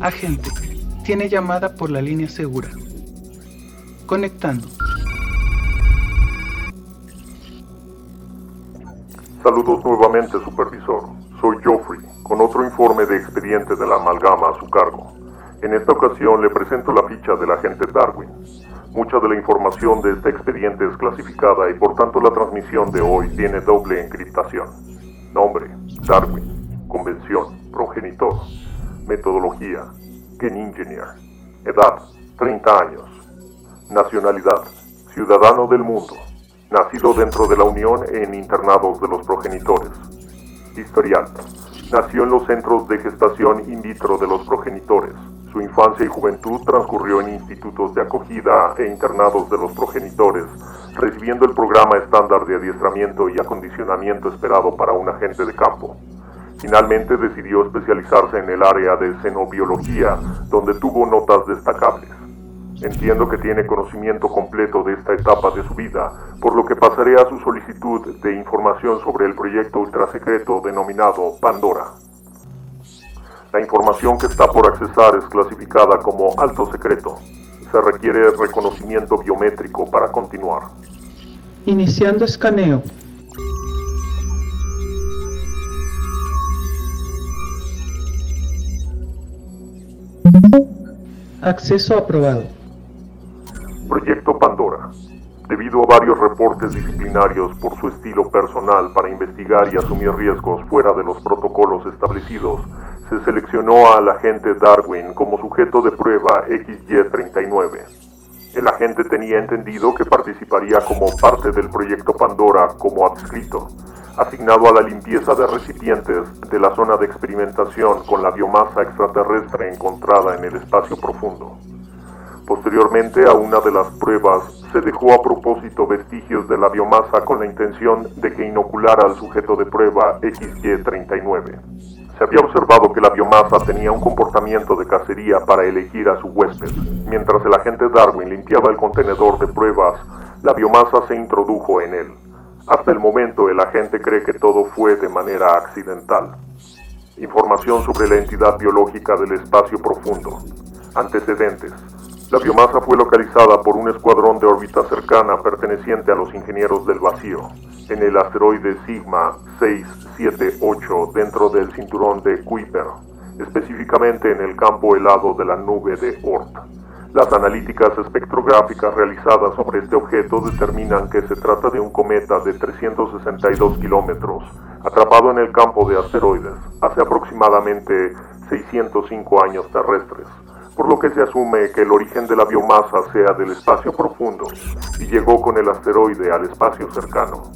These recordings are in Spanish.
Agente, tiene llamada por la línea segura. Conectando. Saludos nuevamente, supervisor. Soy Joffrey, con otro informe de expediente de la amalgama a su cargo. En esta ocasión le presento la ficha del agente Darwin. Mucha de la información de este expediente es clasificada y por tanto la transmisión de hoy tiene doble encriptación. Nombre, Darwin. Convención, progenitor. Metodología, Gen Engineer. Edad, 30 años. Nacionalidad, ciudadano del mundo nacido dentro de la Unión en internados de los progenitores. Historial. Nació en los centros de gestación in vitro de los progenitores. Su infancia y juventud transcurrió en institutos de acogida e internados de los progenitores, recibiendo el programa estándar de adiestramiento y acondicionamiento esperado para un agente de campo. Finalmente decidió especializarse en el área de xenobiología, donde tuvo notas destacables. Entiendo que tiene conocimiento completo de esta etapa de su vida, por lo que pasaré a su solicitud de información sobre el proyecto ultrasecreto denominado Pandora. La información que está por accesar es clasificada como alto secreto. Se requiere reconocimiento biométrico para continuar. Iniciando escaneo. Acceso aprobado. Proyecto Pandora. Debido a varios reportes disciplinarios por su estilo personal para investigar y asumir riesgos fuera de los protocolos establecidos, se seleccionó al agente Darwin como sujeto de prueba XY39. El agente tenía entendido que participaría como parte del proyecto Pandora como adscrito, asignado a la limpieza de recipientes de la zona de experimentación con la biomasa extraterrestre encontrada en el espacio profundo. Posteriormente a una de las pruebas se dejó a propósito vestigios de la biomasa con la intención de que inoculara al sujeto de prueba XY39. Se había observado que la biomasa tenía un comportamiento de cacería para elegir a su huésped. Mientras el agente Darwin limpiaba el contenedor de pruebas, la biomasa se introdujo en él. Hasta el momento el agente cree que todo fue de manera accidental. Información sobre la entidad biológica del espacio profundo. Antecedentes. La biomasa fue localizada por un escuadrón de órbita cercana perteneciente a los ingenieros del vacío, en el asteroide Sigma 678 dentro del cinturón de Kuiper, específicamente en el campo helado de la nube de Oort. Las analíticas espectrográficas realizadas sobre este objeto determinan que se trata de un cometa de 362 kilómetros, atrapado en el campo de asteroides hace aproximadamente 605 años terrestres por lo que se asume que el origen de la biomasa sea del espacio profundo y llegó con el asteroide al espacio cercano.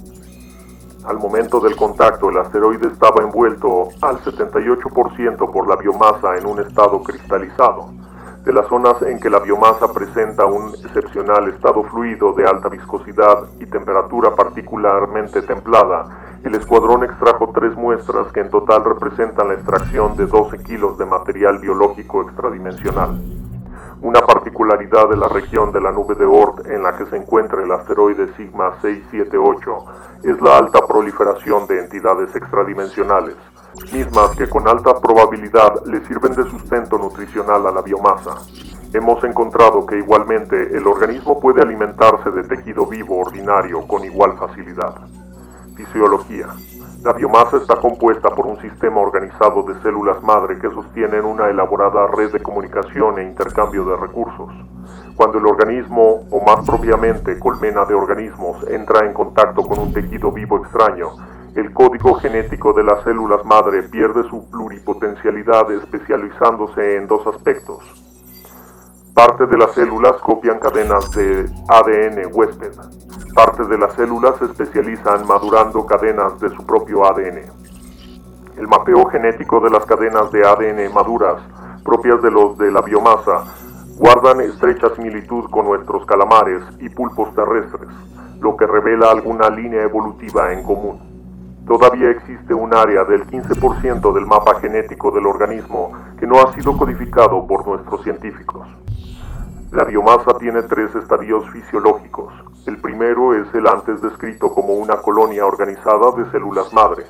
Al momento del contacto, el asteroide estaba envuelto al 78% por la biomasa en un estado cristalizado. De las zonas en que la biomasa presenta un excepcional estado fluido de alta viscosidad y temperatura particularmente templada, el escuadrón extrajo tres muestras que en total representan la extracción de 12 kilos de material biológico extradimensional. Una particularidad de la región de la nube de Oort en la que se encuentra el asteroide Sigma 678 es la alta proliferación de entidades extradimensionales, mismas que con alta probabilidad le sirven de sustento nutricional a la biomasa. Hemos encontrado que igualmente el organismo puede alimentarse de tejido vivo ordinario con igual facilidad. Fisiología. La biomasa está compuesta por un sistema organizado de células madre que sostienen una elaborada red de comunicación e intercambio de recursos. Cuando el organismo, o más propiamente colmena de organismos, entra en contacto con un tejido vivo extraño, el código genético de las células madre pierde su pluripotencialidad especializándose en dos aspectos. Parte de las células copian cadenas de ADN huésped, Partes de las células se especializan madurando cadenas de su propio ADN. El mapeo genético de las cadenas de ADN maduras, propias de los de la biomasa, guardan estrecha similitud con nuestros calamares y pulpos terrestres, lo que revela alguna línea evolutiva en común. Todavía existe un área del 15% del mapa genético del organismo que no ha sido codificado por nuestros científicos. La biomasa tiene tres estadios fisiológicos. El primero es el antes descrito como una colonia organizada de células madre.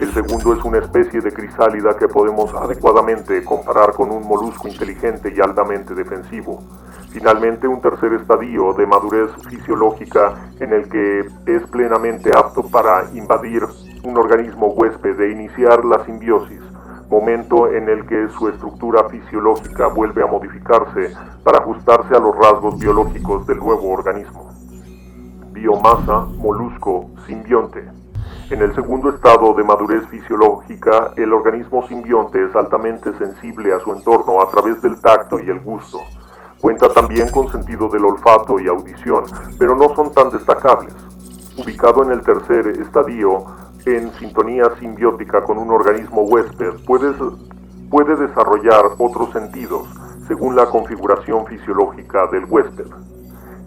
El segundo es una especie de crisálida que podemos adecuadamente comparar con un molusco inteligente y altamente defensivo. Finalmente, un tercer estadio de madurez fisiológica en el que es plenamente apto para invadir un organismo huésped e iniciar la simbiosis, momento en el que su estructura fisiológica vuelve a modificarse para ajustarse a los rasgos biológicos del nuevo organismo. Biomasa, molusco, simbionte. En el segundo estado de madurez fisiológica, el organismo simbionte es altamente sensible a su entorno a través del tacto y el gusto. Cuenta también con sentido del olfato y audición, pero no son tan destacables. Ubicado en el tercer estadio, en sintonía simbiótica con un organismo huésped, puede, puede desarrollar otros sentidos según la configuración fisiológica del huésped.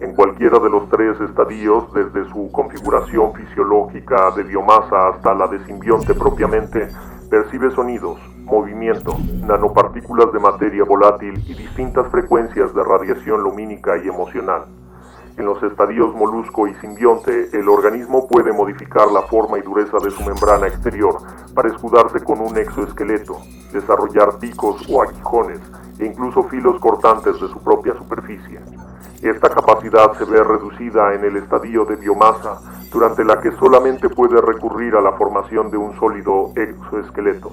En cualquiera de los tres estadios, desde su configuración fisiológica de biomasa hasta la de simbionte propiamente, percibe sonidos, movimiento, nanopartículas de materia volátil y distintas frecuencias de radiación lumínica y emocional. En los estadios molusco y simbionte, el organismo puede modificar la forma y dureza de su membrana exterior para escudarse con un exoesqueleto, desarrollar picos o aguijones e incluso filos cortantes de su propia superficie. Esta capacidad se ve reducida en el estadio de biomasa, durante la que solamente puede recurrir a la formación de un sólido exoesqueleto.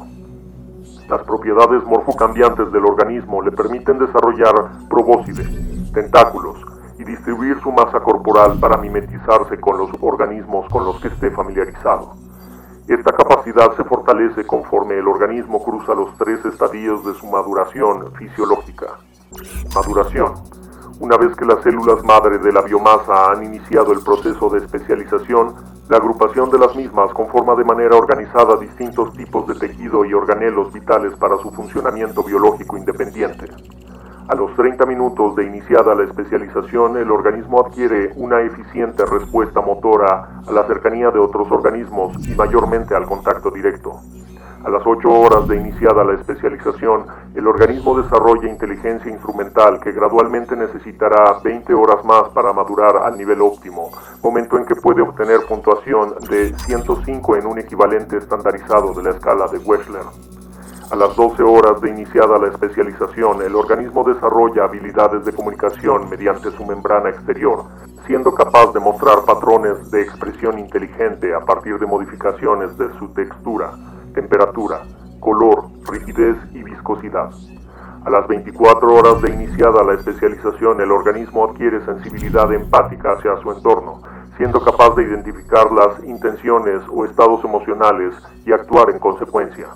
Las propiedades morfocambiantes del organismo le permiten desarrollar probóscides, tentáculos y distribuir su masa corporal para mimetizarse con los organismos con los que esté familiarizado. Esta capacidad se fortalece conforme el organismo cruza los tres estadios de su maduración fisiológica. Maduración. Una vez que las células madre de la biomasa han iniciado el proceso de especialización, la agrupación de las mismas conforma de manera organizada distintos tipos de tejido y organelos vitales para su funcionamiento biológico independiente. A los 30 minutos de iniciada la especialización, el organismo adquiere una eficiente respuesta motora a la cercanía de otros organismos y mayormente al contacto directo. A las 8 horas de iniciada la especialización, el organismo desarrolla inteligencia instrumental que gradualmente necesitará 20 horas más para madurar al nivel óptimo, momento en que puede obtener puntuación de 105 en un equivalente estandarizado de la escala de Wechsler. A las 12 horas de iniciada la especialización, el organismo desarrolla habilidades de comunicación mediante su membrana exterior, siendo capaz de mostrar patrones de expresión inteligente a partir de modificaciones de su textura temperatura, color, rigidez y viscosidad. A las 24 horas de iniciada la especialización, el organismo adquiere sensibilidad empática hacia su entorno, siendo capaz de identificar las intenciones o estados emocionales y actuar en consecuencia.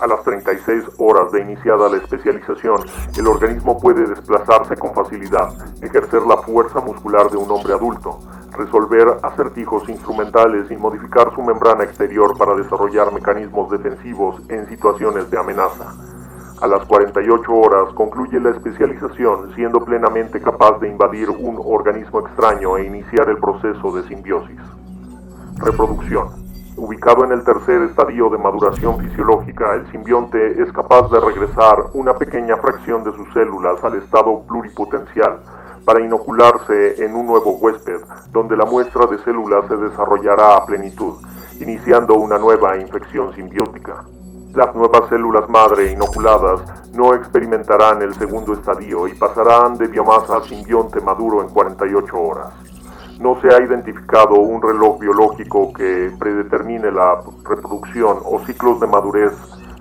A las 36 horas de iniciada la especialización, el organismo puede desplazarse con facilidad, ejercer la fuerza muscular de un hombre adulto, resolver acertijos instrumentales y modificar su membrana exterior para desarrollar mecanismos defensivos en situaciones de amenaza. A las 48 horas concluye la especialización siendo plenamente capaz de invadir un organismo extraño e iniciar el proceso de simbiosis. Reproducción. Ubicado en el tercer estadio de maduración fisiológica, el simbionte es capaz de regresar una pequeña fracción de sus células al estado pluripotencial para inocularse en un nuevo huésped, donde la muestra de células se desarrollará a plenitud, iniciando una nueva infección simbiótica. Las nuevas células madre inoculadas no experimentarán el segundo estadio y pasarán de biomasa a simbionte maduro en 48 horas no se ha identificado un reloj biológico que predetermine la reproducción o ciclos de madurez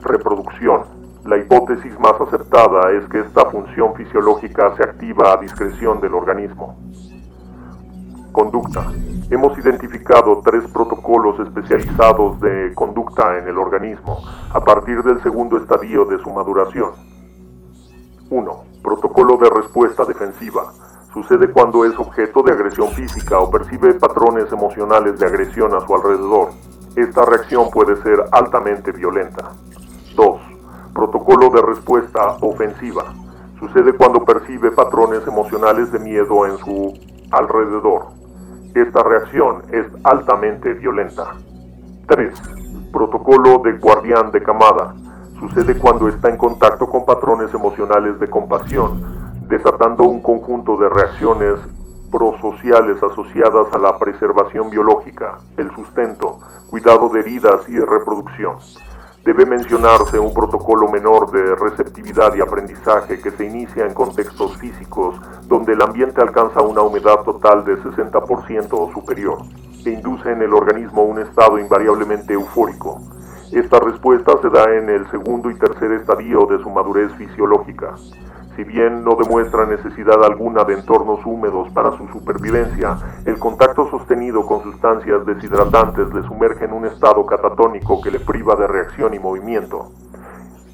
reproducción. La hipótesis más aceptada es que esta función fisiológica se activa a discreción del organismo. Conducta. Hemos identificado tres protocolos especializados de conducta en el organismo a partir del segundo estadio de su maduración. 1. Protocolo de respuesta defensiva Sucede cuando es objeto de agresión física o percibe patrones emocionales de agresión a su alrededor. Esta reacción puede ser altamente violenta. 2. Protocolo de respuesta ofensiva. Sucede cuando percibe patrones emocionales de miedo en su alrededor. Esta reacción es altamente violenta. 3. Protocolo de guardián de camada. Sucede cuando está en contacto con patrones emocionales de compasión, desatando un conjunto de reacciones prosociales asociadas a la preservación biológica, el sustento, cuidado de heridas y reproducción. Debe mencionarse un protocolo menor de receptividad y aprendizaje que se inicia en contextos físicos donde el ambiente alcanza una humedad total de 60% o superior e induce en el organismo un estado invariablemente eufórico. Esta respuesta se da en el segundo y tercer estadio de su madurez fisiológica. Si bien no demuestra necesidad alguna de entornos húmedos para su supervivencia, el contacto sostenido con sustancias deshidratantes le sumerge en un estado catatónico que le priva de reacción y movimiento.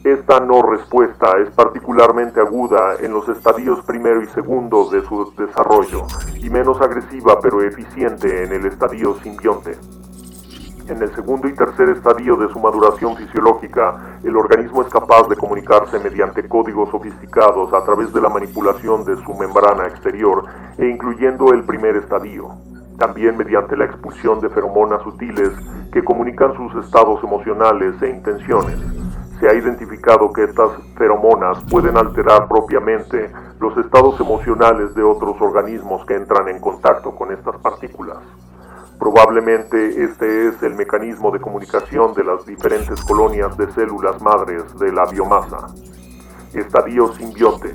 Esta no respuesta es particularmente aguda en los estadios primero y segundo de su desarrollo y menos agresiva pero eficiente en el estadio simbionte. En el segundo y tercer estadio de su maduración fisiológica, el organismo es capaz de comunicarse mediante códigos sofisticados a través de la manipulación de su membrana exterior e incluyendo el primer estadio. También mediante la expulsión de feromonas sutiles que comunican sus estados emocionales e intenciones. Se ha identificado que estas feromonas pueden alterar propiamente los estados emocionales de otros organismos que entran en contacto con estas partículas. Probablemente este es el mecanismo de comunicación de las diferentes colonias de células madres de la biomasa. Estadio simbionte.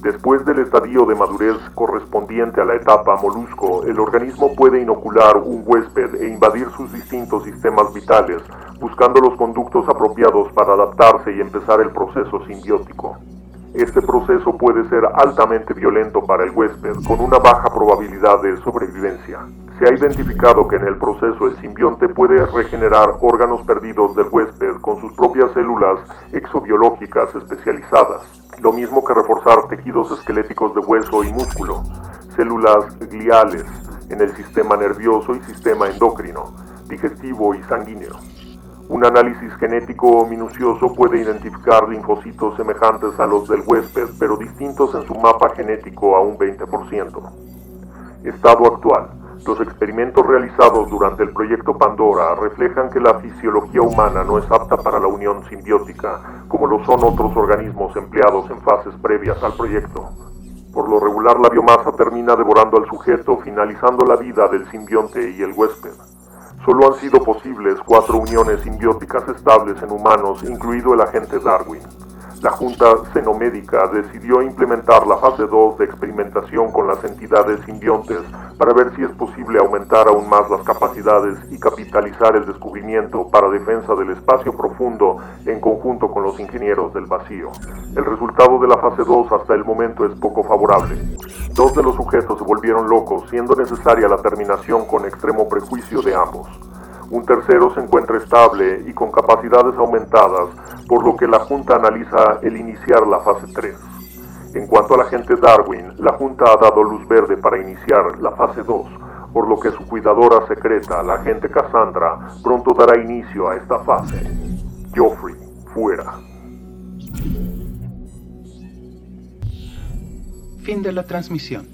Después del estadio de madurez correspondiente a la etapa molusco, el organismo puede inocular un huésped e invadir sus distintos sistemas vitales, buscando los conductos apropiados para adaptarse y empezar el proceso simbiótico. Este proceso puede ser altamente violento para el huésped, con una baja probabilidad de sobrevivencia. Se ha identificado que en el proceso el simbionte puede regenerar órganos perdidos del huésped con sus propias células exobiológicas especializadas, lo mismo que reforzar tejidos esqueléticos de hueso y músculo, células gliales en el sistema nervioso y sistema endocrino, digestivo y sanguíneo. Un análisis genético minucioso puede identificar linfocitos semejantes a los del huésped, pero distintos en su mapa genético a un 20%. Estado actual. Los experimentos realizados durante el proyecto Pandora reflejan que la fisiología humana no es apta para la unión simbiótica, como lo son otros organismos empleados en fases previas al proyecto. Por lo regular la biomasa termina devorando al sujeto, finalizando la vida del simbionte y el huésped. Solo han sido posibles cuatro uniones simbióticas estables en humanos, incluido el agente Darwin. La Junta Xenomédica decidió implementar la fase 2 de experimentación con las entidades simbiontes para ver si es posible aumentar aún más las capacidades y capitalizar el descubrimiento para defensa del espacio profundo en conjunto con los ingenieros del vacío. El resultado de la fase 2 hasta el momento es poco favorable. Dos de los sujetos se volvieron locos, siendo necesaria la terminación con extremo prejuicio de ambos. Un tercero se encuentra estable y con capacidades aumentadas, por lo que la Junta analiza el iniciar la fase 3. En cuanto a la gente Darwin, la Junta ha dado luz verde para iniciar la fase 2, por lo que su cuidadora secreta, la agente Cassandra, pronto dará inicio a esta fase. Geoffrey, fuera. Fin de la transmisión.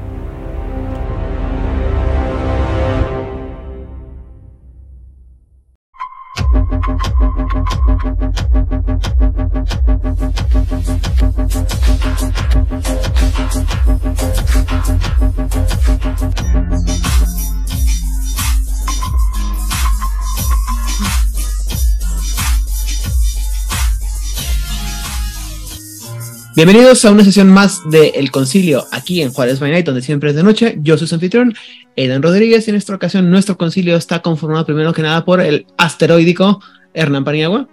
Bienvenidos a una sesión más de El Concilio aquí en Juárez by Night, donde siempre es de noche. Yo soy su anfitrión, Aidan Rodríguez, y en esta ocasión nuestro concilio está conformado primero que nada por el asteroídico Hernán Paniagua.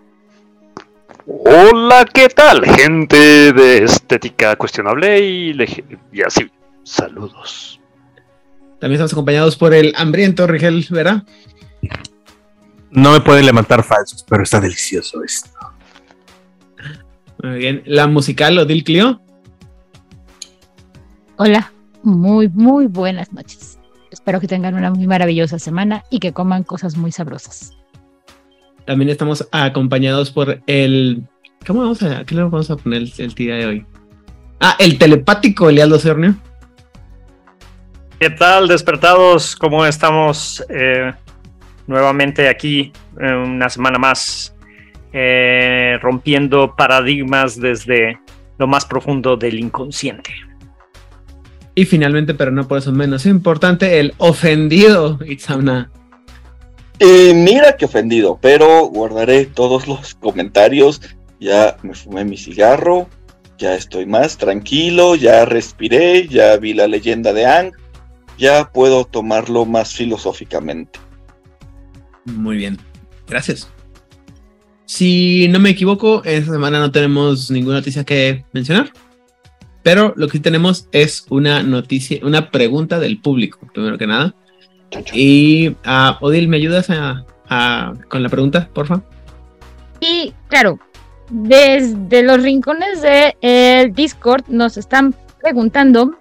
Hola, ¿qué tal, gente de estética cuestionable y, y así? Saludos. También estamos acompañados por el hambriento Rigel Vera. No me pueden levantar falsos, pero está delicioso esto. Muy bien. La musical Odil Clio. Hola, muy, muy buenas noches. Espero que tengan una muy maravillosa semana y que coman cosas muy sabrosas. También estamos acompañados por el. ¿Cómo vamos a, qué le vamos a poner el, el día de hoy? Ah, el telepático Elialdo Cernio. ¿Qué tal, despertados? ¿Cómo estamos eh, nuevamente aquí eh, una semana más eh, rompiendo paradigmas desde lo más profundo del inconsciente? Y finalmente, pero no por eso menos importante, el ofendido Itzamna. Eh, mira que ofendido, pero guardaré todos los comentarios. Ya me fumé mi cigarro, ya estoy más tranquilo, ya respiré, ya vi la leyenda de Ang, ya puedo tomarlo más filosóficamente. Muy bien, gracias. Si no me equivoco, esta semana no tenemos ninguna noticia que mencionar, pero lo que sí tenemos es una noticia, una pregunta del público, primero que nada. Y uh, Odil, ¿me ayudas a, a, con la pregunta, porfa? Y claro, desde los rincones del de Discord nos están preguntando.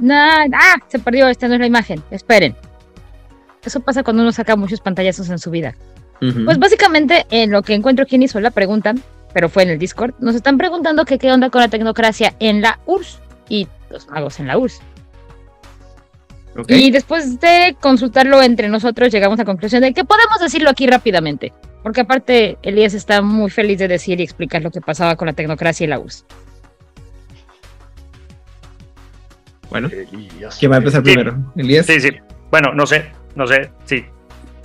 Nah, ah, se perdió, esta no es la imagen. Esperen. Eso pasa cuando uno saca muchos pantallazos en su vida. Uh -huh. Pues básicamente, en lo que encuentro quien hizo la pregunta, pero fue en el Discord, nos están preguntando que qué onda con la tecnocracia en la URSS y los magos en la URSS. Okay. Y después de consultarlo entre nosotros, llegamos a la conclusión de que podemos decirlo aquí rápidamente. Porque aparte, Elías está muy feliz de decir y explicar lo que pasaba con la tecnocracia y la URSS. Bueno, ¿quién va a empezar sí. primero? ¿Elías? Sí, sí. Bueno, no sé, no sé, sí,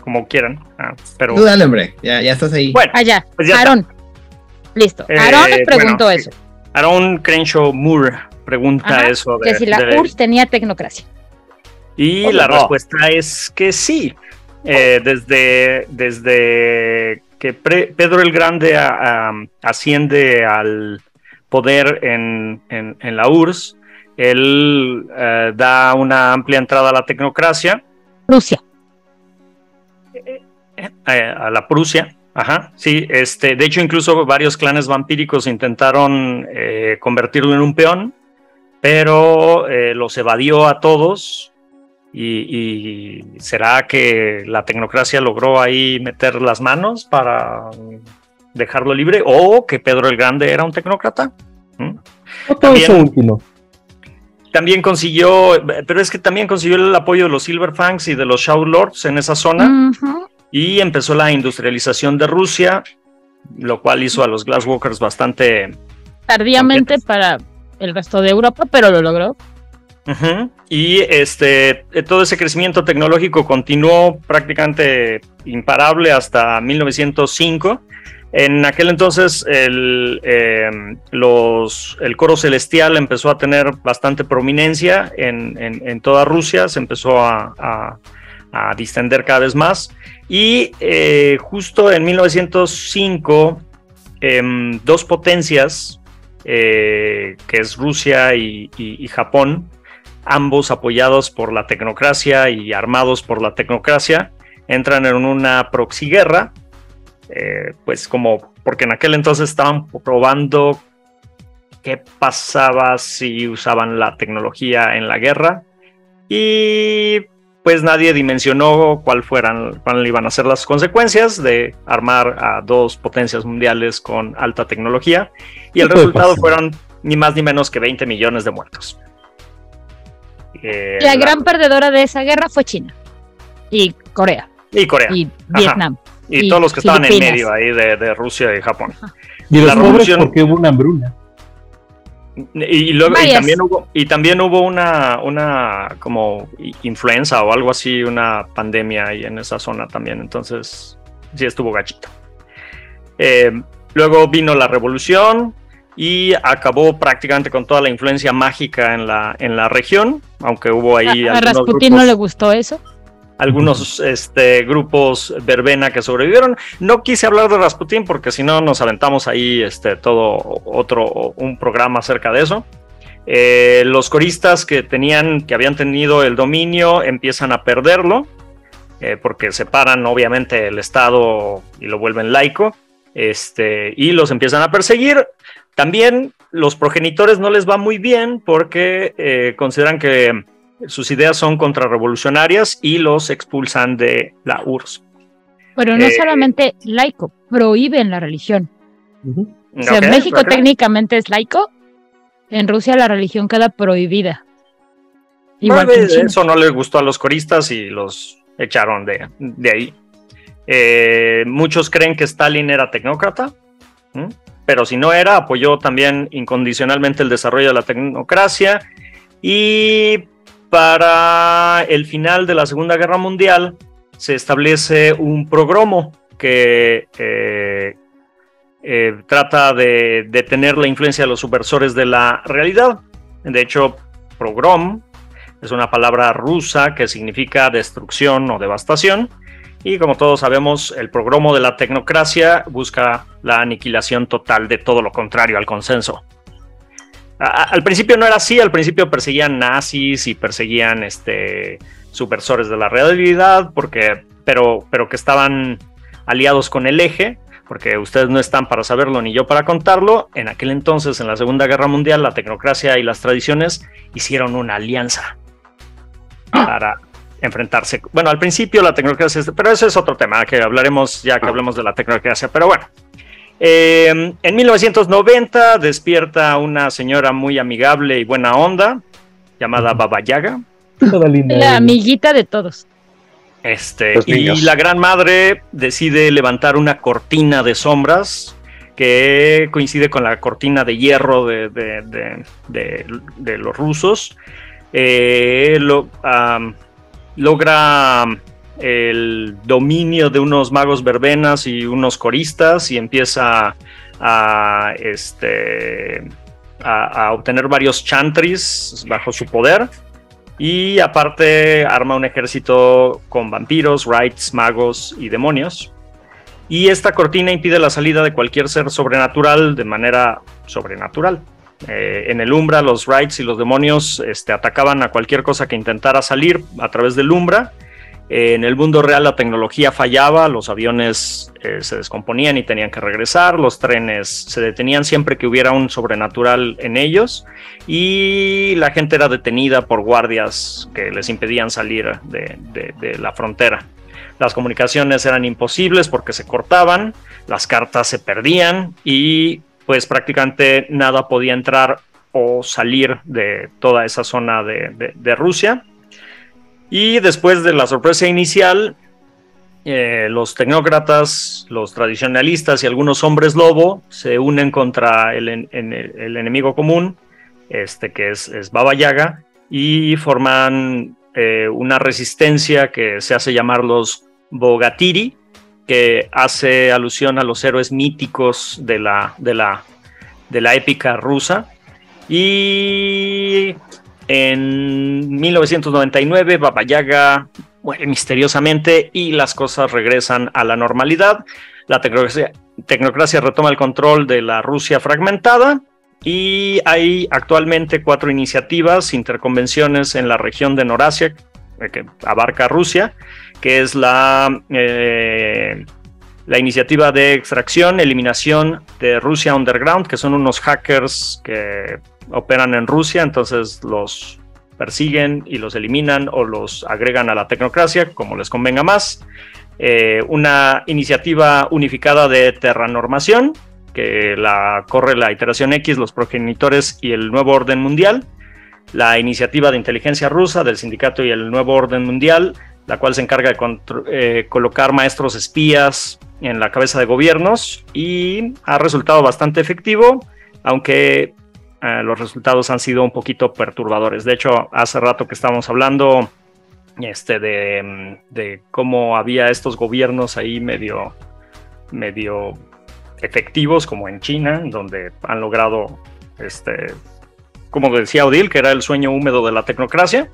como quieran. Ah, pero... Tú dale, hombre, ya, ya estás ahí. Bueno, allá, pues ya Aaron. Listo. Aaron Eh, preguntó bueno, eso. Aaron Crenshaw Moore pregunta Ajá, eso. De, que si la de- URSS tenía tecnocracia. Y Hola, la no. respuesta es que sí. Eh, desde, desde que Pre- Pedro el Grande a- a- asciende al poder en, en- en la URSS, él eh, da una amplia entrada a la tecnocracia, Rusia. Eh, a la Prusia. Ajá, sí, este, de hecho incluso varios clanes vampíricos intentaron eh, convertirlo en un peón, pero eh, los evadió a todos y, y será que la tecnocracia logró ahí meter las manos para dejarlo libre o que Pedro el Grande era un tecnócrata. ¿Mm? todo También- eso último. También consiguió, pero es que también consiguió el apoyo de los Silverfangs y de los Shadow Lords en esa zona. Y empezó la industrialización de Rusia, lo cual hizo a los Glasswalkers bastante... Tardíamente para el resto de Europa, pero lo logró. Y este, todo ese crecimiento tecnológico continuó prácticamente imparable hasta 1905. En aquel entonces el, eh, los, el coro celestial empezó a tener bastante prominencia en, en- en toda Rusia, se empezó a, a- a distender cada vez más. Y eh, justo en 1905, em, dos potencias, eh, que es Rusia y, y- Japón, ambos apoyados por la tecnocracia y armados por la tecnocracia, entran en una proxy guerra, eh, pues como porque en aquel entonces estaban probando qué pasaba si usaban la tecnología en la guerra. Y pues nadie dimensionó cuál fueran, cuáles iban a ser las consecuencias de armar a dos potencias mundiales con alta tecnología y el ¿Qué puede resultado fueron ni más ni menos que 20 millones de muertos. Eh, La gran perdedora de esa guerra fue China. Y Corea. y Corea y, Vietnam. y todos los que estaban en medio ahí de, de Rusia y Japón. Y los La pobres revolución- porque hubo una hambruna. Y, luego y también hubo y también hubo una una como influenza o algo así, una pandemia ahí en esa zona también. Entonces sí estuvo gachito. Eh, luego vino la revolución y acabó prácticamente con toda la influencia mágica en la en la región, aunque hubo ahí A, a Rasputin grupos- no le gustó eso. Algunos este, grupos verbena que sobrevivieron. No quise hablar de Rasputin porque si no nos aventamos ahí este, todo otro, un programa acerca de eso. Eh, los coristas que tenían, que habían tenido el dominio empiezan a perderlo eh, porque separan obviamente el Estado y lo vuelven laico este, y los empiezan a perseguir. También los progenitores no les va muy bien porque eh, consideran que sus ideas son contrarrevolucionarias y los expulsan de la URSS. Pero no solamente laico, prohíben la religión. O sea, en México técnicamente es laico, en Rusia la religión queda prohibida. Igual eso no les gustó a los coristas y los echaron de, de ahí. Eh, muchos creen que Stalin era tecnócrata, pero si no era, apoyó también incondicionalmente el desarrollo de la tecnocracia. Y para el final de la Segunda Guerra Mundial se establece un progromo que eh, eh, trata de detener la influencia de los subversores de la realidad. De hecho, progrom es una palabra rusa que significa destrucción o devastación. Y como todos sabemos, el progromo de la tecnocracia busca la aniquilación total de todo lo contrario al consenso. Al principio no era así, al principio perseguían nazis y perseguían este, subversores de la realidad, porque, pero, pero que estaban aliados con el eje, porque ustedes no están para saberlo ni yo para contarlo, en aquel entonces, en la Segunda Guerra Mundial, la tecnocracia y las tradiciones hicieron una alianza para enfrentarse. Bueno, al principio la tecnocracia, pero ese es otro tema que hablaremos ya que hablemos de la tecnocracia, pero bueno. Eh, en 1990 despierta una señora muy amigable y buena onda llamada Baba Yaga. La amiguita de todos. Este, y la gran madre decide levantar una cortina de sombras que coincide con la cortina de hierro de, de, los rusos. Eh, logra el dominio de unos magos verbenas y unos coristas y empieza a, este, obtener varios chantris bajo su poder y aparte arma un ejército con vampiros, rights, magos y demonios. Y esta cortina impide la salida de cualquier ser sobrenatural de manera sobrenatural. Eh, en el Umbra, los rights y los demonios este, atacaban a cualquier cosa que intentara salir a través del Umbra en el mundo real la tecnología fallaba, los aviones eh, se descomponían y tenían que regresar, los trenes se detenían siempre que hubiera un sobrenatural en ellos y la gente era detenida por guardias que les impedían salir de, la frontera. Las comunicaciones eran imposibles porque se cortaban, las cartas se perdían y pues prácticamente nada podía entrar o salir de toda esa zona de Rusia. Y después de la sorpresa inicial, eh, los tecnócratas, los tradicionalistas y algunos hombres lobo se unen contra el, enemigo común, este que es, Baba Yaga, y forman eh, una resistencia que se hace llamar los Bogatiri, que hace alusión a los héroes míticos de la, de la, de la épica rusa. Y en 1999, Baba Yaga muere misteriosamente y las cosas regresan a la normalidad. La tecnocracia, retoma el control de la Rusia fragmentada y hay actualmente cuatro iniciativas, interconvenciones en la región de Norasia, que abarca Rusia, que es la, eh, la iniciativa de extracción, eliminación de Rusia Underground, que son unos hackers que operan en Rusia, entonces los persiguen y los eliminan o los agregan a la tecnocracia, como les convenga más. Eh, una iniciativa unificada de terranormación, que la corre la iteración X, los progenitores y el nuevo orden mundial. La iniciativa de inteligencia rusa del sindicato y el nuevo orden mundial, la cual se encarga de eh, colocar maestros espías en la cabeza de gobiernos y ha resultado bastante efectivo, aunque eh, los resultados han sido un poquito perturbadores. De hecho, hace rato que estábamos hablando este, de, cómo había estos gobiernos ahí medio, medio efectivos, como en China, donde han logrado, este, como decía Odil, que era el sueño húmedo de la tecnocracia.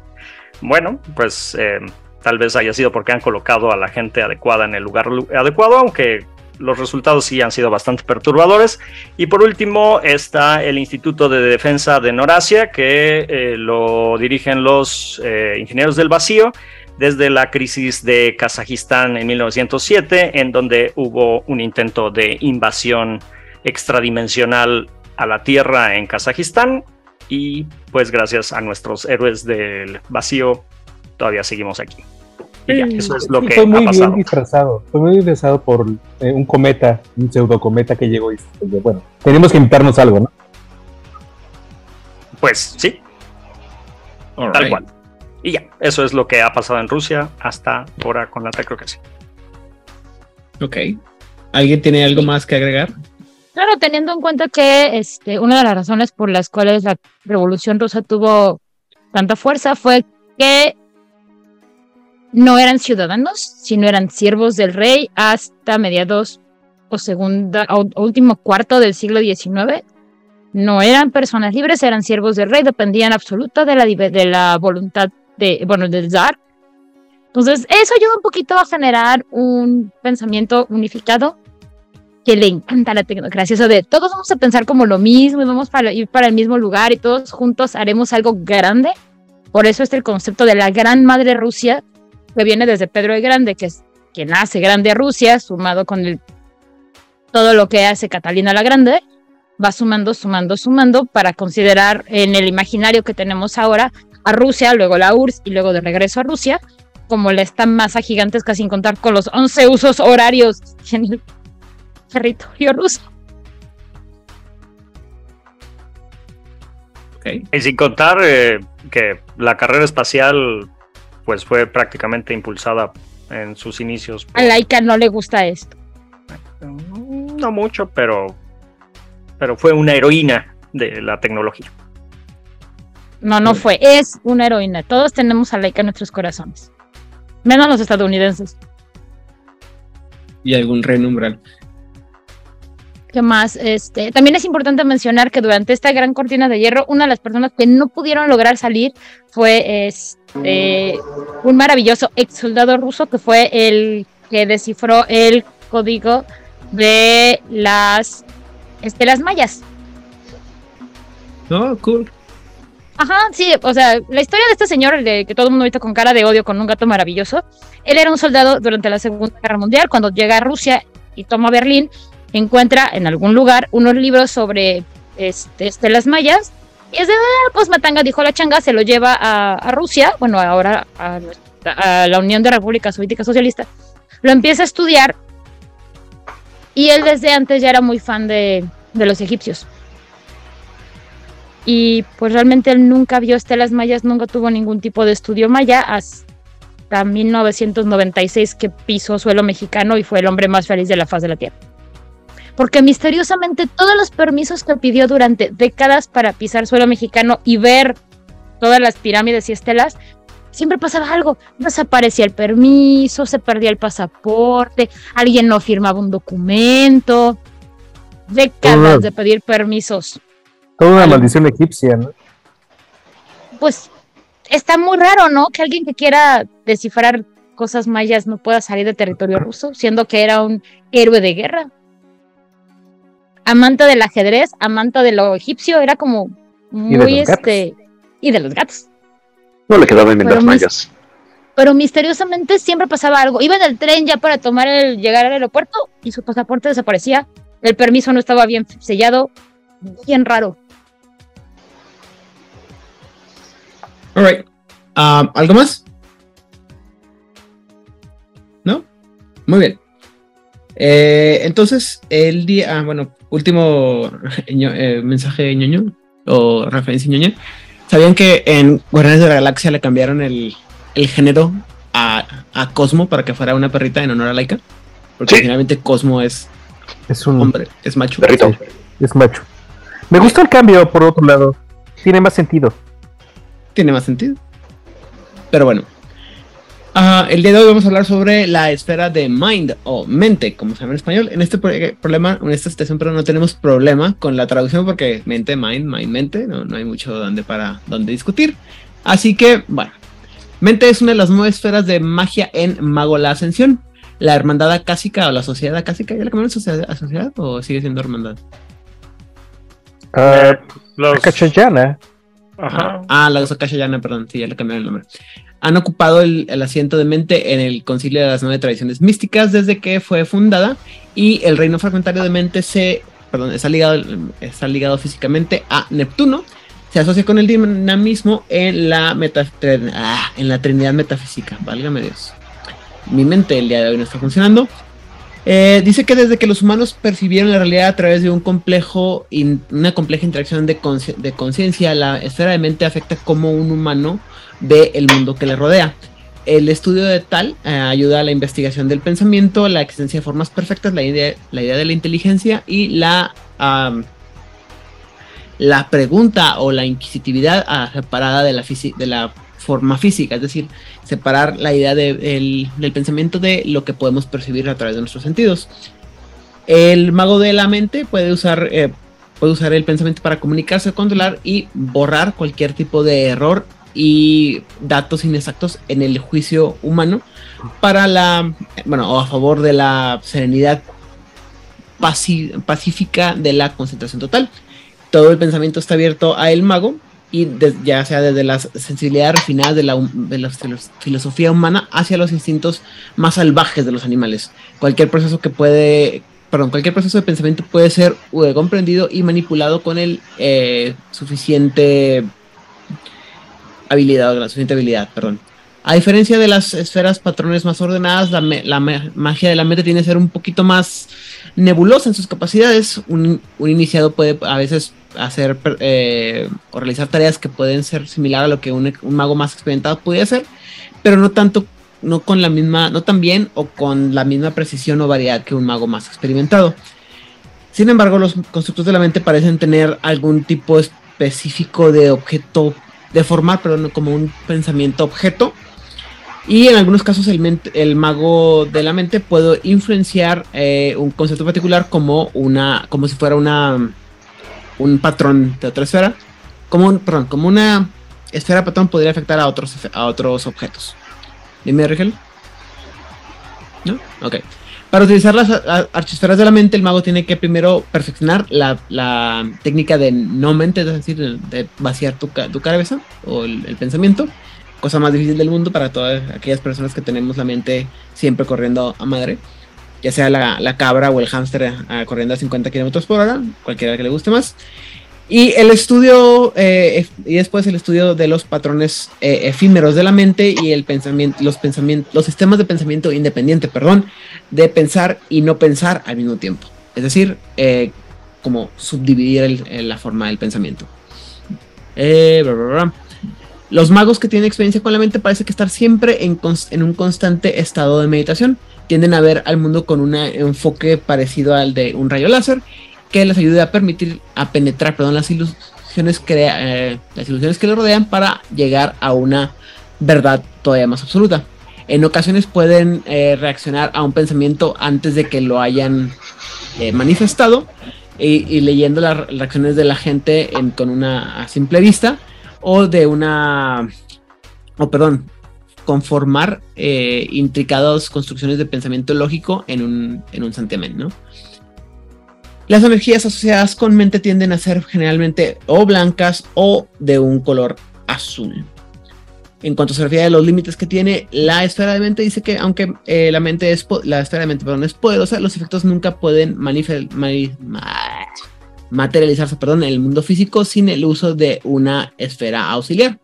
Bueno, pues eh, tal vez haya sido porque han colocado a la gente adecuada en el lugar adecuado, aunque los resultados sí han sido bastante perturbadores. Y por último está el Instituto de Defensa de Noracia, que eh, lo dirigen los eh, ingenieros del vacío desde la crisis de Kazajistán en 1907, en donde hubo un intento de invasión extradimensional a la Tierra en Kazajistán y pues gracias a nuestros héroes del vacío todavía seguimos aquí. Y ya, eso es lo que fue muy ha pasado. bien disfrazado. Fue muy disfrazado por eh, un cometa, un pseudocometa que llegó y bueno, tenemos que inventarnos algo, ¿no? Pues sí, tal cual. Y ya, eso es lo que ha pasado en Rusia hasta ahora con la tecnocracia. Ok. ¿Alguien tiene algo más que agregar? Claro, teniendo en cuenta que este, una de las razones por las cuales la Revolución Rusa tuvo tanta fuerza fue que no eran ciudadanos, sino eran siervos del rey hasta mediados o segunda o último cuarto del siglo XIX. No eran personas libres, eran siervos del rey, dependían absoluta de la, de la voluntad de, bueno, del zar. Entonces, eso ayuda un poquito a generar un pensamiento unificado que le encanta la tecnocracia, eso de todos vamos a pensar como lo mismo y vamos para ir para el mismo lugar y todos juntos haremos algo grande. Por eso es el concepto de la gran madre Rusia, que viene desde Pedro el Grande, que es quien hace grande a Rusia, sumado con el, todo lo que hace Catalina la Grande, va sumando, sumando, sumando para considerar en el imaginario que tenemos ahora a Rusia, luego la URSS y luego de regreso a Rusia, como la esta masa gigantesca sin contar con los 11 usos horarios en el territorio ruso. Ok. Y sin contar eh, que la carrera espacial pues fue prácticamente impulsada en sus inicios. por- A Laika no le gusta esto. Mm, No mucho, pero, pero fue una heroína de la tecnología. No, no fue. Es una heroína. Todos tenemos a Laika en nuestros corazones. Menos los estadounidenses. Y algún reino umbral. ¿Qué más? Este, también es importante mencionar que durante esta gran cortina de hierro, una de las personas que no pudieron lograr salir fue este, un maravilloso ex soldado ruso que fue el que descifró el código de las estelas mayas. No, cool. Ajá, sí, o sea, la historia de este señor, el de que todo el mundo ahorita con cara de odio con un gato maravilloso, él era un soldado durante la Segunda Guerra Mundial, cuando llega a Rusia y toma Berlín, encuentra en algún lugar unos libros sobre este, estelas mayas, y es de, pues Matanga dijo la changa, se lo lleva a, a Rusia, bueno, ahora a, a la Unión de Repúblicas Soviéticas Socialistas, lo empieza a estudiar, y él desde antes ya era muy fan de, de los egipcios. Y pues realmente él nunca vio estelas mayas, nunca tuvo ningún tipo de estudio maya hasta 1996 que pisó suelo mexicano y fue el hombre más feliz de la faz de la Tierra. Porque misteriosamente todos los permisos que pidió durante décadas para pisar suelo mexicano y ver todas las pirámides y estelas, siempre pasaba algo. Desaparecía el permiso, se perdía el pasaporte, alguien no firmaba un documento. Décadas de pedir permisos Toda una maldición egipcia, ¿no? pues está muy raro, ¿no? Que alguien que quiera descifrar cosas mayas no pueda salir de territorio ruso, siendo que era un héroe de guerra. Amante del ajedrez, amante de lo egipcio, era como muy gatos. este. Y de los gatos. No le quedaban bien las mayas. Pero misteriosamente siempre pasaba algo. Iba en el tren ya para tomar el llegar al aeropuerto y su pasaporte desaparecía. El permiso no estaba bien sellado. Bien raro. Alright. Um, ¿Algo más? ¿No? Muy bien. Eh, entonces, el día. Ah, bueno, último ño- eh, mensaje ñoño o referencia ñoña. ¿Sabían que en Guardianes de la Galaxia le cambiaron el, el género a, a Cosmo para que fuera una perrita en honor a Laika? Porque Sí. finalmente Cosmo es Es un hombre, es macho. Perrito. es macho. Me gustó el cambio, por otro lado. Tiene más sentido. tiene más sentido. Pero bueno. Ah, el día de hoy vamos a hablar sobre la esfera de mind o mente, como se llama en español. En este pro- problema, en esta situación, pero no tenemos problema con la traducción porque mente, mind, mind, mente, no, no hay mucho donde para donde discutir. Así que, bueno, mente es una de las nueve esferas de magia en Mago la Ascensión. La hermandad acásica o la sociedad acásica, ¿ya la cambiaron sociedad, sociedad o sigue siendo hermandad? Ah, Los- Cachayana. Ajá. Ah, la Akashayana, perdón, sí, ya le cambiaron el nombre. Han ocupado el, el asiento de mente en el Concilio de las Nueve Tradiciones Místicas desde que fue fundada y el reino fragmentario de mente se, perdón, está ligado, está ligado físicamente a Neptuno se asocia con el dinamismo en la, ah, en la trinidad metafísica. Válgame Dios. Mi mente el día de hoy no está funcionando. Eh, dice que desde que los humanos percibieron la realidad a través de un complejo una compleja interacción de conciencia, la esfera de mente afecta cómo un humano ve el mundo que le rodea. El estudio de tal eh, ayuda a la investigación del pensamiento, la existencia de formas perfectas, la idea, la idea de la inteligencia y la, la pregunta o la inquisitividad ah, separada de la, de la forma física, es decir, separar la idea del pensamiento de lo que podemos percibir a través de nuestros sentidos. El mago de la mente puede usar, eh, puede usar el pensamiento para comunicarse, controlar y borrar cualquier tipo de error y datos inexactos en el juicio humano para la, bueno, o a favor de la serenidad pacífica de la concentración total. Todo el pensamiento está abierto a el mago y ya sea desde la sensibilidad refinada de la, de la, filosofía humana hacia los instintos más salvajes de los animales. Cualquier proceso que puede, perdón, cualquier proceso de pensamiento puede ser eh, comprendido y manipulado con el eh, suficiente habilidad, la suficiente habilidad, perdón. A diferencia de las esferas patrones más ordenadas, la, magia de la mente tiene que ser un poquito más nebulosa en sus capacidades. Un, un iniciado puede a veces hacer eh, o realizar tareas que pueden ser similar a lo que un, mago más experimentado podría hacer, pero no tanto, no con la misma, no tan bien o con la misma precisión o variedad que un mago más experimentado. Sin embargo, los constructos de la mente parecen tener algún tipo específico de objeto, de formar, pero no como un pensamiento objeto. Y en algunos casos el, el mago de la mente puede influenciar eh, un concepto particular como una, como si fuera una un patrón de otra esfera, como un, perdón, como una esfera patrón podría afectar a otros, a otros objetos. Dime, Rigel. ¿No? Ok. Para utilizar las archisferas de la mente, el mago tiene que primero perfeccionar la, técnica de no mente, es decir, de, vaciar tu, cabeza o el, pensamiento. Cosa más difícil del mundo para todas aquellas personas que tenemos la mente siempre corriendo a madre ya sea la, cabra o el hámster corriendo a 50 kilómetros por hora, cualquiera que le guste más. Y el estudio, eh, y después el estudio de los patrones eh, efímeros de la mente y el pensamiento, los los sistemas de pensamiento independiente, perdón, de pensar y no pensar al mismo tiempo. Es decir, eh, como subdividir la forma del pensamiento. Los magos que tienen experiencia con la mente parece que estar siempre en un constante estado de meditación tienden a ver al mundo con un enfoque parecido al de un rayo láser que les ayude a permitir a penetrar perdón, las ilusiones eh, las ilusiones que le rodean para llegar a una verdad todavía más absoluta. En ocasiones pueden eh, reaccionar a un pensamiento antes de que lo hayan eh, manifestado y, leyendo las reacciones de la gente con una simple vista o de una o perdón conformar eh, intricadas construcciones de pensamiento lógico en un, en un santiamén, ¿no? Las energías asociadas con mente tienden a ser generalmente o blancas o de un color azul. En cuanto se refiere a los límites que tiene la esfera de mente, dice que aunque eh, la mente es la esfera de mente perdón, es poderosa, los efectos nunca pueden materializarse perdón, en el mundo físico sin el uso de una esfera auxiliar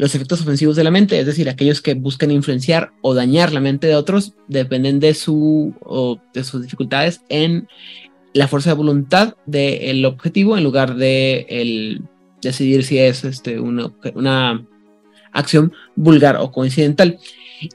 los efectos ofensivos de la mente, es decir, aquellos que buscan influenciar o dañar la mente de otros, dependen de, su, de sus dificultades en la fuerza de voluntad del objetivo en lugar de el decidir si es este, una, una acción vulgar o coincidental.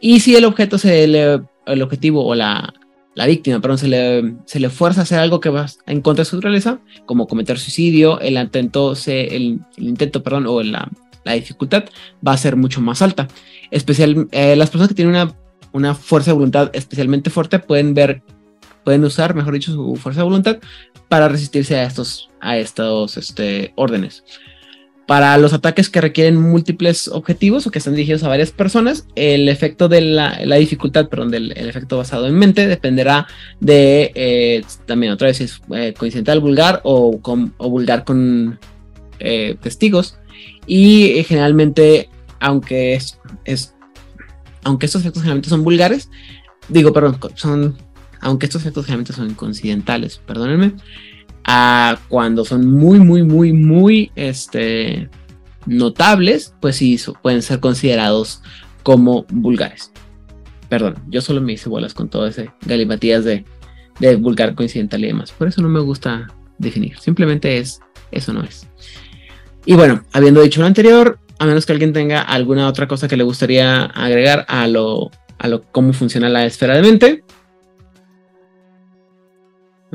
Y si el objeto se le, el objetivo o la, la víctima, perdón, se le, se le fuerza a hacer algo que va en contra de su naturaleza, como cometer suicidio, el intento, se, el, intento, perdón, o la, la dificultad va a ser mucho más alta. Especial, eh, las personas que tienen una, una, fuerza de voluntad especialmente fuerte pueden ver, pueden usar, mejor dicho, su fuerza de voluntad para resistirse a estos, a estos este, órdenes. Para los ataques que requieren múltiples objetivos o que están dirigidos a varias personas, el efecto de la, la dificultad, perdón, del el efecto basado en mente dependerá de eh, también otra vez si es eh, coincidental vulgar o, con, o vulgar con testigos y eh, generalmente, aunque es, es, aunque estos efectos generalmente son vulgares, digo, perdón, son, aunque estos efectos generalmente son coincidentales, perdónenme, a cuando son muy, muy, muy, muy, este, notables, pues sí, pueden ser considerados como vulgares. Perdón, yo solo me hice bolas con todo ese galimatías de, de vulgar coincidental y demás. Por eso no me gusta definir. Simplemente es, eso no es. Y bueno, habiendo dicho lo anterior, a menos que alguien tenga alguna otra cosa que le gustaría agregar a lo, a lo cómo funciona la esfera de mente.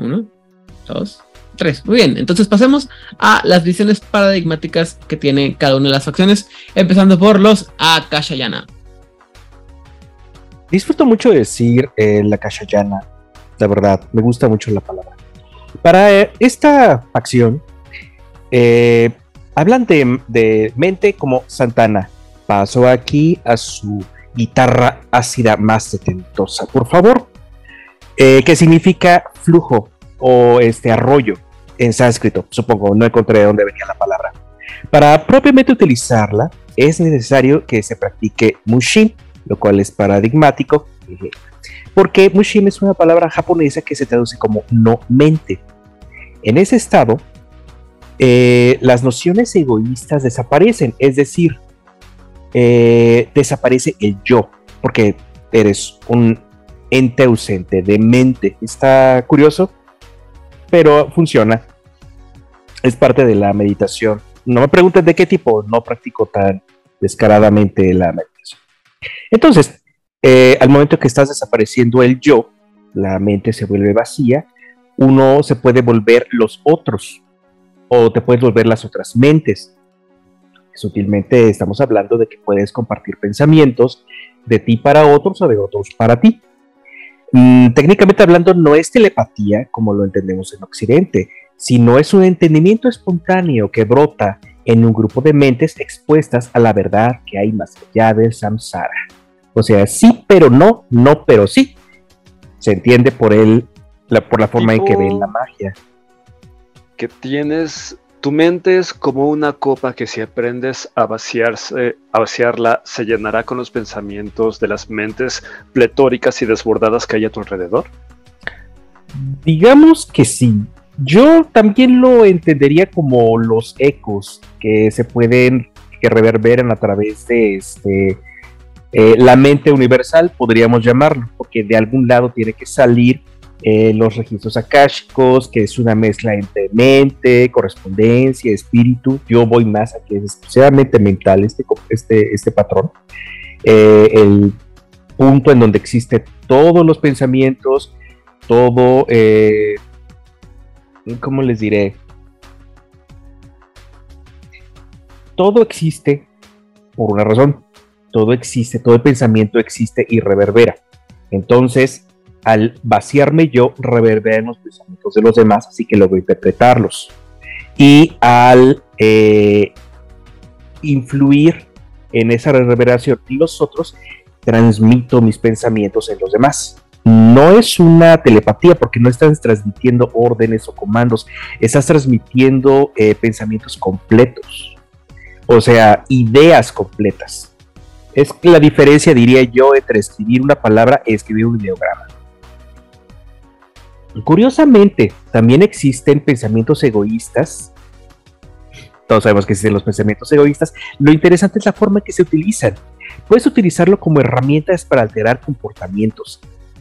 Uno, dos, tres. Muy bien, entonces pasemos a las visiones paradigmáticas que tiene cada una de las facciones, empezando por los Akashayana. Disfruto mucho decir eh, la Akashayana, la verdad, me gusta mucho la palabra. Para eh, esta facción, eh, hablan de, mente como Santana. Paso aquí a su guitarra ácida más setentosa, por favor. Eh, que significa flujo o este arroyo en sánscrito, supongo, no encontré de dónde venía la palabra. Para propiamente utilizarla es necesario que se practique mushin, lo cual es paradigmático, porque mushin es una palabra japonesa que se traduce como no mente. En ese estado, eh, las nociones egoístas desaparecen, es decir, eh, desaparece el yo, porque eres un ente ausente de mente. Está curioso, pero funciona. Es parte de la meditación. No me preguntes de qué tipo, no practico tan descaradamente la meditación. Entonces, eh, al momento que estás desapareciendo el yo, la mente se vuelve vacía, uno se puede volver los otros, o te puedes volver las otras mentes. Sutilmente estamos hablando de que puedes compartir pensamientos de ti para otros o de otros para ti. Mm, técnicamente hablando, no es telepatía como lo entendemos en Occidente, sino es un entendimiento espontáneo que brota en un grupo de mentes expuestas a la verdad que hay más allá del samsara. O sea, sí, pero no, no, pero sí. Se entiende por él, por la forma en que ven la magia que tienes, tu mente es como una copa que si aprendes a vaciarse, a vaciarla, se llenará con los pensamientos de las mentes pletóricas y desbordadas que hay a tu alrededor. Digamos que sí. Yo también lo entendería como los ecos que se pueden que reverberan a través de este eh, la mente universal, podríamos llamarlo, porque de algún lado tiene que salir eh, los registros akáshicos, que es una mezcla entre mente, correspondencia, espíritu. Yo voy más a que es exclusivamente mental este, este, este patrón. Eh, el punto en donde existe todos los pensamientos, todo, eh, ¿cómo les diré? Todo existe por una razón. Todo existe, todo el pensamiento existe y reverbera. Entonces, al vaciarme yo, reverberan los pensamientos de los demás, así que logro interpretarlos. Y al eh, influir en esa reverberación y los otros, transmito mis pensamientos en los demás. No es una telepatía porque no estás transmitiendo órdenes o comandos, estás transmitiendo eh, pensamientos completos, o sea, ideas completas. Es la diferencia, diría yo, entre escribir una palabra y escribir un ideograma. Curiosamente, también existen pensamientos egoístas. Todos sabemos que existen los pensamientos egoístas. Lo interesante es la forma en que se utilizan. Puedes utilizarlo como herramientas para alterar comportamientos.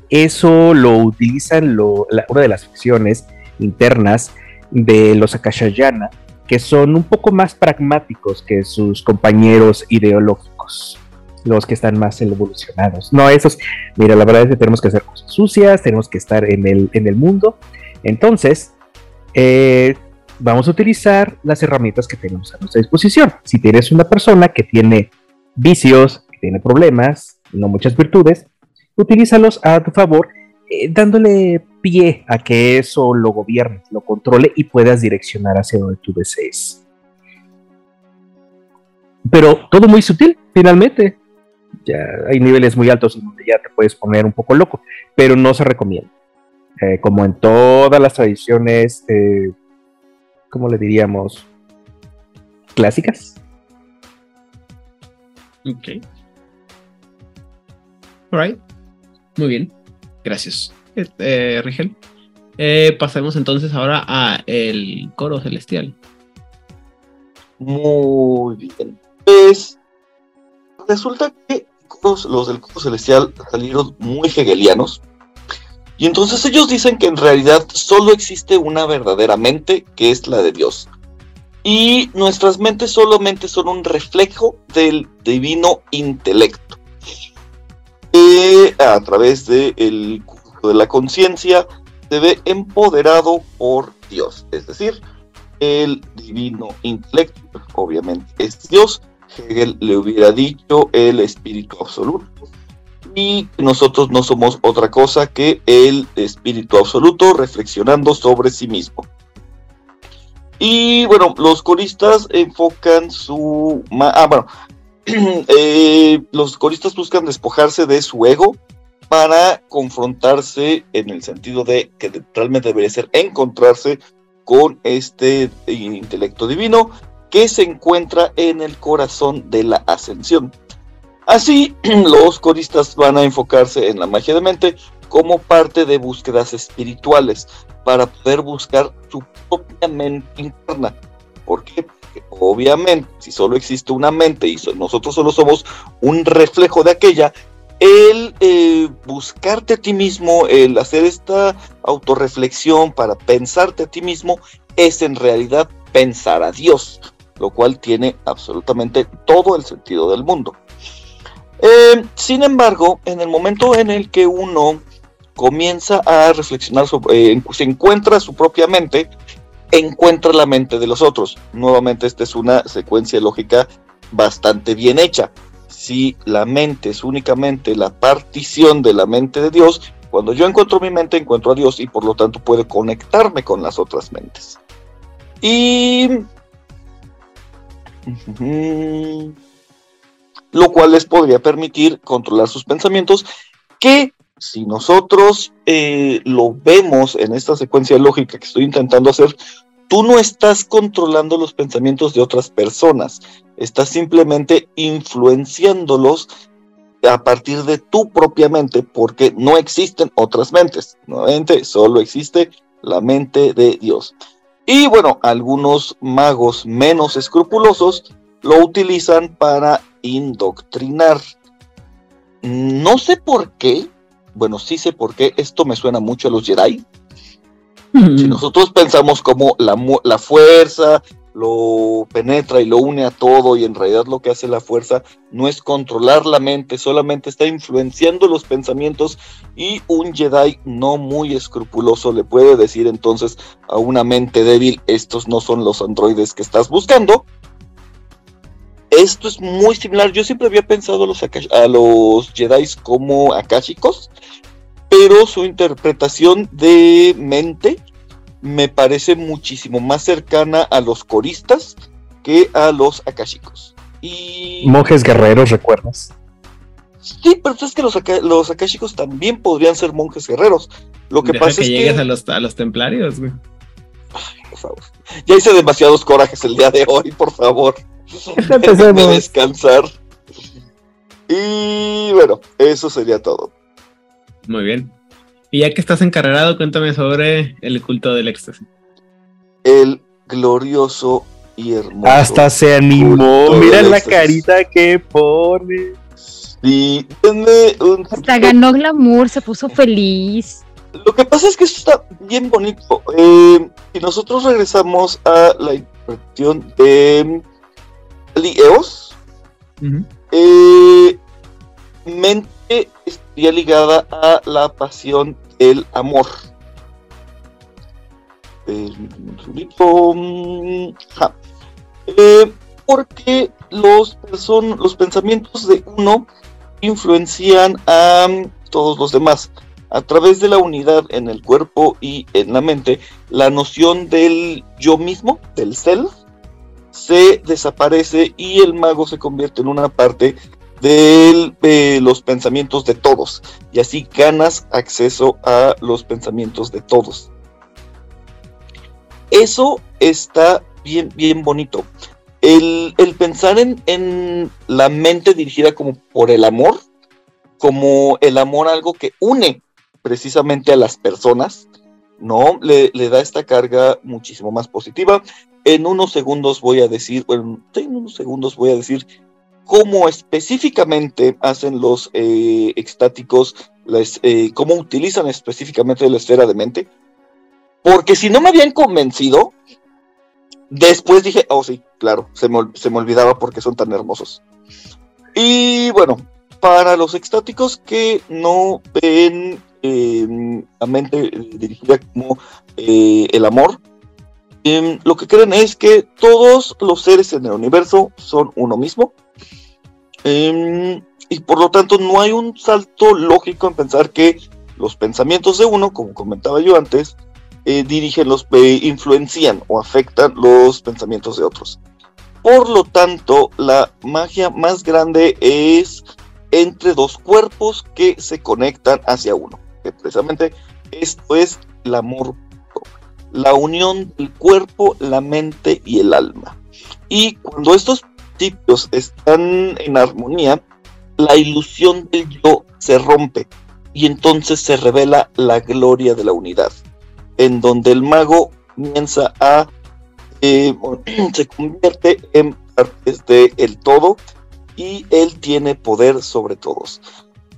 Eso lo utilizan una de las ficciones internas de los Akashayana, que son un poco más pragmáticos que sus compañeros ideológicos los que están más evolucionados. No, esos, mira, la verdad es que tenemos que hacer cosas sucias, tenemos que estar en el, en el mundo. Entonces, eh, vamos a utilizar las herramientas que tenemos a nuestra disposición. Si tienes una persona que tiene vicios, que tiene problemas, no muchas virtudes, utilízalos a tu favor, eh, dándole pie a que eso lo gobierne, lo controle y puedas direccionar hacia donde tú desees. Pero todo muy sutil, finalmente ya hay niveles muy altos en donde ya te puedes poner un poco loco, pero no se recomienda. Eh, como en todas las tradiciones, eh, ¿cómo le diríamos? Clásicas. Ok. Alright. Muy bien. Gracias, eh, Rigel. pasemos entonces ahora a el coro celestial. Muy bien. Pues resulta que los del Coro Celestial salieron muy hegelianos. Y entonces ellos dicen que en realidad solo existe una verdadera mente, que es la de Dios. Y nuestras mentes solamente son un reflejo del divino intelecto. a través del de de la conciencia se ve empoderado por Dios. Es decir, el divino intelecto, obviamente es Dios. Hegel le hubiera dicho el espíritu absoluto. Y nosotros no somos otra cosa que el espíritu absoluto reflexionando sobre sí mismo. Y bueno, los coristas enfocan su... Ah, bueno, eh, los coristas buscan despojarse de su ego para confrontarse en el sentido de que realmente debería ser encontrarse con este intelecto divino que se encuentra en el corazón de la ascensión. Así, los coristas van a enfocarse en la magia de mente como parte de búsquedas espirituales para poder buscar su propia mente interna. ¿Por qué? Porque obviamente, si solo existe una mente y nosotros solo somos un reflejo de aquella, el eh, buscarte a ti mismo, el hacer esta autorreflexión para pensarte a ti mismo, es en realidad pensar a Dios, lo cual tiene absolutamente todo el sentido del mundo. Eh, sin embargo, en el momento en el que uno comienza a reflexionar, sobre, eh, se encuentra su propia mente, encuentra la mente de los otros. Nuevamente, esta es una secuencia lógica bastante bien hecha. Si la mente es únicamente la partición de la mente de Dios, cuando yo encuentro mi mente, encuentro a Dios y por lo tanto puedo conectarme con las otras mentes. Y... Lo cual les podría permitir controlar sus pensamientos que si nosotros eh, lo vemos en esta secuencia lógica que estoy intentando hacer, tú no estás controlando los pensamientos de otras personas, estás simplemente influenciándolos a partir de tu propia mente, porque no existen otras mentes, nuevamente solo existe la mente de Dios. Y bueno, algunos magos menos escrupulosos lo utilizan para indoctrinar. No sé por qué, bueno, sí sé por qué, esto me suena mucho a los Jedi. Si nosotros pensamos como la, la fuerza lo penetra y lo une a todo y en realidad lo que hace la fuerza no es controlar la mente, solamente está influenciando los pensamientos y un Jedi no muy escrupuloso le puede decir entonces a una mente débil, estos no son los androides que estás buscando, esto es muy similar. Yo siempre había pensado a los, a Jedi como akashicos, pero su interpretación de mente me parece muchísimo más cercana a los coristas que a los akashicos. Y... Monjes guerreros, ¿recuerdas? Sí, pero es que los, los akashicos también podrían ser monjes guerreros. Lo que pasa es que. llegues a los, a los templarios, güey. por favor. Ya hice demasiados corajes el día de hoy, por favor. Déjenme descansar. Y bueno, eso sería todo. Muy bien. Y ya que estás encarregado, cuéntame sobre el culto del éxtasis. El glorioso y hermoso. Hasta se animó. Mira la carita que pone. Sí, denme un. Hasta ganó glamour, se puso feliz. Lo que pasa es que esto está bien bonito. Eh, y nosotros regresamos a la interpretación de Eos, eh, mente estaría ligada a la pasión del amor. Eh, porque los, los pensamientos de uno influencian a todos los demás. A través de la unidad en el cuerpo y en la mente, la noción del yo mismo, del self, se desaparece y el mago se convierte en una parte de los pensamientos de todos y así ganas acceso a los pensamientos de todos. Eso está bien, bien bonito. El, pensar en, en, la mente dirigida como por el amor, como el amor algo que une precisamente a las personas, ¿no? Le, le da esta carga muchísimo más positiva en unos segundos voy a decir, bueno, en unos segundos voy a decir cómo específicamente hacen los eh, extáticos, eh, cómo utilizan específicamente la esfera de mente. Porque si no me habían convencido, después dije, oh sí, claro, se me, olvidaba porque son tan hermosos. Y bueno, para los extáticos que no ven eh, la mente dirigida como el amor, em, lo que creen es que todos los seres en el universo son uno mismo Em, y por lo tanto no hay un salto lógico en pensar que los pensamientos de uno, como comentaba yo antes, eh, dirigen los, eh, influencian o afectan los pensamientos de otros. Por lo tanto, la magia más grande es entre dos cuerpos que se conectan hacia uno. Precisamente esto es el amor, la unión del cuerpo, la mente y el alma. Y cuando están en armonía, la ilusión del yo se rompe y entonces se revela la gloria de la unidad, en donde el mago comienza a eh, se convierte en parte del el todo y él tiene poder sobre todos.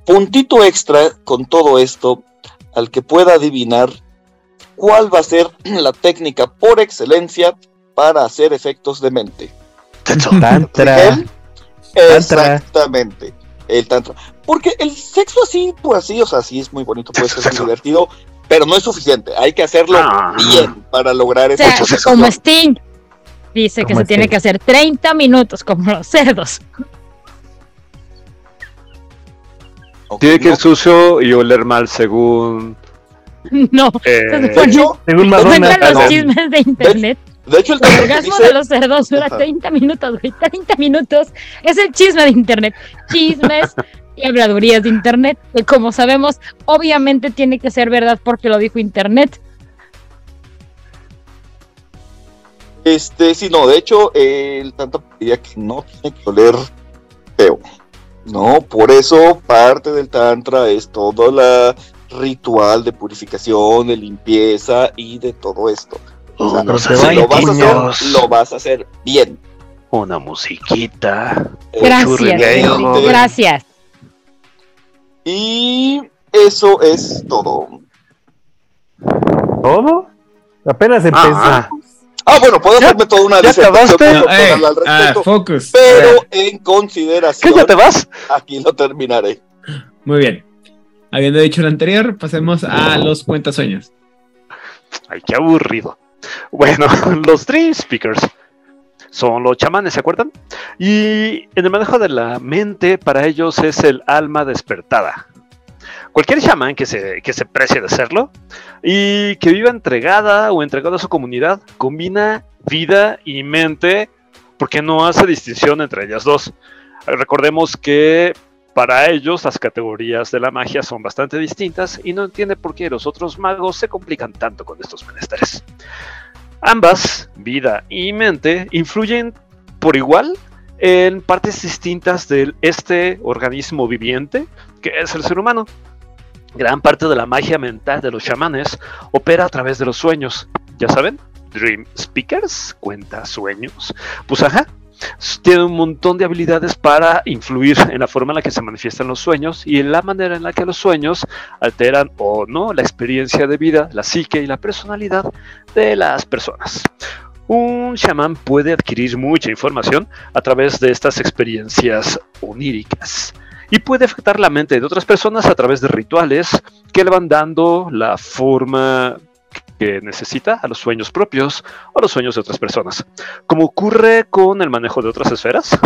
Puntito extra con todo esto, al que pueda adivinar cuál va a ser la técnica por excelencia para hacer efectos de mente. Tantra. Exactamente. El tantra. Porque el sexo así, pues así, o sea, sí es muy bonito, puede ser muy divertido, pero no es suficiente. Hay que hacerlo ah. bien para lograr eso. como Sting dice que se tiene que hacer 30 minutos como los cerdos. tiene que ir sucio y oler mal según. No, eh, según Madonna. los chismes de internet. De hecho, el, orgasmo de los cerdos dura 30 minutos, güey. 30 minutos es el chisme de internet. Chismes y habladurías de internet. Que como sabemos, obviamente tiene que ser verdad porque lo dijo internet. Este, sí, no, de hecho, el tanto diría que no tiene que oler feo. No, por eso parte del tantra es todo el ritual de purificación, de limpieza y de todo esto lo vas a hacer, lo vas a hacer bien. Una musiquita. Gracias. Gracias. Y eso es todo. ¿Todo? Apenas empezó. Ah, ah bueno, puedo hacerme toda una disertación al ah, focus. pero en consideración. ¿Qué ya te vas? Aquí lo terminaré. Muy bien. Habiendo dicho lo anterior, pasemos a los cuentasueños. Ay, qué aburrido. Bueno, los Dream Speakers son los chamanes, ¿se acuerdan? Y en el manejo de la mente, para ellos es el alma despertada. Cualquier chamán que se, que se precie de serlo y que viva entregada o entregada a su comunidad, combina vida y mente porque no hace distinción entre ellas dos. Recordemos que para ellos las categorías de la magia son bastante distintas y no entiende por qué los otros magos se complican tanto con estos menesteres. Ambas, vida y mente, influyen por igual en partes distintas de este organismo viviente que es el ser humano. Gran parte de la magia mental de los chamanes opera a través de los sueños. ¿Ya saben? Dream Speakers, cuenta sueños. Pues ajá, tiene un montón de habilidades para influir en la forma en la que se manifiestan los sueños y en la manera en la que los sueños alteran o no la experiencia de vida, la psique y la personalidad de las personas. Un chamán puede adquirir mucha información a través de estas experiencias oníricas y puede afectar la mente de otras personas a través de rituales que le van dando la forma que necesita a los sueños propios o los sueños de otras personas. Como ocurre con el manejo de otras esferas,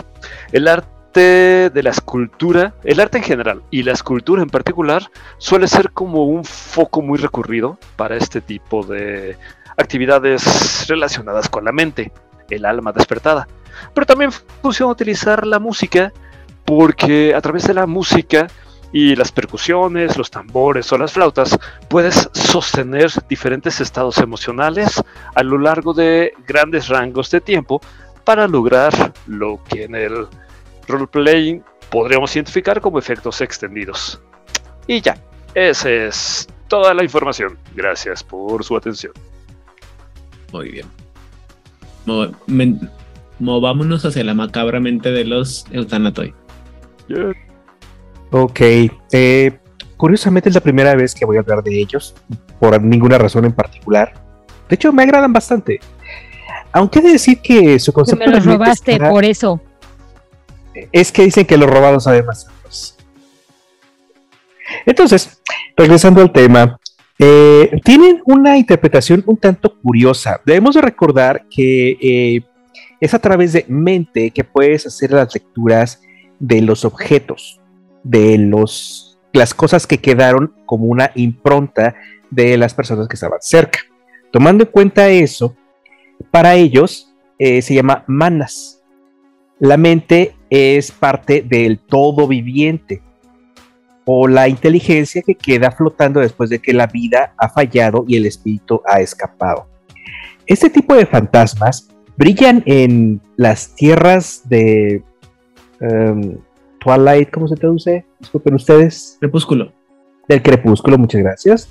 el arte de la escultura, el arte en general y la escultura en particular suele ser como un foco muy recurrido para este tipo de actividades relacionadas con la mente, el alma despertada. Pero también funciona utilizar la música porque a través de la música y las percusiones, los tambores o las flautas, puedes sostener diferentes estados emocionales a lo largo de grandes rangos de tiempo para lograr lo que en el roleplaying podríamos identificar como efectos extendidos. Y ya, esa es toda la información. Gracias por su atención. Muy bien. movámonos hacia la macabra mente de los Eutanatoi. Ok. Eh, curiosamente es la primera vez que voy a hablar de ellos, por ninguna razón en particular. De hecho, me agradan bastante. Aunque he de decir que su concepto. me los robaste, por eso. Es que dicen que los robados saben más. Entonces, regresando al tema, eh, tienen una interpretación un tanto curiosa. Debemos de recordar que eh, es a través de mente que puedes hacer las lecturas de los objetos, de los, las cosas que quedaron como una impronta de las personas que estaban cerca. Tomando en cuenta eso, para ellos eh, se llama manas. La mente es parte del todo viviente o la inteligencia que queda flotando después de que la vida ha fallado y el espíritu ha escapado. Este tipo de fantasmas brillan en las tierras de em, Twilight, ¿cómo se traduce? Disculpen ustedes. Crepúsculo. Del crepúsculo, muchas gracias.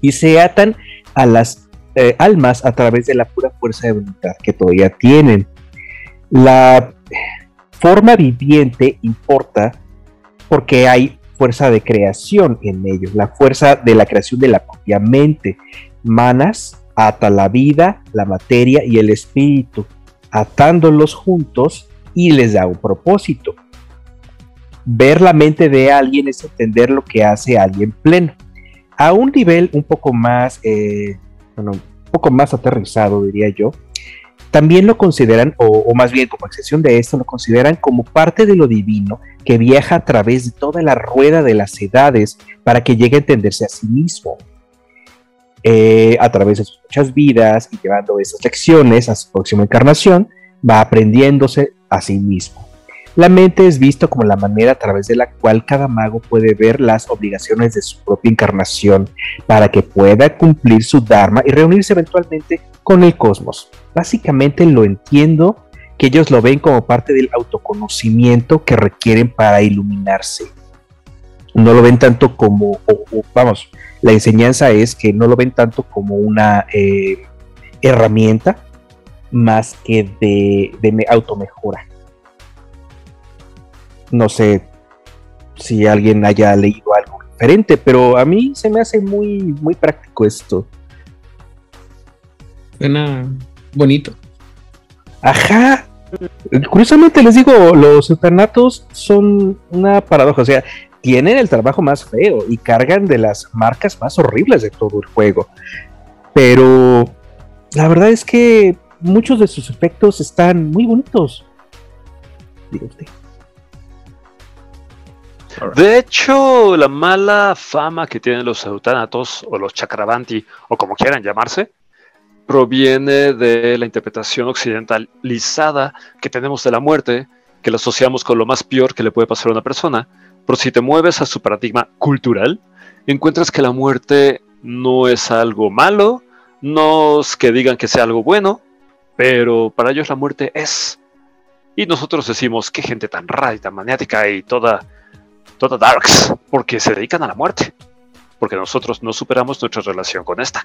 Y se atan a las eh, almas a través de la pura fuerza de voluntad que todavía tienen. La forma viviente importa porque hay fuerza de creación en ellos, la fuerza de la creación de la propia mente. Manas ata la vida, la materia y el espíritu, atándolos juntos y les da un propósito. Ver la mente de alguien es entender lo que hace alguien pleno. A un nivel un poco más eh, bueno, un poco más aterrizado, diría yo, también lo consideran, o, más bien como excepción de esto, lo consideran como parte de lo divino que viaja a través de toda la rueda de las edades para que llegue a entenderse a sí mismo. Eh, a través de sus muchas vidas y llevando esas lecciones a su próxima encarnación, va aprendiéndose a sí mismo. La mente es visto como la manera a través de la cual cada mago puede ver las obligaciones de su propia encarnación para que pueda cumplir su Dharma y reunirse eventualmente con el cosmos. Básicamente lo entiendo que ellos lo ven como parte del autoconocimiento que requieren para iluminarse. No lo ven tanto como, vamos, la enseñanza es que no lo ven tanto como una eh, herramienta más que de, de automejora no sé si alguien haya leído algo diferente, pero a mí se me hace muy, muy práctico esto. Suena bonito. Ajá. Curiosamente les digo, los eutanatos son una paradoja. O sea, tienen el trabajo más feo y cargan de las marcas más horribles de todo el juego. Pero la verdad es que muchos de sus efectos están muy bonitos. Digo usted. De hecho, la mala fama que tienen los eutanatos o los chakravanti, o como quieran llamarse, proviene de la interpretación occidentalizada que tenemos de la muerte, que la asociamos con lo más peor que le puede pasar a una persona. Pero si te mueves a su paradigma cultural, encuentras que la muerte no es algo malo, no es que digan que sea algo bueno, pero para ellos la muerte es. Y nosotros decimos, qué gente tan rara y tan maniática y toda toda darks, porque se dedican a la muerte, porque nosotros no superamos nuestra relación con esta.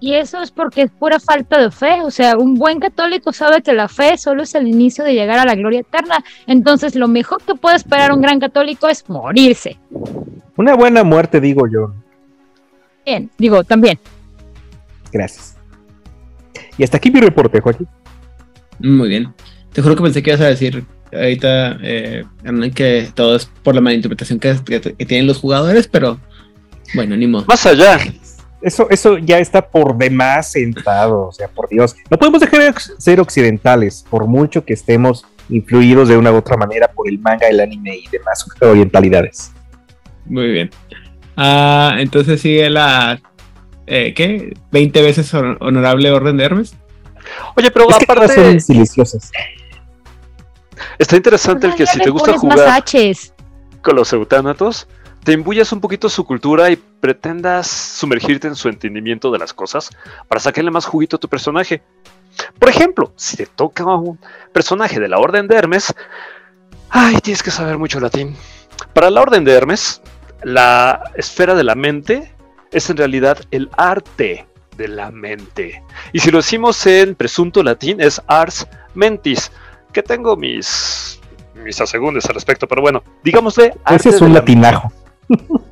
Y eso es porque es pura falta de fe, o sea, un buen católico sabe que la fe solo es el inicio de llegar a la gloria eterna, entonces lo mejor que puede esperar un gran católico es morirse. Una buena muerte, digo yo. Bien, digo, también. Gracias. Y hasta aquí mi reporte, Joaquín. Muy bien. Te juro que pensé que ibas a decir ahorita eh, que todo es por la malinterpretación que, que, tienen los jugadores, pero bueno, ni modo. Más allá. Eso, eso ya está por demás sentado, o sea, por Dios. No podemos dejar de ser occidentales, por mucho que estemos influidos de una u otra manera por el manga, el anime y demás orientalidades. Muy bien. Ah, entonces sigue la. Eh, ¿Qué? ¿20 veces honorable orden de Hermes? Oye, pero es aparte. Que son deliciosas. Está interesante el que si te gusta jugar con los eutánatos, te embullas un poquito su cultura y pretendas sumergirte en su entendimiento de las cosas para sacarle más juguito a tu personaje. Por ejemplo, si te toca un personaje de la Orden de Hermes, ay, tienes que saber mucho latín. Para la Orden de Hermes, la esfera de la mente es en realidad el arte de la mente. Y si lo decimos en presunto latín es ars mentis, que tengo mis mis asegúnes al respecto, pero bueno, digámosle. Ese es un latinajo.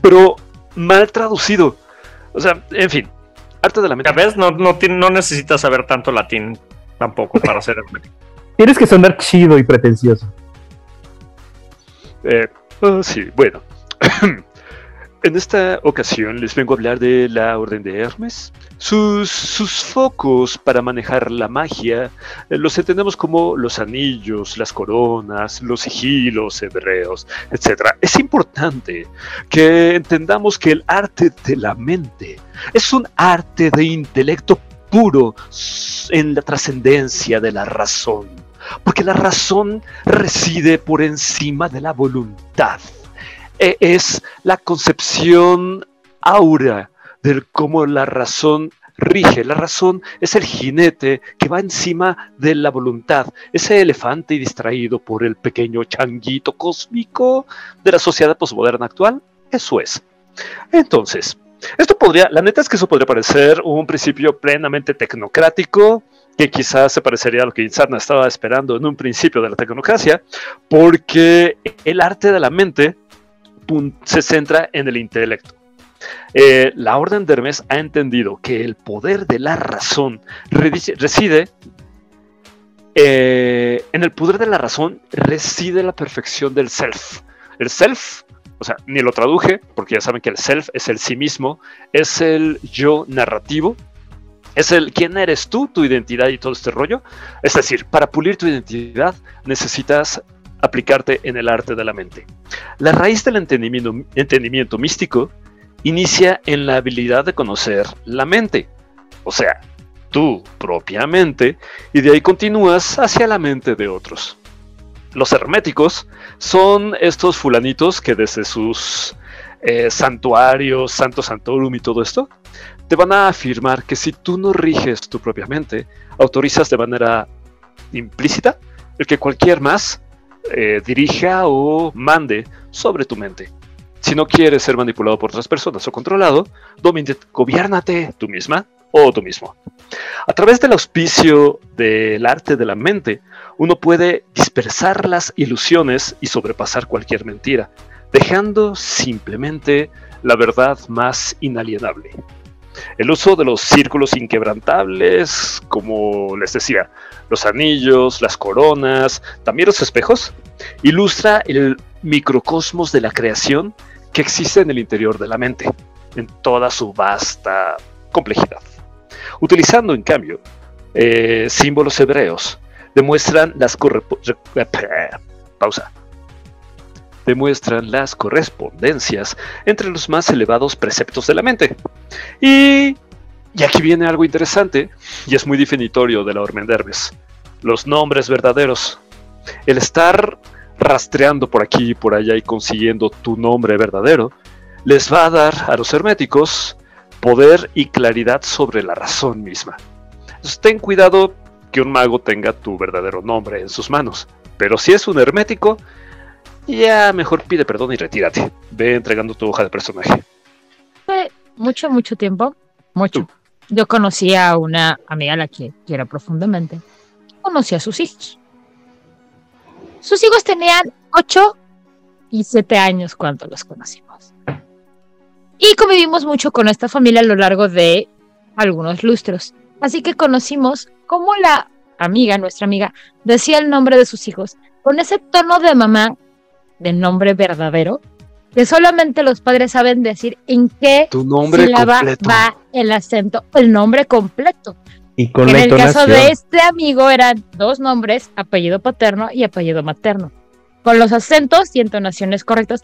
pero mal traducido. O sea, en fin, arte de la mente. ¿Ves? No, no, no necesitas saber tanto latín tampoco para ser hermético. Tienes que sonar chido y pretencioso. Eh, oh, sí, bueno. En esta ocasión les vengo a hablar de la Orden de Hermes. Sus, sus focos para manejar la magia eh, los entendemos como los anillos, las coronas, los sigilos hebreos, etc. Es importante que entendamos que el arte de la mente es un arte de intelecto puro en la trascendencia de la razón, porque la razón reside por encima de la voluntad. E, es la concepción aura de cómo la razón rige. La razón es el jinete que va encima de la voluntad, ese elefante distraído por el pequeño changuito cósmico de la sociedad posmoderna actual. Eso es. Entonces, esto podría, la neta es que eso podría parecer un principio plenamente tecnocrático, que quizás se parecería a lo que Insarna estaba esperando en un principio de la tecnocracia, porque el arte de la mente se centra en el intelecto. Eh, la Orden de Hermes ha entendido que el poder de la razón reside eh, en el poder de la razón reside la perfección del self. El self, o sea, ni lo traduje, porque ya saben que el self es el sí mismo, es el yo narrativo, es el quién eres tú, tu identidad y todo este rollo. Es decir, para pulir tu identidad necesitas aplicarte en el arte de la mente. La raíz del entendimiento, místico inicia en la habilidad de conocer la mente, o sea, tú propiamente, y de ahí continúas hacia la mente de otros. Los herméticos son estos fulanitos que desde sus eh, santuarios, santo santorum y todo esto, te van a afirmar que si tú no riges tu propia mente, autorizas de manera implícita el que cualquier más eh, dirija o mande sobre tu mente. Si no quieres ser manipulado por otras personas o controlado, gobiernate tú misma o tú mismo. A través del auspicio del arte de la mente, uno puede dispersar las ilusiones y sobrepasar cualquier mentira, dejando simplemente la verdad más inalienable. El uso de los círculos inquebrantables, como les decía, los anillos, las coronas, también los espejos, ilustra el microcosmos de la creación que existe en el interior de la mente, en toda su vasta complejidad. Utilizando, en cambio, eh, símbolos hebreos, demuestran las pausa demuestran las correspondencias entre los más elevados preceptos de la mente. Y, y aquí viene algo interesante, y es muy definitorio de la Ormenderbes. Los nombres verdaderos. El estar rastreando por aquí y por allá y consiguiendo tu nombre verdadero, les va a dar a los herméticos poder y claridad sobre la razón misma. Entonces, ten cuidado que un mago tenga tu verdadero nombre en sus manos, pero si es un hermético, ya mejor pide perdón y retírate. Ve entregando tu hoja de personaje. Fue mucho, mucho tiempo. Mucho. Yo conocí a una amiga a la que quiero profundamente. Conocí a sus hijos. Sus hijos tenían 8 y 7 años cuando los conocimos. Y convivimos mucho con esta familia a lo largo de algunos lustros. Así que conocimos cómo la amiga, nuestra amiga, decía el nombre de sus hijos con ese tono de mamá del nombre verdadero, que solamente los padres saben decir en qué tu nombre sílaba va el acento, el nombre completo. Y con en el caso de este amigo eran dos nombres, apellido paterno y apellido materno, con los acentos y entonaciones correctas,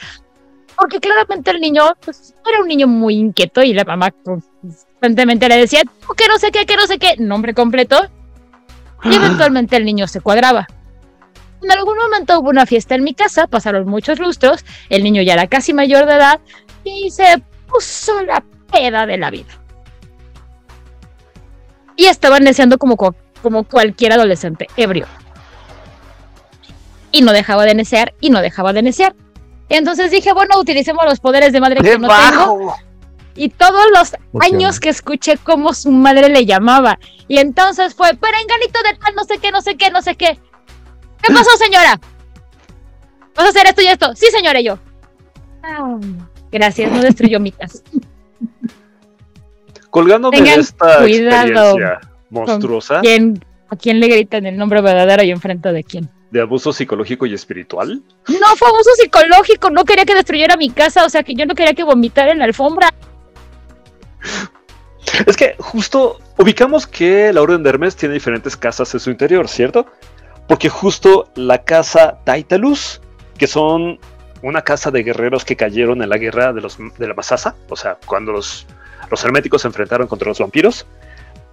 porque claramente el niño pues, era un niño muy inquieto y la mamá constantemente le decía, que no sé qué, que no sé qué, nombre completo, y eventualmente el niño se cuadraba. En algún momento hubo una fiesta en mi casa, pasaron muchos lustros, el niño ya era casi mayor de edad y se puso la peda de la vida. Y estaba deseando como, como cualquier adolescente ebrio. Y no dejaba de necear y no dejaba de necear. Entonces dije, bueno, utilicemos los poderes de madre que no tengo. y todos los años que escuché cómo su madre le llamaba. Y entonces fue, perenganito de tal, no sé qué, no sé qué, no sé qué. ¿Qué pasó, señora? ¿Vas a hacer esto y esto? Sí, señora, yo. gracias, no destruyó mi casa. Colgándome de esta experiencia monstruosa. ¿A quién le gritan el nombre verdadero y enfrente de quién? ¿De abuso psicológico y espiritual? No, fue abuso psicológico. No quería que destruyera mi casa. O sea, que yo no quería que vomitara en la alfombra. Es que justo ubicamos que la Orden de Hermes tiene diferentes casas en su interior, ¿cierto? Porque justo la casa Taitalus, que son una casa de guerreros que cayeron en la guerra de, los, de la Masasa, o sea, cuando los, los herméticos se enfrentaron contra los vampiros,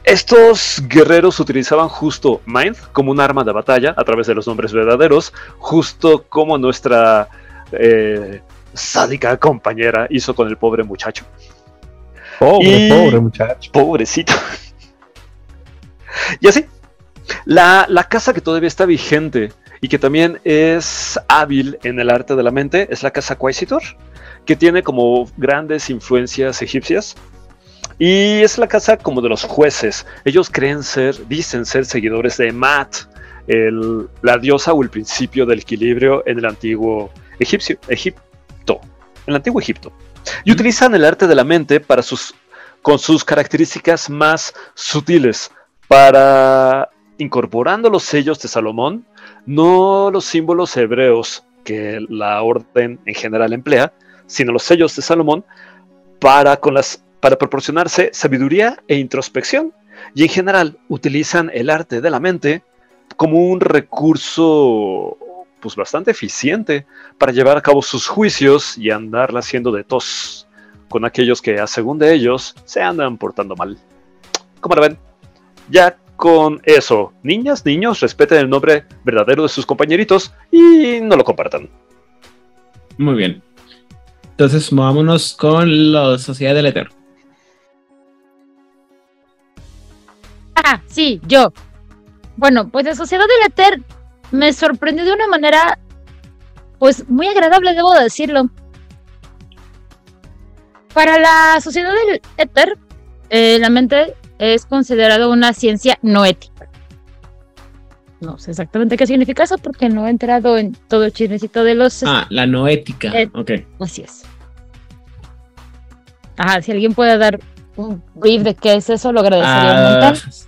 estos guerreros utilizaban justo Mind como un arma de batalla a través de los nombres verdaderos, justo como nuestra eh, sádica compañera hizo con el pobre muchacho. Pobre, pobre muchacho. Pobrecito. y así, la, la casa que todavía está vigente y que también es hábil en el arte de la mente es la casa Quaesitor, que tiene como grandes influencias egipcias. Y es la casa como de los jueces. Ellos creen ser, dicen ser seguidores de Mat, el, la diosa o el principio del equilibrio en el antiguo egipcio, Egipto, en el antiguo Egipto. Y utilizan el arte de la mente para sus, con sus características más sutiles, para incorporando los sellos de Salomón, no los símbolos hebreos que la orden en general emplea, sino los sellos de Salomón para, con las, para proporcionarse sabiduría e introspección. Y en general utilizan el arte de la mente como un recurso pues bastante eficiente para llevar a cabo sus juicios y andarla haciendo de tos con aquellos que, a según de ellos, se andan portando mal. ¿Cómo lo ven? Ya con eso, niñas, niños, respeten el nombre verdadero de sus compañeritos y no lo compartan. Muy bien. Entonces, movámonos con la Sociedad del Éter. Ah, sí, yo. Bueno, pues la Sociedad del Éter me sorprendió de una manera, pues muy agradable, debo decirlo. Para la sociedad del éter, eh, la mente es considerada una ciencia no ética. No sé exactamente qué significa eso porque no he entrado en todo el chismecito de los... Ah, la no ética. ok. Así es. Ajá, si alguien puede dar un brief de qué es eso, lo agradecería un montón. Ah,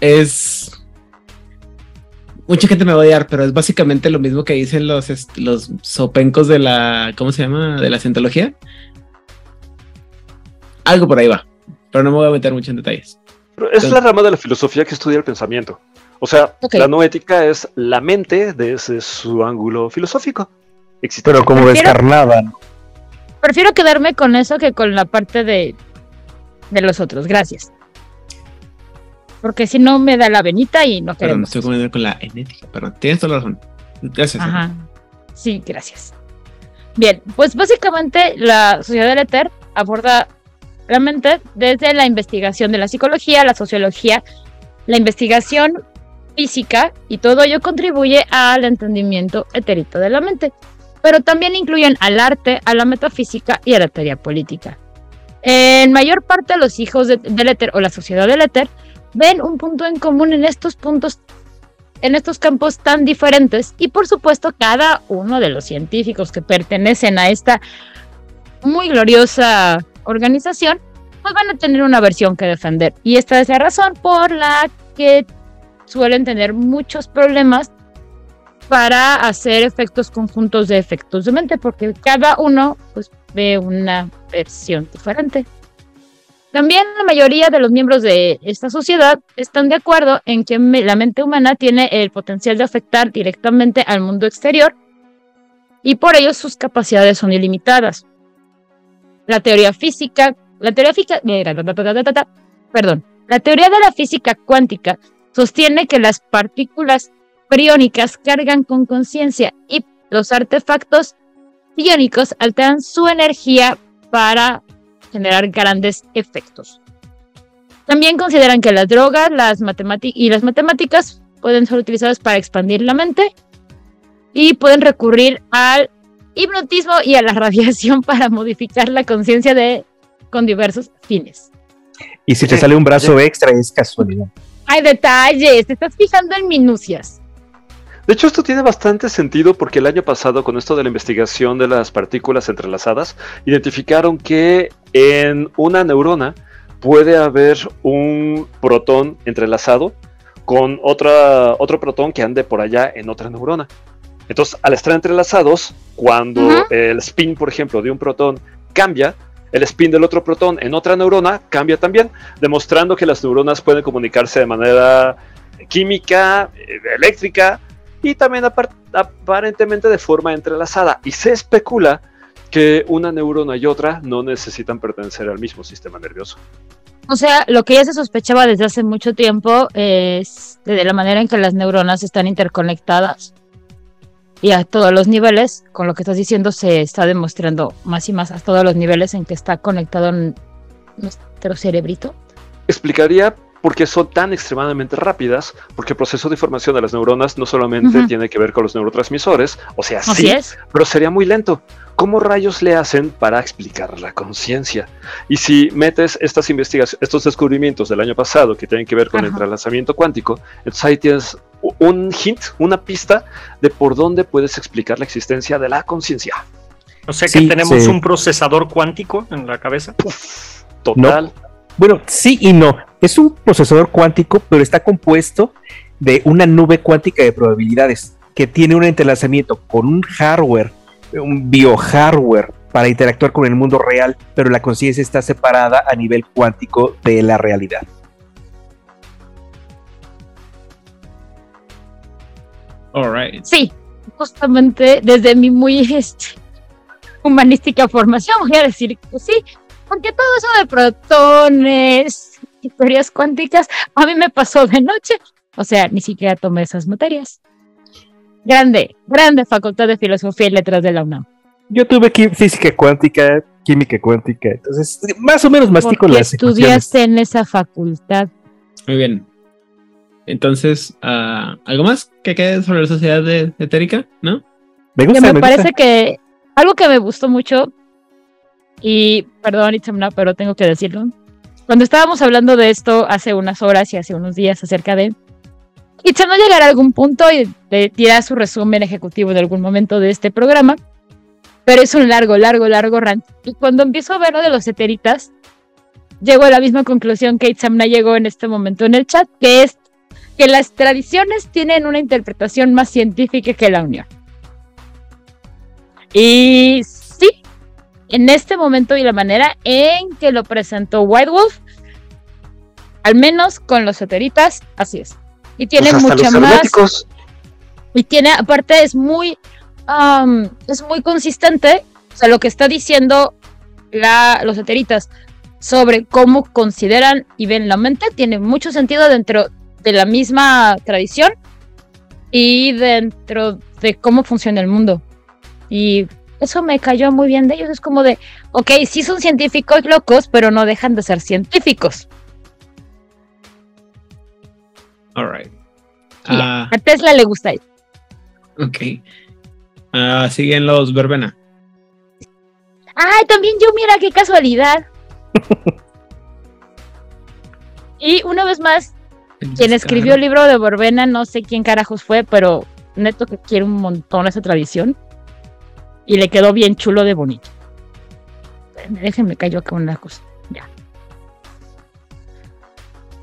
es mucha gente me va a odiar, pero es básicamente lo mismo que dicen los, los sopencos de la, ¿cómo se llama? De la cientología. Algo por ahí va, pero no me voy a meter mucho en detalles. Es la rama de la filosofía que estudia el pensamiento. O sea, la no ética es la mente desde su ángulo filosófico. Pero como descarnada. Prefiero quedarme con eso que con la parte de, de los otros. Gracias porque si no me da la venita y no queremos. Perdón, estoy comiendo con la enética, pero tienes toda la razón. Gracias. Ajá. Sí, gracias. Bien, pues básicamente la sociedad del éter aborda realmente desde la investigación de la psicología, la sociología, la investigación física y todo ello contribuye al entendimiento etérito de la mente. Pero también incluyen al arte, a la metafísica y a la teoría política. En mayor parte los hijos del éter o la sociedad del éter ven un punto en común en estos puntos, en estos campos tan diferentes. Y por supuesto, cada uno de los científicos que pertenecen a esta muy gloriosa organización, pues van a tener una versión que defender. Y esta es la razón por la que suelen tener muchos problemas para hacer efectos conjuntos de efectos de mente, porque cada uno pues, ve una versión diferente. También la mayoría de los miembros de esta sociedad están de acuerdo en que la mente humana tiene el potencial de afectar directamente al mundo exterior y por ello sus capacidades son ilimitadas. La teoría física, la teoría física, perdón, la teoría de la física cuántica sostiene que las partículas priónicas cargan con conciencia y los artefactos iónicos alteran su energía para generar grandes efectos. También consideran que las drogas las y las matemáticas pueden ser utilizadas para expandir la mente y pueden recurrir al hipnotismo y a la radiación para modificar la conciencia de con diversos fines. Y si te sale un brazo extra es casualidad. Hay detalles, te estás fijando en minucias. De hecho, esto tiene bastante sentido porque el año pasado, con esto de la investigación de las partículas entrelazadas, identificaron que en una neurona puede haber un protón entrelazado con otra, otro protón que ande por allá en otra neurona. Entonces, al estar entrelazados, cuando el spin, por ejemplo, de un protón cambia, el spin del otro protón en otra neurona cambia también, demostrando que las neuronas pueden comunicarse de manera química, eh, eléctrica y también aparentemente de forma entrelazada. Y se especula que una neurona y otra no necesitan pertenecer al mismo sistema nervioso. O sea, lo que ya se sospechaba desde hace mucho tiempo es de la manera en que las neuronas están interconectadas y a todos los niveles, con lo que estás diciendo, se está demostrando más y más a todos los niveles en que está conectado nuestro cerebrito. Explicaría por qué son tan extremadamente rápidas, porque el proceso de información de las neuronas no solamente tiene que ver con los neurotransmisores, o sea, sí, pero sería muy lento. ¿Cómo rayos le hacen para explicar la conciencia? Y si metes estas investigaciones, estos descubrimientos del año pasado que tienen que ver con el entrelazamiento cuántico, entonces ahí tienes un hint, una pista de por dónde puedes explicar la existencia de la conciencia. O sea que tenemos un procesador cuántico en la cabeza. total. Bueno, sí y no. Es un procesador cuántico, pero está compuesto de una nube cuántica de probabilidades que tiene un entrelazamiento con un hardware un biohardware para interactuar con el mundo real, pero la conciencia está separada a nivel cuántico de la realidad. Alright. Sí, justamente desde mi muy este, humanística formación voy a decir que sí, porque todo eso de protones, historias cuánticas, a mí me pasó de noche, o sea, ni siquiera tomé esas materias. Grande, grande Facultad de Filosofía y Letras de la UNAM. Yo tuve física cuántica, química cuántica, entonces más o menos mastico las estudiaste en esa facultad? Muy bien. Entonces, uh, ¿algo más que quede sobre la sociedad de etérica? ¿No? Me gusta. me, parece que algo que me gustó mucho, y perdón, Itzamna, pero tengo que decirlo. Cuando estábamos hablando de esto hace unas horas y hace unos días acerca de Itza no llegará a algún punto y te dirá su resumen ejecutivo en algún momento de este programa, pero es un largo, largo, largo rant. Y cuando empiezo a ver lo de los eteritas, llego a la misma conclusión que Itzamna llegó en este momento en el chat, que es que las tradiciones tienen una interpretación más científica que la unión. Y en este momento y la manera en que lo presentó White Wolf, al menos con los eteritas, así es y tiene pues mucha más. Y tiene, aparte, es muy, es muy consistente. O sea, lo que está diciendo la, los eteritas sobre cómo consideran y ven la mente tiene mucho sentido dentro de la misma tradición y dentro de cómo funciona el mundo. Y eso me cayó muy bien de ellos. Es como de, ok, sí son científicos locos, pero no dejan de ser científicos. Alright. Ah. a Tesla le gusta eso. Ok. Uh, siguen los verbena. Ay, también yo, mira qué casualidad. y una vez más, quien escribió el libro de verbena, no sé quién carajos fue, pero neto que quiere un montón esa tradición. Y le quedó bien chulo de bonito. Déjenme callo acá una cosa. Ya.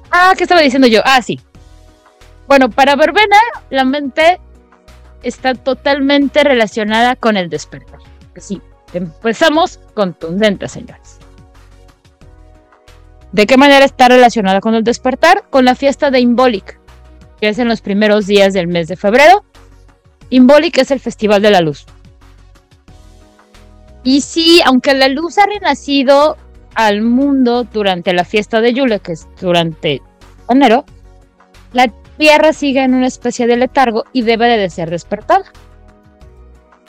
Ah, ¿qué estaba diciendo yo? Ah, sí. Bueno, para Verbena, la mente está totalmente relacionada con el despertar. Sí, empezamos contundentes, señores. ¿De qué manera está relacionada con el despertar? Con la fiesta de Imbolic, que es en los primeros días del mes de febrero. Imbolic es el Festival de la Luz. Y sí, aunque la luz ha renacido al mundo durante la fiesta de Yule, que es durante enero, la Tierra sigue en una especie de letargo y debe de ser despertada.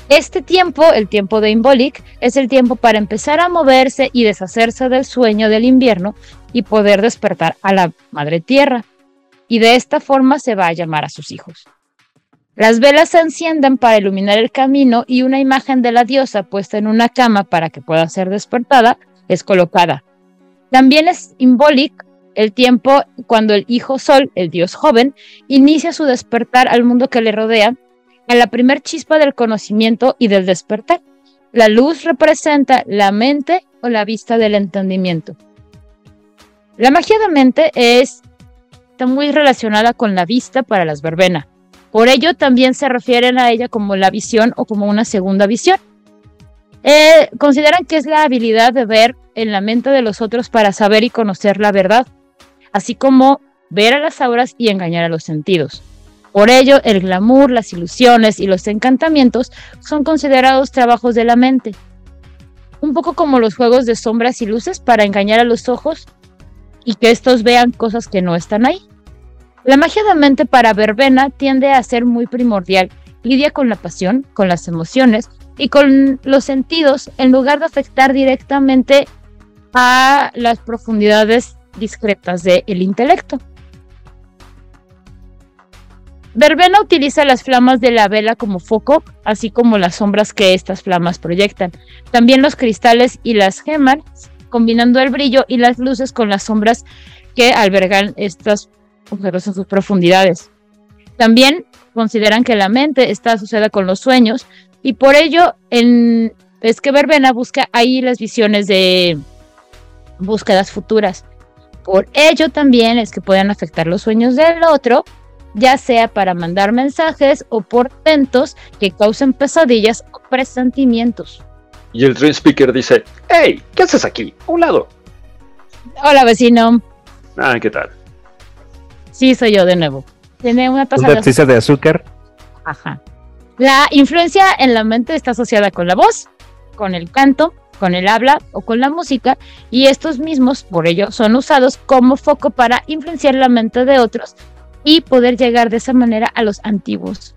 Este tiempo, el tiempo de Imbolic, es el tiempo para empezar a moverse y deshacerse del sueño del invierno y poder despertar a la Madre Tierra. Y de esta forma se va a llamar a sus hijos. Las velas se encienden para iluminar el camino y una imagen de la diosa puesta en una cama para que pueda ser despertada es colocada También es simbólico el tiempo cuando el hijo sol, el dios joven, inicia su despertar al mundo que le rodea, a la primer chispa del conocimiento y del despertar. La luz representa la mente o la vista del entendimiento. La magia de mente es, está muy relacionada con la vista para las verbenas. Por ello también se refieren a ella como la visión o como una segunda visión. Eh, consideran que es la habilidad de ver en la mente de los otros para saber y conocer la verdad, así como ver a las auras y engañar a los sentidos. Por ello, el glamour, las ilusiones y los encantamientos son considerados trabajos de la mente, un poco como los juegos de sombras y luces para engañar a los ojos y que estos vean cosas que no están ahí. La magia de mente para verbena tiende a ser muy primordial, lidia con la pasión, con las emociones y con los sentidos en lugar de afectar directamente a las profundidades discretas del intelecto. Verbena utiliza las flamas de la vela como foco, así como las sombras que estas flamas proyectan. También los cristales y las gemas, combinando el brillo y las luces con las sombras que albergan estos objetos en sus profundidades. También consideran que la mente está asociada con los sueños y por ello en, es que Verbena busca ahí las visiones de búsquedas futuras. Por ello también es que pueden afectar los sueños del otro, ya sea para mandar mensajes o portentos que causen pesadillas o presentimientos. Y el Dream Speaker dice, hey, ¿qué haces aquí? A un lado. Hola vecino. Ah, ¿qué tal? Sí, soy yo de nuevo. Tiene una taza de, de azúcar. Ajá. La influencia en la mente está asociada con la voz, con el canto, con el habla o con la música, y estos mismos, por ello, son usados como foco para influenciar la mente de otros y poder llegar de esa manera a los antiguos.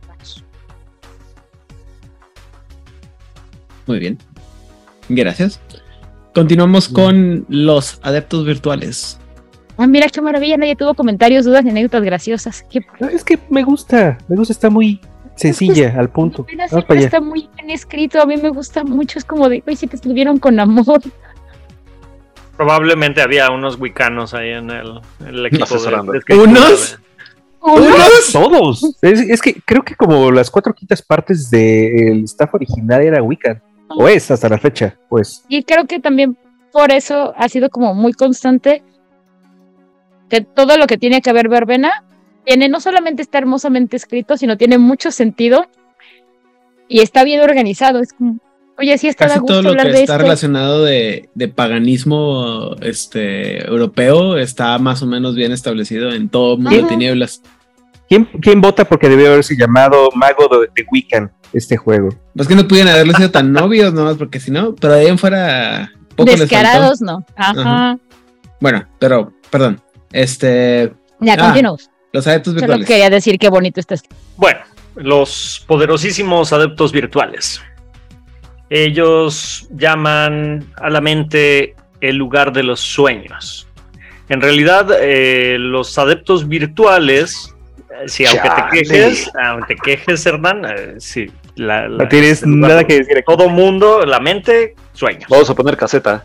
Muy bien. Gracias. Continuamos con los adeptos virtuales. Ah, mira qué maravilla, nadie tuvo comentarios, dudas ni anécdotas graciosas. es que me gusta, me gusta, está muy, sencilla, al punto. está muy bien escrito, a mí me gusta mucho, es como de, oye, si te escribieron con amor. Probablemente había unos wicanos ahí en el, equipo. De, ¿Unos? ¿Unos? Todos. Es, que creo que como las cuatro quintas partes del staff original era Wiccan. O es hasta la fecha, pues. Y creo que también por eso ha sido como muy constante que todo lo que tiene que ver verbena tiene, no solamente está hermosamente escrito, sino tiene mucho sentido y está bien organizado. Es como, oye, sí está Casi todo lo que está relacionado de, paganismo este, europeo está más o menos bien establecido en todo mundo de tinieblas. ¿Quién, ¿Quién, vota porque debió haberse llamado Mago de, de Wiccan este juego? Pues que no pudieran haberlo sido tan novios, nomás porque si no, pero ahí en fuera. Poco Descarados, no. Ajá. Bueno, pero, perdón. Este. Ya, ah, continuamos. Los adeptos virtuales. Solo quería decir qué bonito está. Bueno, los poderosísimos adeptos virtuales. Ellos llaman a la mente el lugar de los sueños. En realidad, eh, los adeptos virtuales, eh, si aunque te quejes, aunque te quejes, Hernán, eh, sí, no tienes nada que decir. Todo mundo, la mente, sueños. Vamos a poner caseta.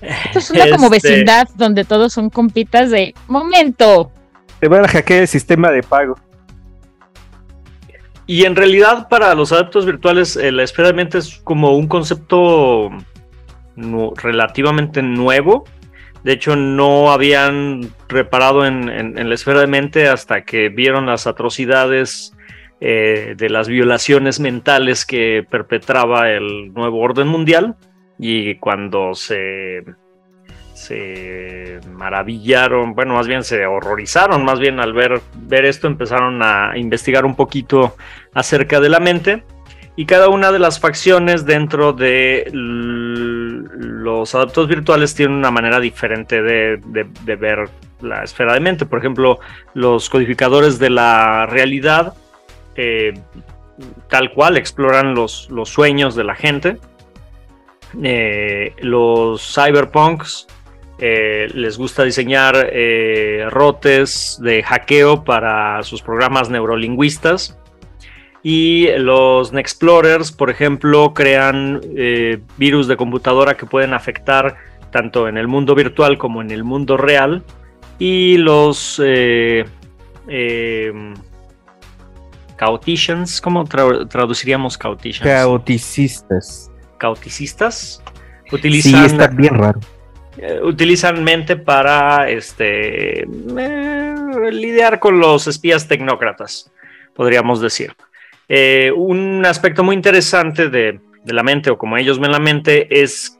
Esto es una como este vecindad donde todos son compitas de momento. Te van a hackear el sistema de pago. Y en realidad para los adeptos virtuales eh, la esfera de mente es como un concepto relativamente nuevo. De hecho no habían reparado en, la esfera de mente hasta que vieron las atrocidades eh, de las violaciones mentales que perpetraba el nuevo orden mundial. Y cuando se se maravillaron, bueno, más bien se horrorizaron, más bien al ver, ver esto empezaron a investigar un poquito acerca de la mente y cada una de las facciones dentro de los adaptos virtuales tiene una manera diferente de, ver la esfera de mente. Por ejemplo, los codificadores de la realidad eh, tal cual exploran los, los, sueños de la gente. Eh, los cyberpunks eh, les gusta diseñar eh, rotes de hackeo para sus programas neurolingüistas. Y los Nexplorers, por ejemplo, crean virus de computadora que pueden afectar tanto en el mundo virtual como en el mundo real. Y los eh, cauticians, ¿cómo traduciríamos cauticians? Cauticistas. Cauticistas utilizan. Sí, está bien raro. Eh, utilizan mente para este, lidiar con los espías tecnócratas, podríamos decir. un aspecto muy interesante de, de la mente, o como ellos ven la mente, es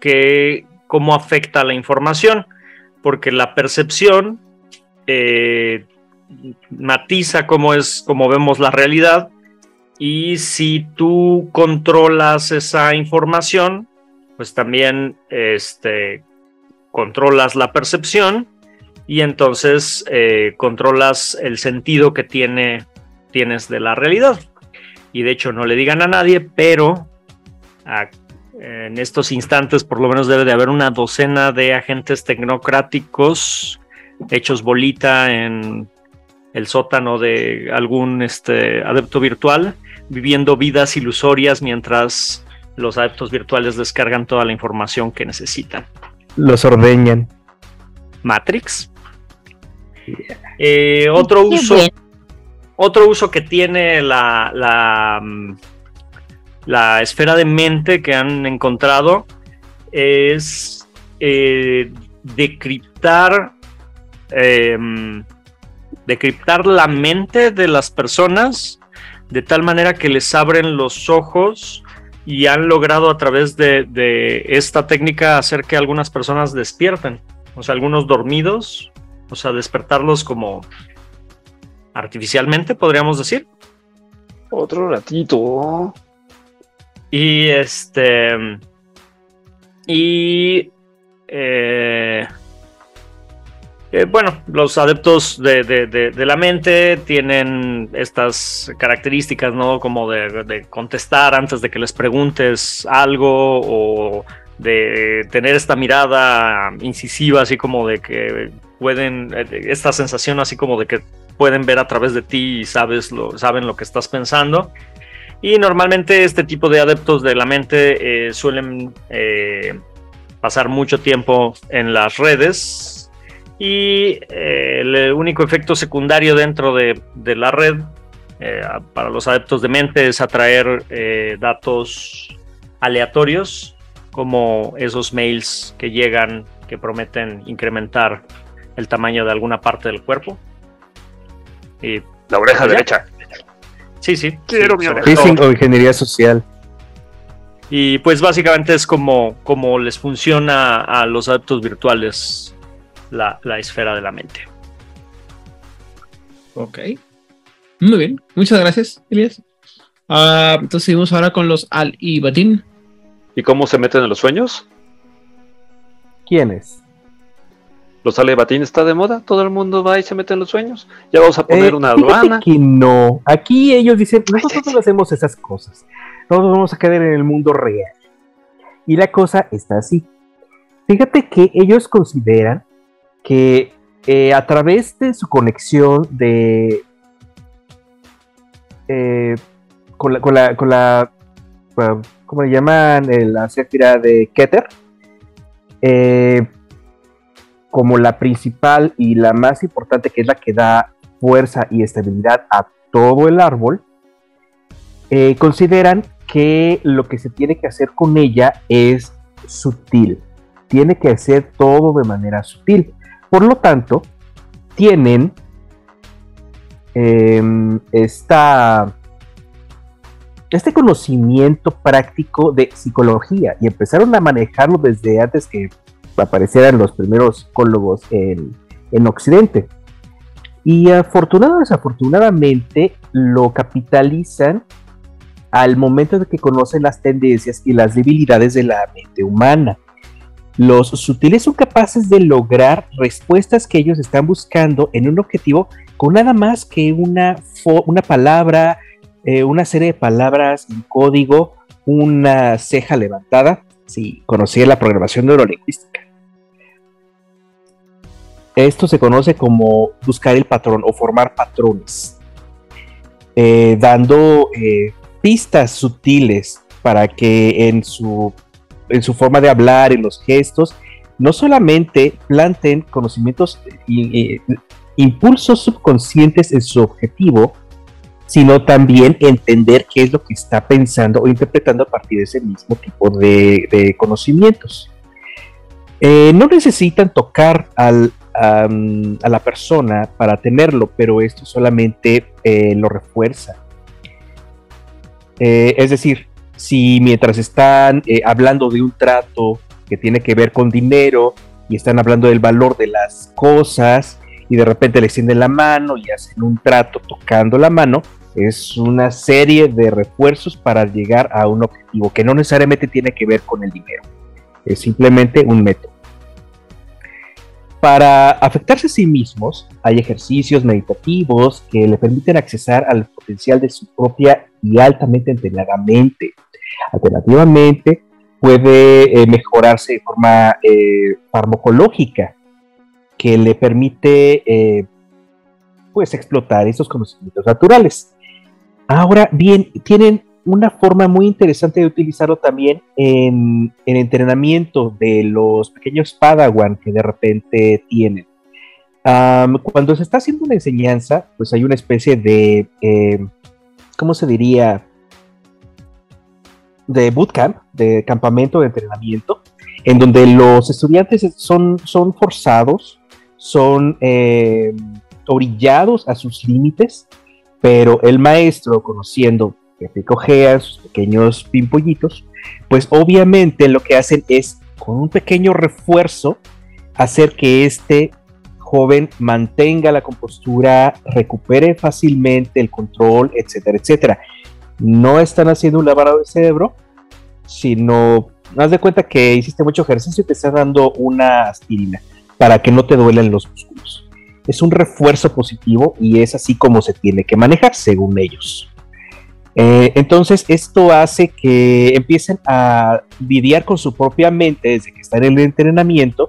que cómo afecta la información, porque la percepción eh, matiza cómo es, cómo vemos la realidad, y si tú controlas esa información, pues también este, controlas la percepción y entonces eh, controlas el sentido que tiene, tienes de la realidad. Y de hecho no le digan a nadie, pero en estos instantes por lo menos debe de haber una docena de agentes tecnocráticos hechos bolita en el sótano de algún este, adepto virtual, viviendo vidas ilusorias mientras los adeptos virtuales descargan toda la información que necesitan. Los ordeñan. Matrix. Eh, otro uso. Otro uso que tiene la, la mm, la esfera de mente que han encontrado es eh, decriptar, em, decriptar la mente de las personas de tal manera que les abren los ojos y han logrado a través de, de, esta técnica hacer que algunas personas despierten, o sea, algunos dormidos, o sea, despertarlos como artificialmente, podríamos decir. Otro ratito. Y este. Y. Eh, eh, bueno, los adeptos de, la mente tienen estas características, ¿no? Como de, contestar antes de que les preguntes algo o de tener esta mirada incisiva, así como de que pueden, eh, esta sensación así como de que pueden ver a través de ti y sabes lo, saben lo que estás pensando. Y normalmente este tipo de adeptos de la mente eh, suelen pasar mucho tiempo en las redes y eh, el único efecto secundario dentro de, la red para los adeptos de mente es atraer datos aleatorios como esos mails que llegan que prometen incrementar el tamaño de alguna parte del cuerpo. Y la oreja derecha. Sí, sí. Quiero o ingeniería social. Y pues básicamente es como, como les funciona a los adeptos virtuales la, esfera de la mente. Ok. Muy bien. Muchas gracias, Elias. Ah, entonces seguimos ahora con los Al y Batín. ¿Y cómo se meten en los sueños? ¿Quiénes? los alebatín está de moda, todo el mundo va y se mete en los sueños. Ya vamos a poner eh, una aduana. Aquí no, aquí ellos dicen, nosotros no hacemos esas cosas, nosotros vamos a quedar en el mundo real. Y la cosa está así. Fíjate que ellos consideran que eh, a través de su conexión de... Eh, con la, con la, con la ¿cómo le llaman? La sátira de Keter. Eh, como la principal y la más importante, que es la que da fuerza y estabilidad a todo el árbol, eh, consideran que lo que se tiene que hacer con ella es sutil. Tiene que hacer todo de manera sutil. Por lo tanto, tienen em, esta, este conocimiento práctico de psicología y empezaron a manejarlo desde antes que aparecieran los primeros psicólogos en, Occidente. Y afortunadamente o desafortunadamente lo capitalizan al momento de que conocen las tendencias y las debilidades de la mente humana. Los sutiles son capaces de lograr respuestas que ellos están buscando en un objetivo con nada más que una, una palabra, eh, una serie de palabras en código, una ceja levantada, si conocía la programación neurolingüística. Esto se conoce como buscar el patrón o formar patrones, eh, dando eh, pistas sutiles para que en su, en su forma de hablar, en los gestos, no solamente planten conocimientos, y impulsos subconscientes en su objetivo, sino también entender qué es lo que está pensando o interpretando a partir de ese mismo tipo de, conocimientos. Eh, no necesitan tocar al, a la persona para tenerlo, pero esto solamente eh, lo refuerza. Eh, es decir, si mientras están hablando de un trato que tiene que ver con dinero y están hablando del valor de las cosas y de repente le extienden la mano y hacen un trato tocando la mano, es una serie de refuerzos para llegar a un objetivo que no necesariamente tiene que ver con el dinero, es simplemente un método. Para afectarse a sí mismos, hay ejercicios meditativos que le permiten accesar al potencial de su propia y altamente entrenada mente. Alternativamente, puede eh, mejorarse de forma eh, farmacológica, que le permite eh, pues explotar esos conocimientos naturales. Ahora bien, tienen una forma muy interesante de utilizarlo también en, entrenamiento de los pequeños Padawan que de repente tienen. cuando se está haciendo una enseñanza, pues hay una especie de, ¿cómo se diría? De bootcamp, de campamento de entrenamiento, en donde los estudiantes son, son forzados, son eh, orillados a sus límites pero el maestro, conociendo que picojean sus pequeños pimpollitos, pues obviamente lo que hacen es, con un pequeño refuerzo, hacer que este joven mantenga la compostura, recupere fácilmente el control, etcétera, etcétera. No están haciendo un lavado de cerebro, sino haz de cuenta que hiciste mucho ejercicio y te están dando una aspirina para que no te duelen los músculos es un refuerzo positivo y es así como se tiene que manejar según ellos. Eh, entonces esto hace que empiecen a lidiar con su propia mente desde que están en el entrenamiento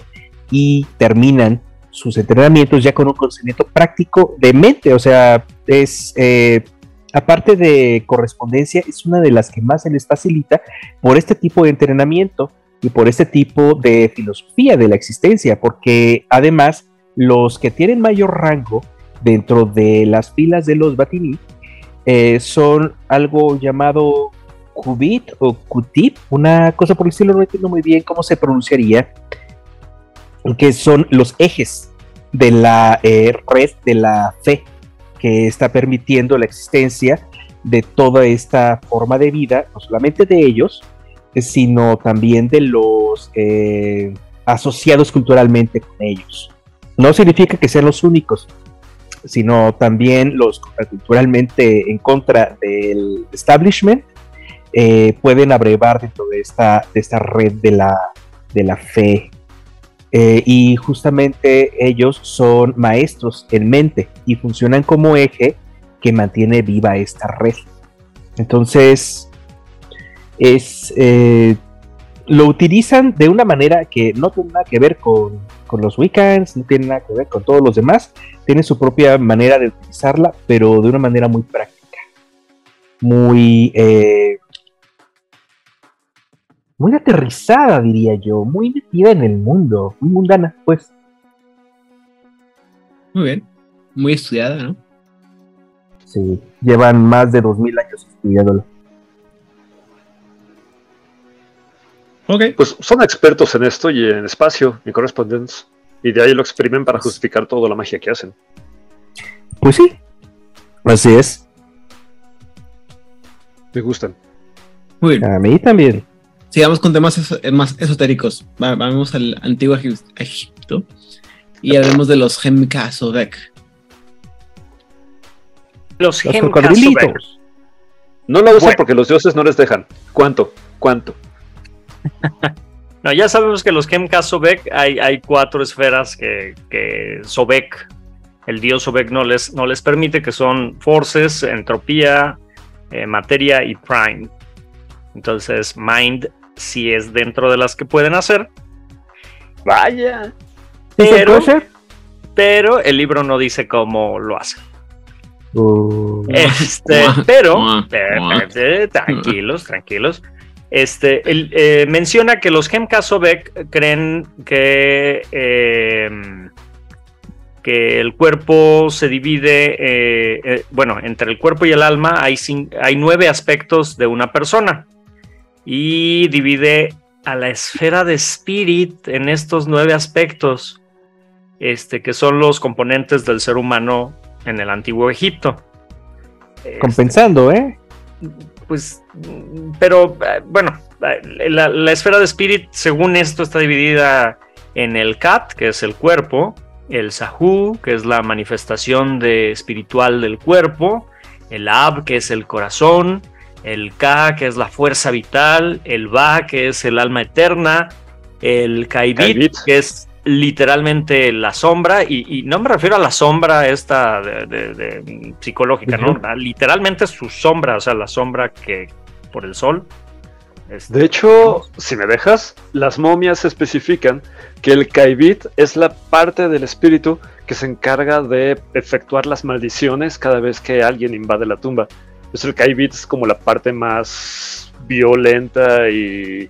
y terminan sus entrenamientos ya con un conocimiento práctico de mente, o sea, es eh, aparte de correspondencia, es una de las que más se les facilita por este tipo de entrenamiento y por este tipo de filosofía de la existencia, porque además los que tienen mayor rango dentro de las filas de los Batini eh, son algo llamado Qubit o Qutip, una cosa por el estilo, no entiendo muy bien cómo se pronunciaría, que son los ejes de la eh, red de la fe que está permitiendo la existencia de toda esta forma de vida, no solamente de ellos, sino también de los eh, asociados culturalmente con ellos no significa que sean los únicos, sino también los culturalmente en contra del establishment eh, pueden abrevar dentro de esta, de esta red de la, de la fe. Eh, y justamente ellos son maestros en mente y funcionan como eje que mantiene viva esta red. Entonces, es, eh, lo utilizan de una manera que no tiene nada que ver con con los weekends, no tiene nada que ver con todos los demás, tiene su propia manera de utilizarla, pero de una manera muy práctica, muy, eh, muy aterrizada, diría yo, muy metida en el mundo, muy mundana, pues. Muy bien, muy estudiada, ¿no? Sí, llevan más de dos mil años estudiándolo. Pues son expertos en esto y en espacio y correspondence. Y de ahí lo exprimen para justificar toda la magia que hacen. Pues sí. Así es. Me gustan. Muy bien. A mí también. Sigamos con temas más esotéricos. Vamos al antiguo Egipto y hablemos de los Hemka Los, los No lo usan porque los dioses no les dejan. ¿Cuánto? ¿Cuánto? no, ya sabemos que los Kemka Sobek hay, hay cuatro esferas que, que Sobek, el dios Sobek, no les, no les permite, que son Forces, Entropía, eh, Materia y Prime. Entonces, Mind sí es dentro de las que pueden hacer. Vaya. Pero, pero el libro no dice cómo lo hace. Uh. Este, pero, tranquilos, tranquilos. Este, eh, menciona que los Hem Sobek creen que, eh, que el cuerpo se divide, eh, bueno, entre el cuerpo y el alma hay, hay nueve aspectos de una persona y divide a la esfera de spirit en estos nueve aspectos, este, que son los componentes del ser humano en el antiguo Egipto. Compensando, ¿eh? Pues, pero bueno, la, esfera de Spirit, según esto, está dividida en el Kat, que es el cuerpo, el Sahu, que es la manifestación de espiritual del cuerpo, el Ab, que es el corazón, el Ka, que es la fuerza vital, el Ba, que es el alma eterna, el Kaibit, que es literalmente la sombra, y, no me refiero a la sombra esta de, psicológica, ¿no? Literalmente su sombra, o sea, la sombra que por el sol. Este, de hecho, si me dejas, las momias especifican que el Kaibit es la parte del espíritu que se encarga de efectuar las maldiciones cada vez que alguien invade la tumba. Entonces el Kaibit es como la parte más violenta y,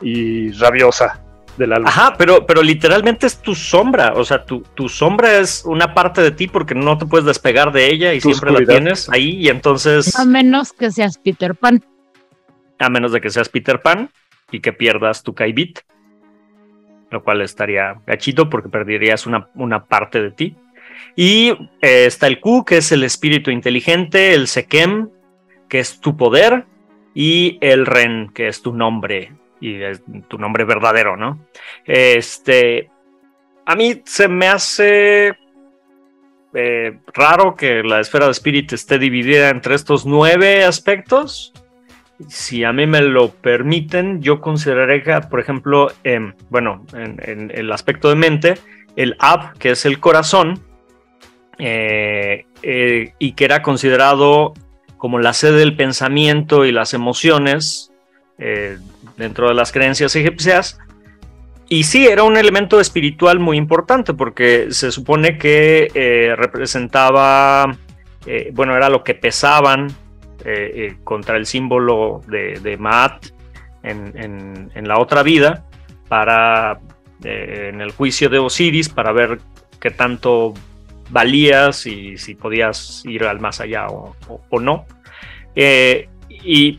y rabiosa Ajá, pero, pero literalmente es tu sombra. O sea, tu, tu, sombra es una parte de ti porque no te puedes despegar de ella y siempre la tienes ahí. Y entonces. A menos que seas Peter Pan. A menos de que seas Peter Pan y que pierdas tu Kaibit. Lo cual estaría gachito porque perderías una, una parte de ti. Y eh, está el Q, que es el espíritu inteligente, el Sekem, que es tu poder, y el Ren, que es tu nombre y tu nombre verdadero, ¿no? Este, a mí se me hace eh, raro que la esfera de espíritu esté dividida entre estos nueve aspectos. Si a mí me lo permiten, yo consideraría que, por ejemplo, bueno, en, el aspecto de mente, el ab, que es el corazón, eh, eh, y que era considerado como la sede del pensamiento y las emociones, dentro de las creencias egipcias. Y sí, era un elemento espiritual muy importante porque se supone que eh, representaba, eh, bueno, era lo que pesaban eh, contra el símbolo de, de Maat en, la otra vida, para en el juicio de Osiris, para ver qué tanto valías y si podías ir al más allá o, no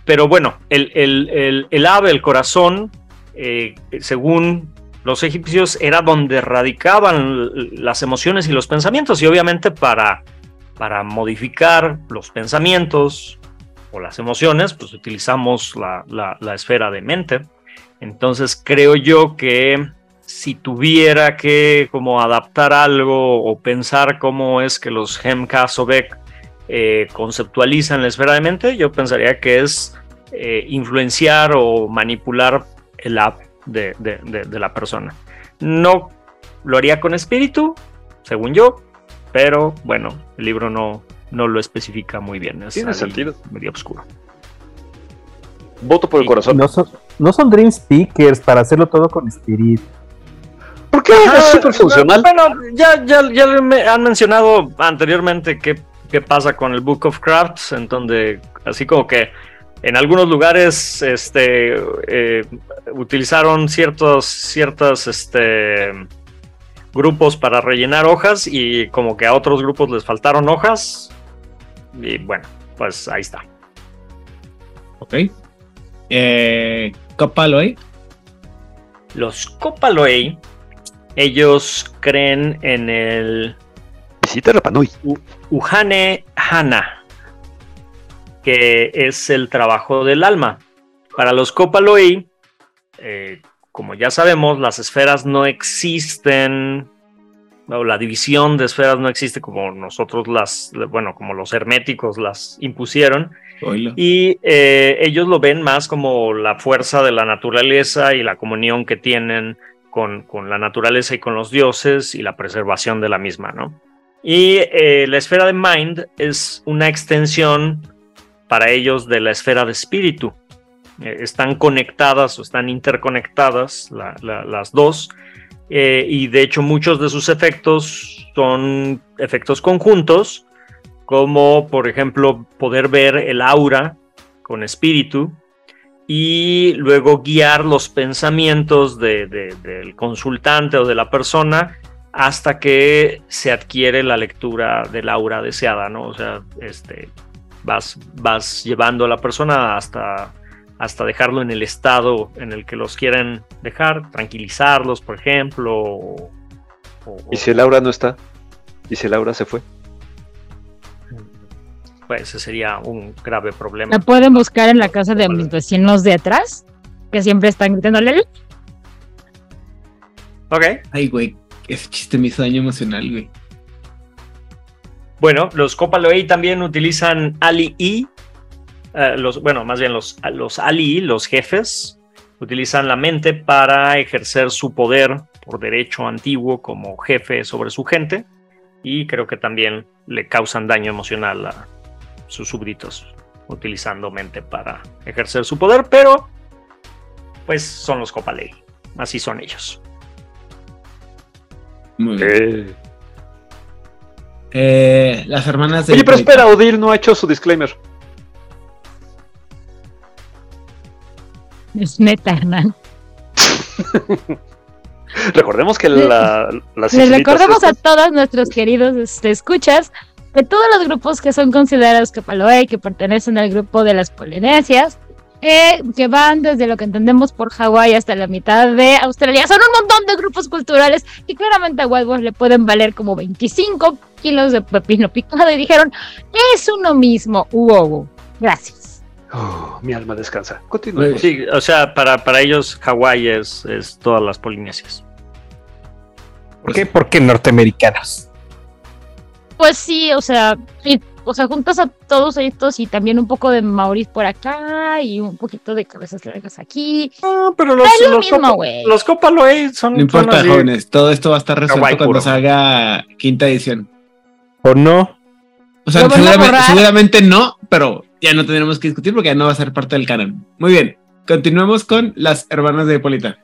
pero bueno, el, el, ave, el corazón, eh, según los egipcios, era donde radicaban las emociones y los pensamientos. Y obviamente para, para modificar los pensamientos o las emociones, pues utilizamos la, la, esfera de mente. Entonces creo yo que si tuviera que como adaptar algo o pensar cómo es que los Hemka Sobek eh, conceptualizan la esfera de mente, yo pensaría que es eh, influenciar o manipular el app de, la persona. No lo haría con espíritu, según yo, pero bueno, el libro no, no lo especifica muy bien. Tiene sentido. Medio oscuro. Voto por el corazón. No son, no son Dream Speakers para hacerlo todo con espíritu. ¿Por qué? es súper funcional. Bueno, ya, ya, ya me han mencionado anteriormente que qué pasa con el Book of Crafts, en donde así como que en algunos lugares este, eh, utilizaron ciertos, ciertos este, grupos para rellenar hojas y como que a otros grupos les faltaron hojas. Y bueno, pues ahí está. Ok. Eh, Copaloy. Los Copaloy, ellos creen en el Visita Rapanui. Uhane Hana, que es el trabajo del alma. Para los Copaloi, eh, como ya sabemos, las esferas no existen, o la división de esferas no existe como nosotros las, bueno, como los herméticos las impusieron. Y eh, ellos lo ven más como la fuerza de la naturaleza y la comunión que tienen con, la naturaleza y con los dioses y la preservación de la misma, ¿no? Y eh, la esfera de mind es una extensión para ellos de la esfera de espíritu. Eh, están conectadas o están interconectadas las dos. Eh, y de hecho muchos de sus efectos son efectos conjuntos, como por ejemplo poder ver el aura con espíritu y luego guiar los pensamientos del consultante o de la persona hasta que se adquiere la lectura del aura deseada, ¿no? O sea, este, vas, vas llevando a la persona hasta, hasta dejarlo en el estado en el que los quieren dejar, tranquilizarlos, por ejemplo. ¿Y si el aura no está? ¿Y si el aura se fue? Pues ese sería un grave problema. ¿La pueden buscar en la casa de mis vecinos de atrás? Que siempre están gritándole. Ok. Ay, güey, ese chiste me hizo daño emocional, güey. Bueno, los Copaloei también utilizan Ali-I. Eh, los, bueno, más bien los, los Ali, los jefes, utilizan la mente para ejercer su poder por derecho antiguo como jefe sobre su gente. Y creo que también le causan daño emocional a, sus súbditos utilizando mente para ejercer su poder, pero pues son los Copalei, así son ellos. Muy bien. Eh, las hermanas de. Oye, pero espera, Odil no ha hecho su disclaimer. Es neta, Hernán. Recordemos que la, las Les recordemos a todos nuestros queridos este, escuchas de todos los grupos que son considerados Capaloe, que pertenecen al grupo de las Polinesias, eh, que van desde lo que entendemos por Hawái hasta la mitad de Australia. Son un montón de grupos culturales y claramente a White le pueden valer como 25 kilos de pepino picado y dijeron, es uno mismo, wow, gracias. Oh, mi alma descansa. Continúa. Sí, o sea, para, para ellos Hawái es, es todas las Polinesias. ¿Por qué? Porque norteamericanos. Pues sí, o sea, o sea, juntas a todos estos y también un poco de Maurice por acá y un poquito de cabezas largas aquí. Ah, pero los, Es lo los, mismo, Copa, los Copa Loe son. No importa, son así. jóvenes, todo esto va a estar resuelto cuando salga quinta edición. ¿O no? O sea, ¿Lo van a seguramente, seguramente no, pero ya no tendremos que discutir porque ya no va a ser parte del canon. Muy bien, continuemos con las hermanas de Hipólita.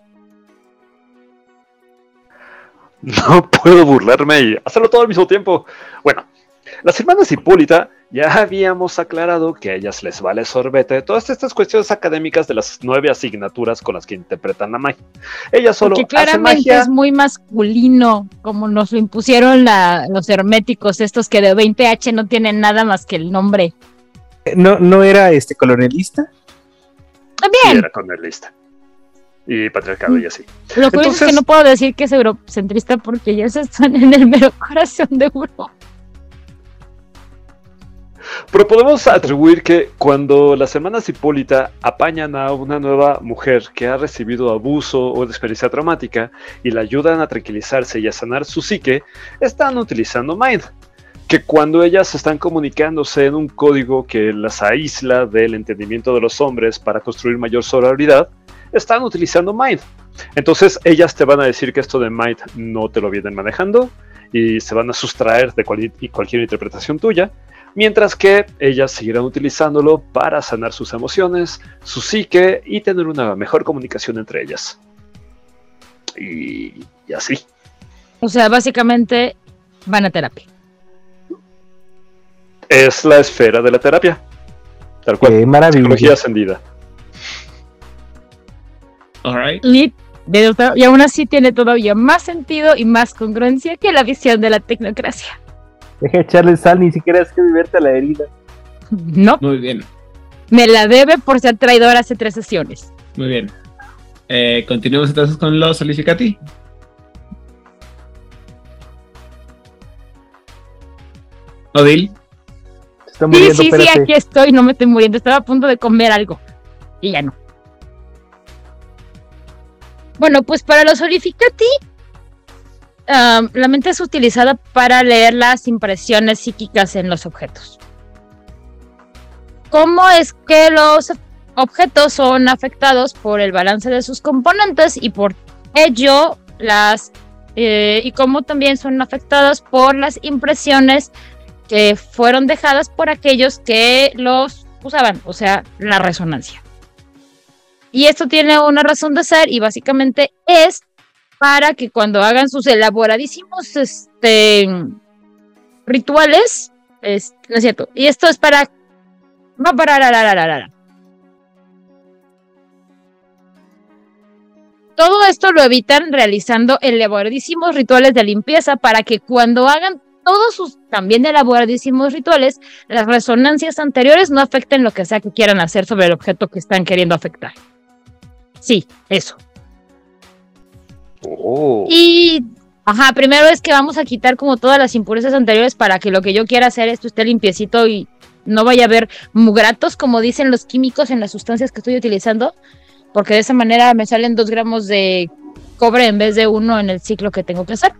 No puedo burlarme y hacerlo todo al mismo tiempo. Bueno, las hermanas Hipólita ya habíamos aclarado que a ellas les vale sorbete todas estas cuestiones académicas de las nueve asignaturas con las que interpretan la magia. Ellas solo Porque hacen claramente magia. es muy masculino, como nos lo impusieron la- los herméticos, estos que de 20H no tienen nada más que el nombre. ¿No, no era este colonialista? Sí, También, era con el lista. Y patriarcado y así. lo curioso es que no puedo decir que es eurocentrista porque ellos están en el mero corazón de Europa. Pero podemos atribuir que cuando las hermanas Hipólita apañan a una nueva mujer que ha recibido abuso o experiencia traumática y la ayudan a tranquilizarse y a sanar su psique, están utilizando Mind. Que cuando ellas están comunicándose en un código que las aísla del entendimiento de los hombres para construir mayor sororidad, están utilizando Mind. Entonces ellas te van a decir que esto de Mind no te lo vienen manejando y se van a sustraer de cual- cualquier interpretación tuya mientras que ellas seguirán utilizándolo para sanar sus emociones, su psique y tener una mejor comunicación entre ellas. Y, y así. O sea, básicamente van a terapia. Es la esfera de la terapia. Tal cual. Qué Psicología maravilla. Alright. Y, de otra- y aún así tiene todavía más sentido y más congruencia que la visión de la tecnocracia. Deja de echarle sal, ni siquiera es que viverte la herida. No, Muy bien, me la debe por ser traidor hace tres sesiones. muy bien. Eh, continuemos entonces con los solicicati. Odil, está Sí, muriendo, sí, sí, espérate. aquí estoy, no me estoy muriendo. Estaba a punto de comer algo. Y ya no. Bueno, pues para los Orificati, la mente es utilizada para leer las impresiones psíquicas en los objetos. ¿Cómo es que los objetos son afectados por el balance de sus componentes y por ello las eh, y cómo también son afectados por las impresiones que fueron dejadas por aquellos que los usaban, o sea, la resonancia. Y esto tiene una razón de ser y básicamente es para que cuando hagan sus elaboradísimos este, rituales, es, no es cierto, y esto es para... Va para la, la, la, la, la. todo esto lo evitan realizando elaboradísimos rituales de limpieza para que cuando hagan todos sus también elaboradísimos rituales, las resonancias anteriores no afecten lo que sea que quieran hacer sobre el objeto que están queriendo afectar. Sí, eso. Oh. Y, ajá, primero es que vamos a quitar como todas las impurezas anteriores para que lo que yo quiera hacer esto esté limpiecito y no vaya a haber mugratos, como dicen los químicos en las sustancias que estoy utilizando, porque de esa manera me salen dos gramos de cobre en vez de uno en el ciclo que tengo que hacer.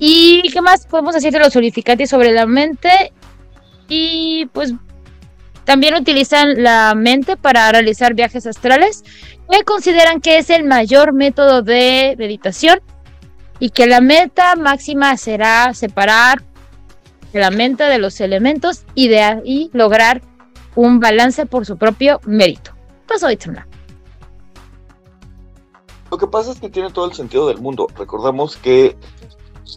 ¿Y qué más podemos decir de los solificantes sobre la mente? Y pues también utilizan la mente para realizar viajes astrales, que consideran que es el mayor método de meditación y que la meta máxima será separar la mente de los elementos y de ahí lograr un balance por su propio mérito. Pues hoy Lo que pasa es que tiene todo el sentido del mundo. Recordamos que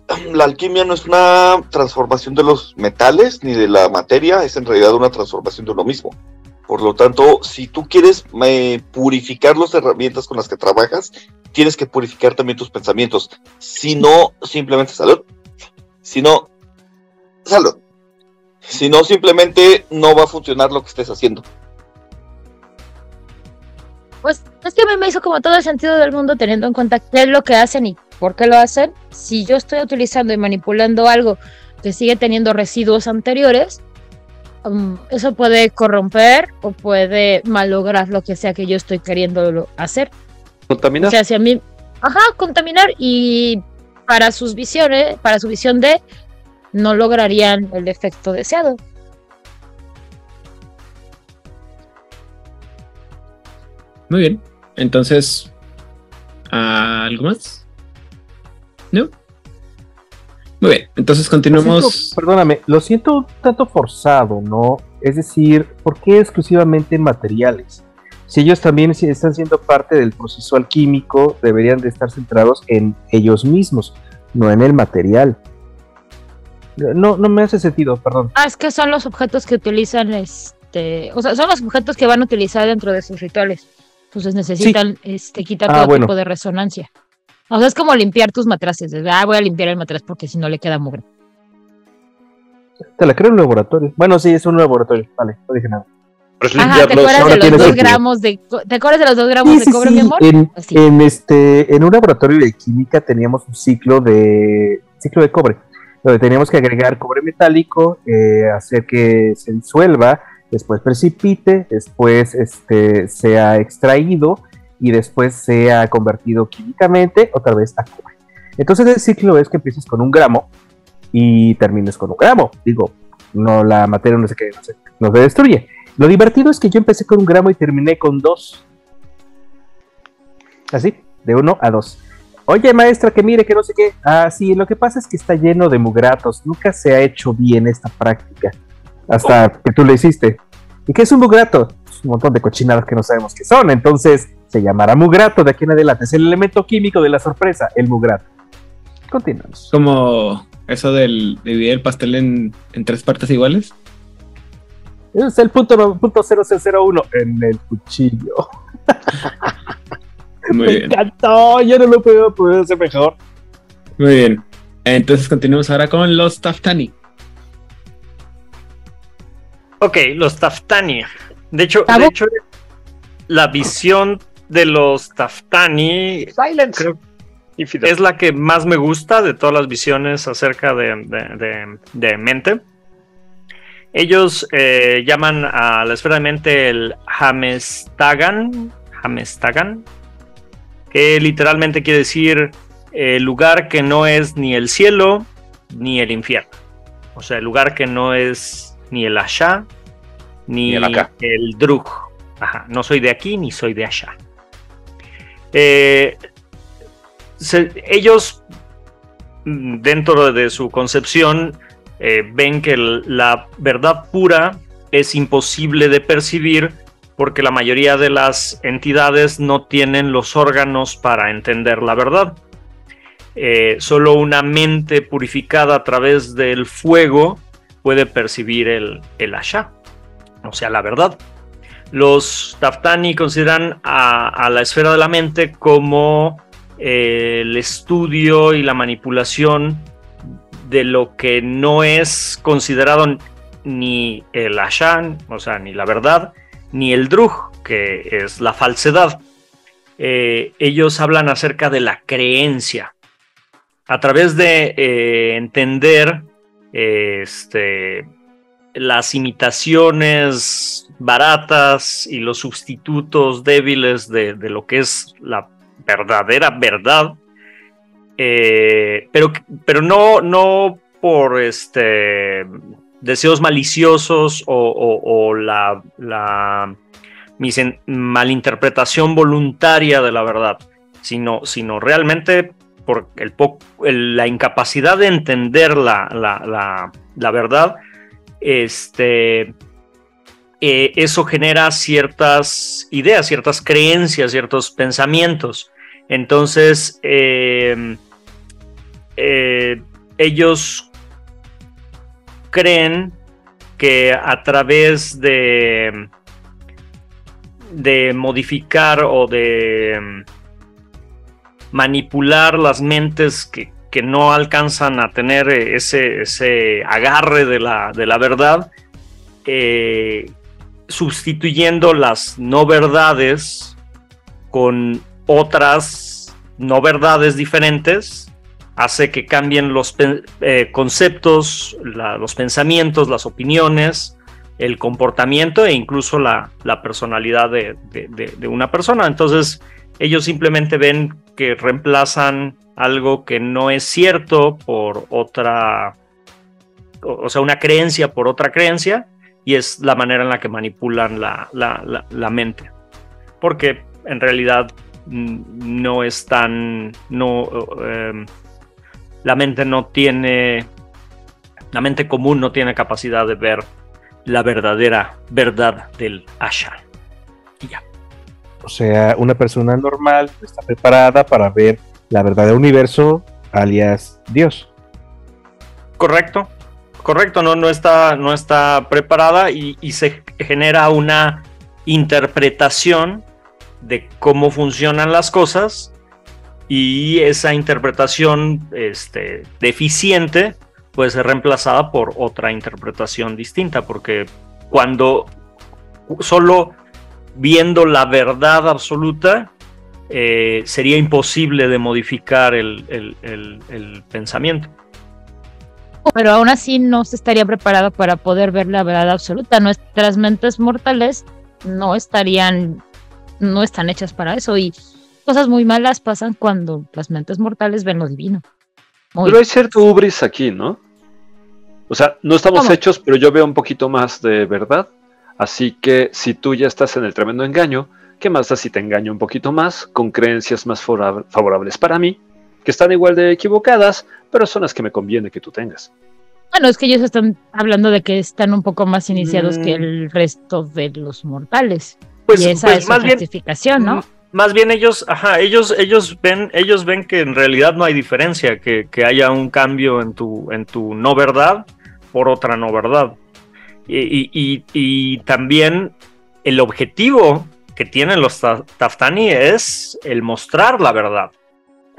la alquimia no es una transformación de los metales ni de la materia, es en realidad una transformación de uno mismo. Por lo tanto, si tú quieres purificar las herramientas con las que trabajas, tienes que purificar también tus pensamientos. Si no, simplemente salud. Si no, salud. Si no, simplemente no va a funcionar lo que estés haciendo. Pues es que me hizo como todo el sentido del mundo teniendo en cuenta qué es lo que hacen y por qué lo hacen. Si yo estoy utilizando y manipulando algo que sigue teniendo residuos anteriores, um, eso puede corromper o puede malograr lo que sea que yo estoy queriendo hacer. Contaminar. O sea, si a mí, ajá, contaminar y para sus visiones, para su visión de, no lograrían el efecto deseado. Muy bien. Entonces, ¿algo más? ¿No? Muy bien, entonces continuamos. perdóname, lo siento un tanto forzado, ¿no? Es decir, ¿por qué exclusivamente materiales? Si ellos también están siendo parte del proceso alquímico, deberían de estar centrados en ellos mismos, no en el material. No, no me hace sentido, perdón. Ah, es que son los objetos que utilizan, este, o sea, son los objetos que van a utilizar dentro de sus rituales. Entonces necesitan este, quitar ah, todo tipo de resonancia. O sea, es como limpiar tus matraces. Ah, voy a limpiar el matraz porque si no le queda mugre. Te la creo en un laboratorio. Bueno, sí, es un laboratorio. Vale, no dije nada. Ajá, ¿te acuerdas de los dos gramos de ¿Te acuerdas de los dos gramos de cobre, mi amor? En, en, este, en un laboratorio de química teníamos un ciclo de ciclo de cobre, donde teníamos que agregar cobre metálico, eh, hacer que se disuelva, después precipite, después este, sea extraído y después sea convertido químicamente otra vez a cobre. Entonces el ciclo es que empieces con un gramo y termines con un gramo. Digo, no la materia no se, qué, no se, no se destruye. Lo divertido es que yo empecé con un gramo y terminé con dos. Así, de uno a dos. Oye, maestra, que mire, que no sé qué. Ah, sí, lo que pasa es que está lleno de mugratos. Nunca se ha hecho bien esta práctica hasta que tú lo hiciste. ¿Y qué es un mugrato? Pues, un montón de cochinadas que no sabemos qué son. Entonces se llamará mugrato de aquí en adelante. Es el elemento químico de la sorpresa, el mugrato. Continuamos. Como eso del dividir el pastel en, tres partes iguales. Es el punto, punto 0001 en el cuchillo. Muy Me encantó, yo no lo puedo poder hacer mejor. Muy bien. Entonces continuamos ahora con los Taftani. Ok, los Taftani. De hecho, de hecho, la visión de los Taftani es la que más me gusta de todas las visiones acerca de, mente. Ellos eh, llaman a la esfera de mente el Hamestagan, Hamestagan, que literalmente quiere decir el lugar que no es ni el cielo ni el infierno. O sea, el lugar que no es ni el allá, ni, el, el drug. Ajá, no soy de aquí ni soy de allá. Eh, ellos, mm, dentro de su concepción, eh, ven que la verdad pura es imposible de percibir porque la mayoría de las entidades no tienen los órganos para entender la verdad. Eh, solo una mente purificada a través del fuego puede percibir el, el o sea, la verdad. Los Taftani consideran a, la esfera de la mente como eh, el estudio y la manipulación de lo que no es considerado ni el Ashan, o sea, ni la verdad, ni el Drug, que es la falsedad. Eh, ellos hablan acerca de la creencia. A través de eh, entender este, las imitaciones baratas y los sustitutos débiles de, lo que es la verdadera verdad, eh, pero, pero no, no por este, deseos maliciosos o, la, la malinterpretación voluntaria de la verdad, sino, sino realmente por el, la incapacidad de entender la, la, la verdad este, eh, eso genera ciertas ideas, ciertas creencias, ciertos pensamientos. Entonces, eh, eh, ellos creen que a través de, de modificar o de manipular las mentes que, que no alcanzan a tener ese, ese agarre de la, de la verdad, sustituyendo las no verdades con otras no verdades diferentes, hace que cambien los eh, conceptos, los pensamientos, las opiniones, el comportamiento e incluso la, la personalidad de, de, una persona. Entonces, ellos simplemente ven que reemplazan algo que no es cierto por otra, o sea, una creencia por otra creencia, y es la manera en la que manipulan la, la, mente. Porque en realidad mm, no es tan, no, em, la mente no tiene, la mente común no tiene capacidad de ver la verdadera verdad del Asha. Y ya. O sea, una persona normal está preparada para ver la verdad del universo, alias Dios. Correcto, correcto, no, no, está, no está preparada y, se genera una interpretación de cómo funcionan las cosas y esa interpretación este, deficiente puede ser reemplazada por otra interpretación distinta, porque cuando solo viendo la verdad absoluta eh, sería imposible de modificar el, pensamiento. Pero aún así no se estaría preparado para poder ver la verdad absoluta. Nuestras mentes mortales no estarían, no están hechas para eso y cosas muy malas pasan cuando las mentes mortales ven lo divino. pero hay cierto ubris aquí, ¿no? O sea, no estamos hechos, pero yo veo un poquito más de verdad. Así que si tú ya estás en el tremendo engaño, ¿Qué más da si te engaño un poquito más, con creencias más favorables para mí, que están igual de equivocadas, pero son las que me conviene que tú tengas? Bueno, es que ellos están hablando de que están un poco más iniciados que mm. el resto de los mortales. Pues, y esa pues, es más justificación, ¿no? Mm, más bien ellos, ajá, ellos, ellos ven, ellos ven que en realidad no hay diferencia, que, haya un cambio en tu, en tu no verdad por otra no verdad. Y, y también el objetivo que tienen los Taftani es el mostrar la verdad.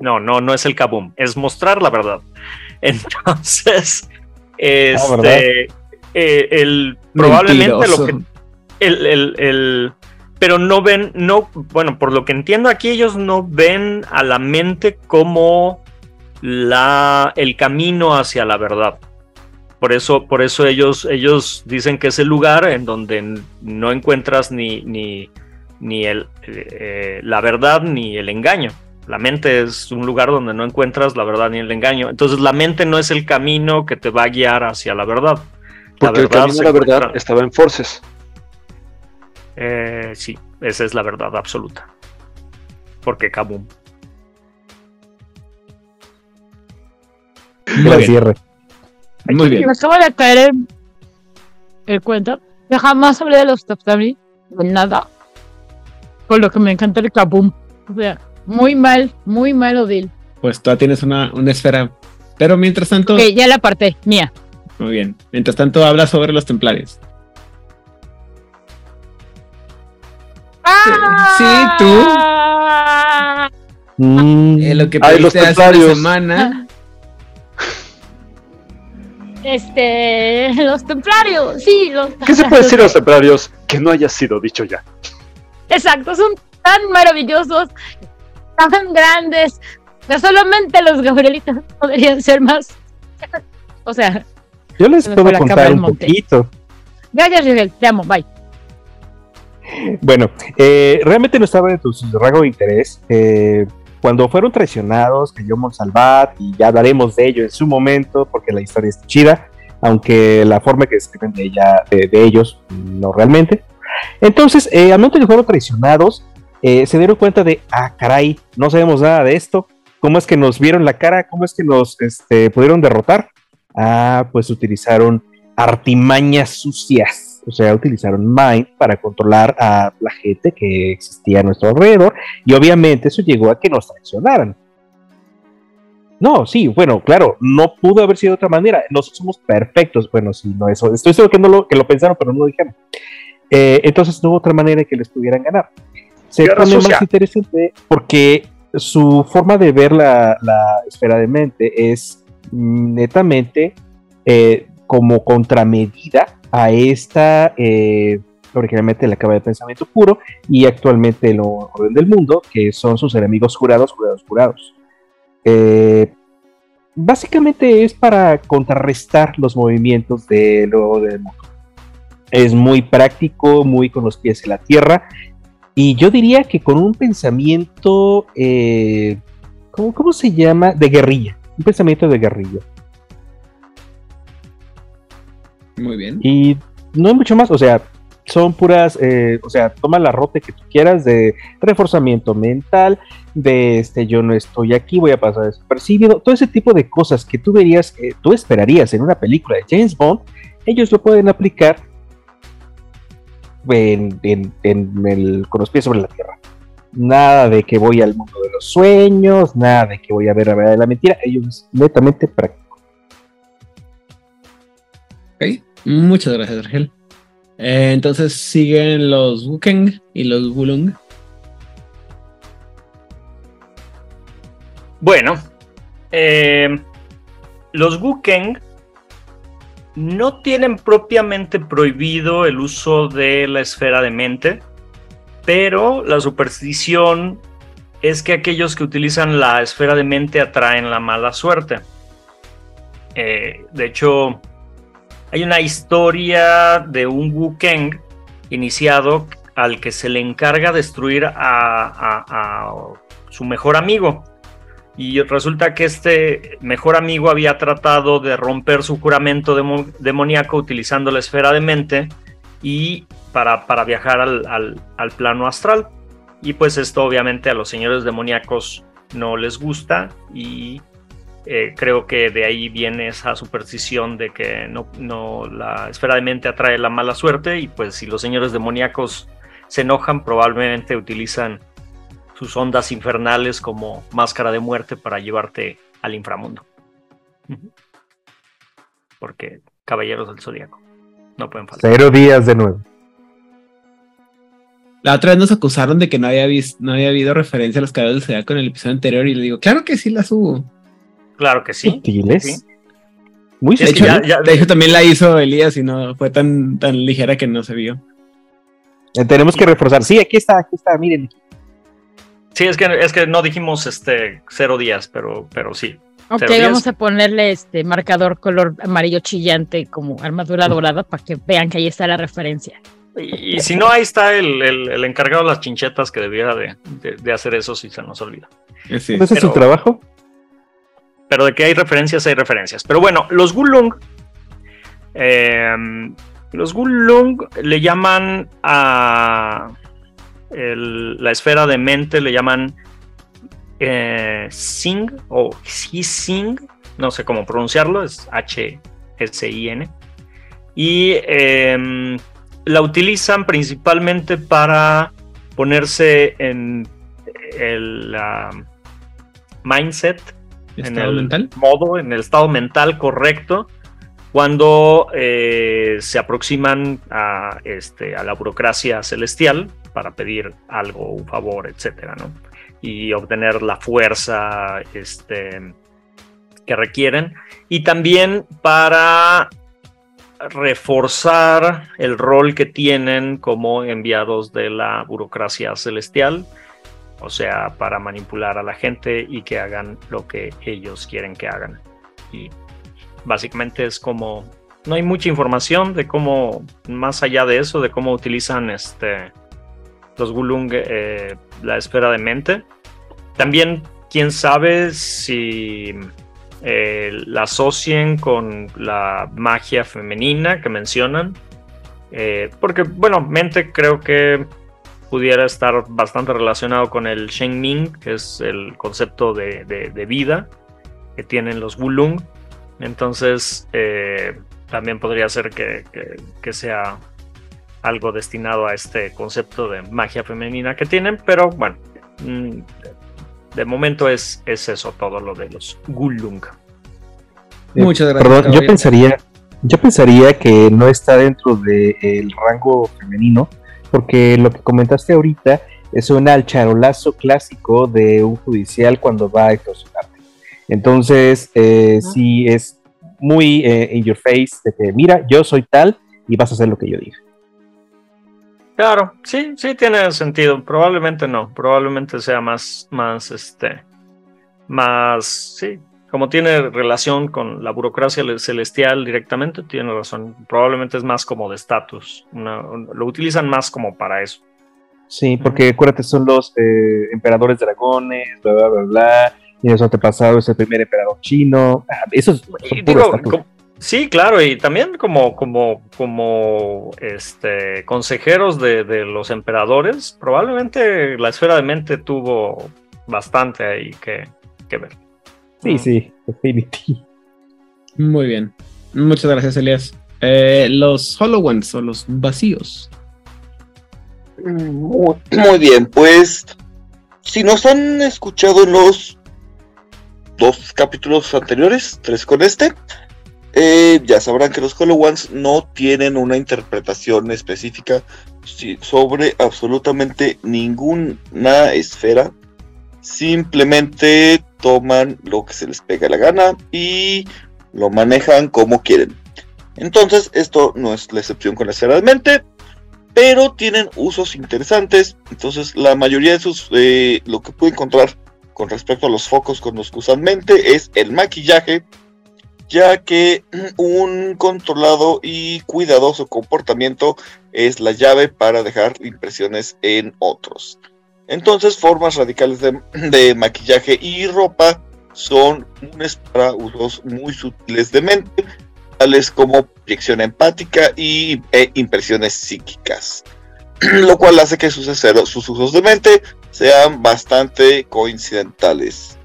No, no, no es el kaboom, es mostrar la verdad. Entonces, este, eh, el, probablemente lo que, el, el, pero no ven, no, bueno, por lo que entiendo aquí ellos no ven a la mente como la, el camino hacia la verdad. Por eso, por eso ellos, ellos dicen que es el lugar en donde no encuentras ni, ni, ni el, eh, la verdad ni el engaño. La mente es un lugar donde no encuentras la verdad ni el engaño. Entonces la mente no es el camino que te va a guiar hacia la verdad. Porque la verdad, el camino de la verdad estaba en Forces. Eh, sí, esa es la verdad absoluta. Porque Kabum. Muy bien. Muy bien. Me acaba de caer el, el cuento. Yo jamás hablé de los Taftami. Nada lo que me encanta el kaboom. O sea, muy mal, muy mal, Odil. Pues tú tienes una, una esfera. Pero mientras tanto. ya la parte, mía. Muy bien. Mientras tanto, habla sobre los templarios. ¡Ah! Sí, tú. Mm, Eh, lo que Ay, los hace una templarios. semana. Este, los templarios, sí, los ¿Qué se puede decir a los templarios que no haya sido dicho ya? Exacto, son tan maravillosos, tan grandes, que solamente los gabrielitas podrían ser más. O sea, Yo les puedo contar un poquito. gracias, Rigel, te amo, bye. Bueno, eh, realmente no estaba en tu rango de interés. Eh, cuando fueron traicionados, cayó Monsalvat, y ya hablaremos de ello en su momento, porque la historia es chida, aunque la forma que escriben de, ella, de, de ellos, no realmente. Entonces, eh, al momento que fueron traicionados, eh, se dieron cuenta de, ah, caray, no sabemos nada de esto. ¿Cómo es que nos vieron la cara? ¿Cómo es que nos este, pudieron derrotar? Ah, pues utilizaron artimañas sucias. O sea, utilizaron Mind para controlar a la gente que existía a nuestro alrededor. Y obviamente eso llegó a que nos traicionaran. No, sí, bueno, claro, no pudo haber sido de otra manera. Nosotros somos perfectos. Bueno, sí, no, eso. Estoy seguro que, no lo, pensaron, pero no lo dijeron. Eh, entonces no hubo otra manera de que les pudieran ganar. Se Guerra pone sucia. más interesante porque su forma de ver la, la esfera de mente es mm, netamente eh, como contramedida a esta, eh, originalmente la cama de pensamiento puro y actualmente el orden del mundo, que son sus enemigos jurados, jurados, jurados. Eh, básicamente es para contrarrestar los movimientos de lo del mundo. Es muy práctico, muy con los pies en la tierra. Y yo diría que con un pensamiento, eh, ¿cómo, cómo se llama? De guerrilla. Un pensamiento de guerrilla. Muy bien. Y no hay mucho más, o sea, son puras, eh, o sea, toma la rote que tú quieras de reforzamiento mental, de este, yo no estoy aquí, voy a pasar desapercibido, todo ese tipo de cosas que tú verías, eh, tú esperarías en una película de James Bond, ellos lo pueden aplicar en, en- en el, con los pies sobre la tierra. Nada de que voy al mundo de los sueños, nada de que voy a ver la verdad de la mentira, ellos es netamente práctico. Ok, muchas gracias, Argel. Eh, entonces siguen los Wukeng y los Wulung. Bueno, eh, los Wukeng no tienen propiamente prohibido el uso de la esfera de mente, pero la superstición es que aquellos que utilizan la esfera de mente atraen la mala suerte. Eh, de hecho, hay una historia de un Wukeng iniciado al que se le encarga destruir a su mejor amigo. Y resulta que este mejor amigo había tratado de romper su juramento demo- demoníaco utilizando la esfera de mente y para, para viajar al, al- al plano astral. Y pues esto obviamente a los señores demoníacos no les gusta y eh, creo que de ahí viene esa superstición de que no, no la esfera de mente atrae la mala suerte y pues si los señores demoníacos se enojan probablemente utilizan sus ondas infernales como máscara de muerte para llevarte al inframundo. Porque caballeros del zodiaco no pueden faltar. Cero días de nuevo. La otra vez nos acusaron de que no había, no había habido referencia a los caballeros del Zodiaco en el episodio anterior y le digo, claro que sí las hubo. Claro que sí. Sutiles. sí. Muy De hecho, sutiles. ya- ya- de hecho, también la hizo Elías y no fue tan, tan ligera que no se vio. Eh, Tenemos que reforzar. Sí, aquí está, aquí está, miren. Sí, es que, es que no dijimos este cero días, pero, pero sí. Ok, vamos a ponerle este marcador color amarillo chillante como armadura dorada para que vean que ahí está la referencia. Y, y si no, ahí está el, el- el encargado de las chinchetas que debiera de, de- de hacer eso si se nos olvida. Sí. ¿Ese es su trabajo? Pero de que hay referencias, hay referencias. Pero bueno, los Gulung. eh, los Gulung le llaman a el- la esfera de mente, le llaman eh, Sing o Sing, no sé cómo pronunciarlo, es H-S-I-N. Y em, la utilizan principalmente para ponerse en el mindset en ¿Estado el mental? modo, en el estado mental correcto cuando eh, se aproximan a, este, a la burocracia celestial para pedir algo, un favor, etcétera, ¿no? Y obtener la fuerza este, que requieren. Y también para reforzar el rol que tienen como enviados de la burocracia celestial, o sea, para manipular a la gente y que hagan lo que ellos quieren que hagan. Y básicamente es como, no hay mucha información de cómo, más allá de eso, de cómo utilizan este, los Gulung eh, la esfera de mente. También, quién sabe si eh, la asocien con la magia femenina que mencionan. Eh, porque, bueno, mente creo que pudiera estar bastante relacionado con el Shen Ming, que es el concepto de, vida que tienen los Wulung. Entonces, eh, también podría ser que, sea algo destinado a este concepto de magia femenina que tienen, pero bueno, mm, de momento es, es eso todo lo de los Gulung. Eh, Muchas gracias. Perdón, yo pensaría, yo pensaría que no está dentro del rango femenino, porque lo que comentaste ahorita suena al charolazo clásico de un judicial cuando va a extorsionarte. Entonces, eh, sí es muy eh, in your face de que, mira, yo soy tal y vas a hacer lo que yo diga. Claro, sí, sí tiene sentido. Probablemente no, probablemente sea más, más, este, más, sí, como tiene relación con la burocracia celestial directamente, tiene razón. Probablemente es más como de estatus. Lo utilizan más como para eso. Sí, porque acuérdate, son los eh, emperadores dragones, bla, bla, bla, bla. Y eso pasado es el primer emperador chino. Ah, eso es. Sí, claro, y también como, como, como este, consejeros de, los emperadores, probablemente la esfera de mente tuvo bastante ahí que, ver. Sí, sí, definitivamente. Muy bien. Muchas gracias, Elias. Eh, los Hollow Ones o los vacíos. Muy, muy, bien, pues si nos han escuchado en los dos capítulos anteriores, tres con este, eh, ya sabrán que los Hollow Ones no tienen una interpretación específica sobre absolutamente ninguna esfera. Simplemente toman lo que se les pega la gana y lo manejan como quieren. Entonces, esto no es la excepción con la esfera de mente, pero tienen usos interesantes. Entonces, la mayoría de sus, eh, lo que puede encontrar con respecto a los focos con los que usan mente es el maquillaje, ya que un controlado y cuidadoso comportamiento es la llave para dejar impresiones en otros. Entonces, formas radicales de, maquillaje y ropa son comunes para usos muy sutiles de mente, tales como proyección empática y, e impresiones psíquicas, lo cual hace que sus, sus usos de mente sean bastante coincidentales.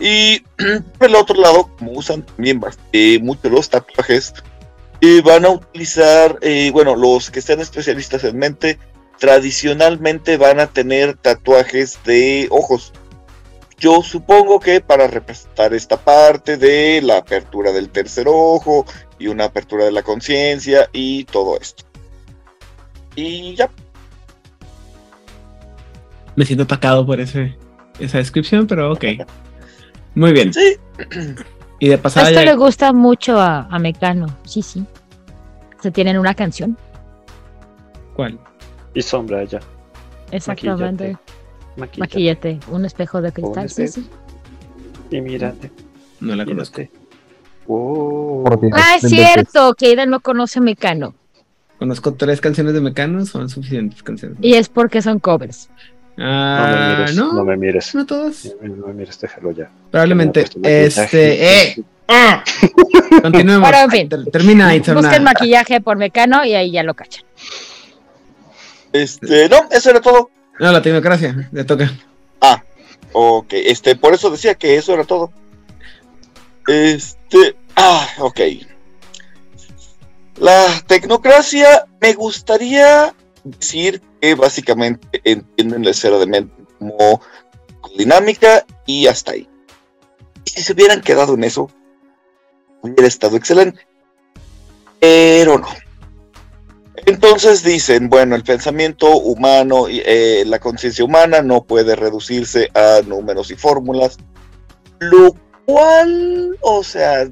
Y por el otro lado, como usan también eh, muchos los tatuajes, eh, van a utilizar, eh, bueno, los que sean especialistas en mente, tradicionalmente van a tener tatuajes de ojos. Yo supongo que para representar esta parte de la apertura del tercer ojo y una apertura de la conciencia y todo esto. Y ya. Me siento atacado por ese, esa descripción, pero ok. Muy bien. Sí. Y de pasada. Esto le gusta mucho a, Mecano. Sí, sí. Se tienen una canción. ¿Cuál? Y sombra ya. Exactamente. Maquillate. Un espejo de cristal. Sí, sí. Y mírate. No la conozco. ah, es cierto, que Ida no conoce a Mecano. Conozco tres canciones de Mecano, son suficientes canciones. Y es porque son covers. Ah, no, no, me mires. No todos. No, me mires, déjalo ya. Probablemente. Este. ¡Eh! ¡Ah! Continuemos. Pero, en fin, Termina ahí. Busquen maquillaje por Mecano y ahí ya lo cachan. Este, no, eso era todo. No, la tecnocracia, le toca. Ah, ok. Este, por eso decía que eso era todo. Este, ah, ok. La tecnocracia me gustaría decir básicamente entienden la esfera de mente como dinámica y hasta ahí. Si se hubieran quedado en eso, hubiera estado excelente. Pero no. Entonces dicen, bueno, el pensamiento humano, eh, la conciencia humana no puede reducirse a números y fórmulas, lo cual, o sea,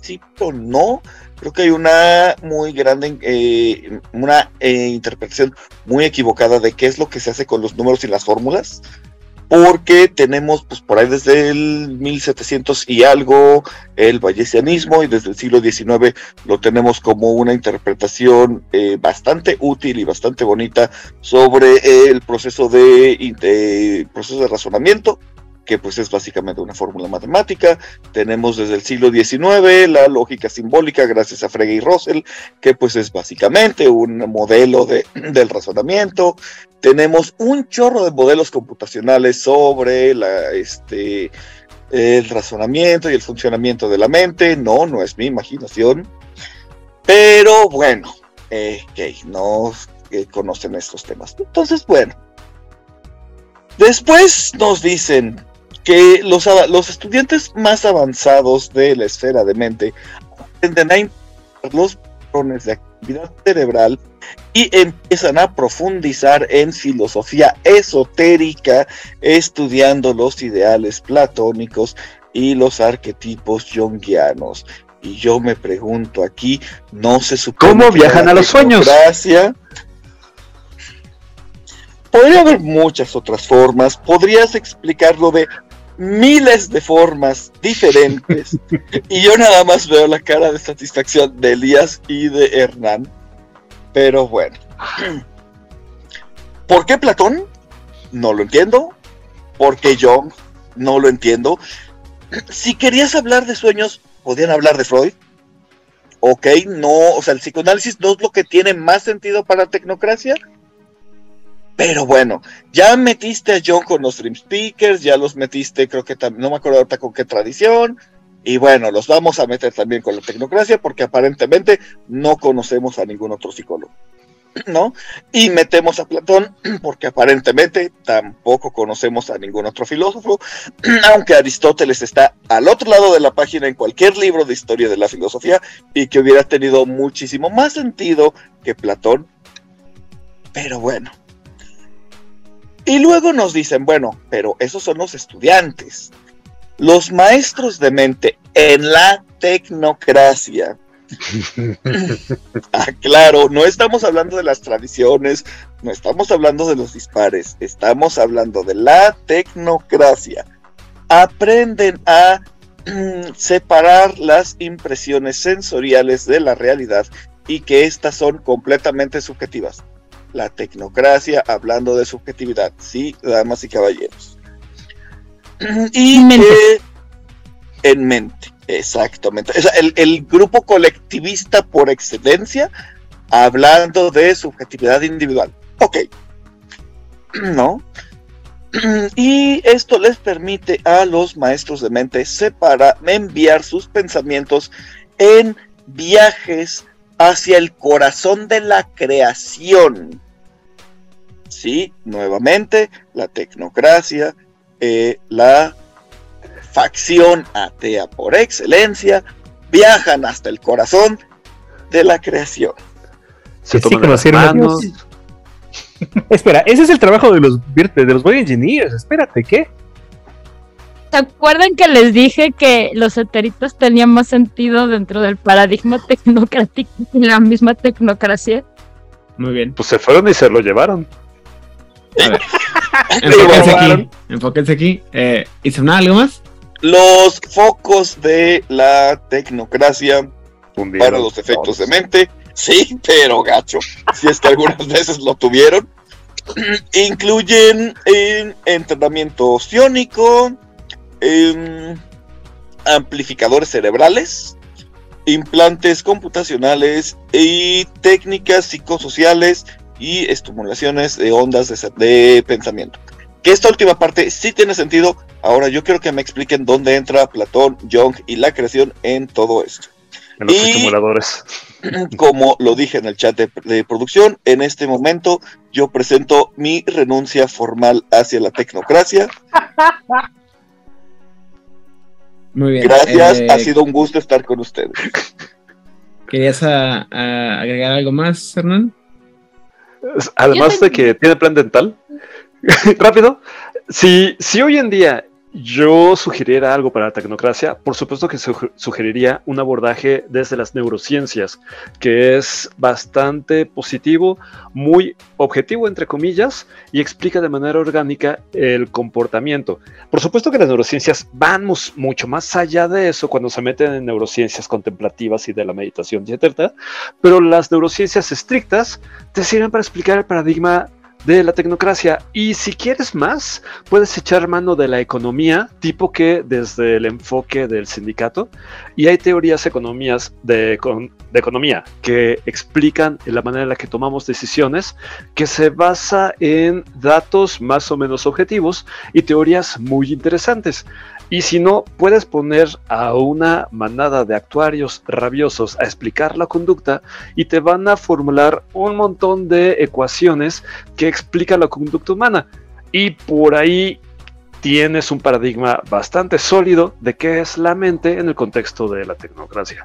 sí o no, creo que hay una muy grande, eh, una eh, interpretación muy equivocada de qué es lo que se hace con los números y las fórmulas porque tenemos pues por ahí desde el 1700 y algo el bayesianismo y desde el siglo XIX lo tenemos como una interpretación eh, bastante útil y bastante bonita sobre el proceso de proceso de razonamiento que pues es básicamente una fórmula matemática. Tenemos desde el siglo XIX la lógica simbólica, gracias a Frege y Russell, que pues es básicamente un modelo de, del razonamiento. Tenemos un chorro de modelos computacionales sobre la, este, el razonamiento y el funcionamiento de la mente. No, no es mi imaginación. Pero bueno, eh, que no eh, conocen estos temas. Entonces, bueno. Después nos dicen, que los, los estudiantes más avanzados de la esfera de mente aprenden a interpretar los patrones de actividad cerebral y empiezan a profundizar en filosofía esotérica, estudiando los ideales platónicos y los arquetipos jungianos. Y yo me pregunto aquí, no se supone ¿Cómo viajan a los sueños? Podría haber muchas otras formas. Podrías explicarlo de miles de formas diferentes. y yo nada más veo la cara de satisfacción de Elías y de Hernán. Pero bueno. ¿Por qué Platón? No lo entiendo. ¿Por qué Jung? No lo entiendo. Si querías hablar de sueños, podían hablar de Freud. Ok, no, o sea, el psicoanálisis no es lo que tiene más sentido para la tecnocracia. Pero bueno, ya metiste a John con los Dream Speakers, ya los metiste, creo que también, no me acuerdo ahorita con qué tradición. Y bueno, los vamos a meter también con la tecnocracia porque aparentemente no conocemos a ningún otro psicólogo. ¿No? Y metemos a Platón porque aparentemente tampoco conocemos a ningún otro filósofo, aunque Aristóteles está al otro lado de la página en cualquier libro de historia de la filosofía y que hubiera tenido muchísimo más sentido que Platón. Pero bueno, y luego nos dicen, bueno, pero esos son los estudiantes. Los maestros de mente en la tecnocracia. ah, claro, no estamos hablando de las tradiciones, no estamos hablando de los dispares, estamos hablando de la tecnocracia. Aprenden a mm, separar las impresiones sensoriales de la realidad y que éstas son completamente subjetivas la tecnocracia hablando de subjetividad, sí, damas y caballeros. Y en mente, exactamente. el, grupo colectivista por excelencia hablando de subjetividad individual. Ok. ¿No? Y esto les permite a los maestros de mente separar, enviar sus pensamientos en viajes hacia el corazón de la creación Sí, nuevamente, la tecnocracia, eh, la facción atea por excelencia, viajan hasta el corazón de la creación. Se sí, Espera, ese es el trabajo de los de los boy engineers. Espérate, ¿qué? ¿Se acuerdan que les dije que los eteritos tenían más sentido dentro del paradigma tecnocrático que la misma tecnocracia? Muy bien. Pues se fueron y se lo llevaron. Enfóquense aquí. Enfóquense aquí. Eh, algo más? Los focos de la tecnocracia para los efectos de mente. Sí, pero gacho. Si es que algunas veces lo tuvieron. Incluyen entrenamiento ociónico, amplificadores cerebrales, implantes computacionales y técnicas psicosociales y estimulaciones de ondas de, pensamiento. Que esta última parte sí tiene sentido. Ahora yo quiero que me expliquen dónde entra Platón, Jung y la creación en todo esto. En los estimuladores. Como lo dije en el chat de, producción, en este momento yo presento mi renuncia formal hacia la tecnocracia. Muy bien. Gracias, ha eh, sido un gusto estar con ustedes. ¿Querías agregar algo más, Hernán? Además de que tiene plan dental. Rápido. Si, si hoy en día yo sugiriera algo para la tecnocracia, por supuesto que sugeriría un abordaje desde las neurociencias, que es bastante positivo, muy objetivo, entre comillas, y explica de manera orgánica el comportamiento. Por supuesto que las neurociencias van mucho más allá de eso cuando se meten en neurociencias contemplativas y de la meditación, etc. Pero las neurociencias estrictas te sirven para explicar el paradigma de la tecnocracia. Y si quieres más, puedes echar mano de la economía, tipo que desde el enfoque del sindicato. Y hay teorías economías de, de economía que explican la manera en la que tomamos decisiones, que se basa en datos más o menos objetivos y teorías muy interesantes. Y si no, puedes poner a una manada de actuarios rabiosos a explicar la conducta y te van a formular un montón de ecuaciones que explican la conducta humana. Y por ahí tienes un paradigma bastante sólido de qué es la mente en el contexto de la tecnocracia.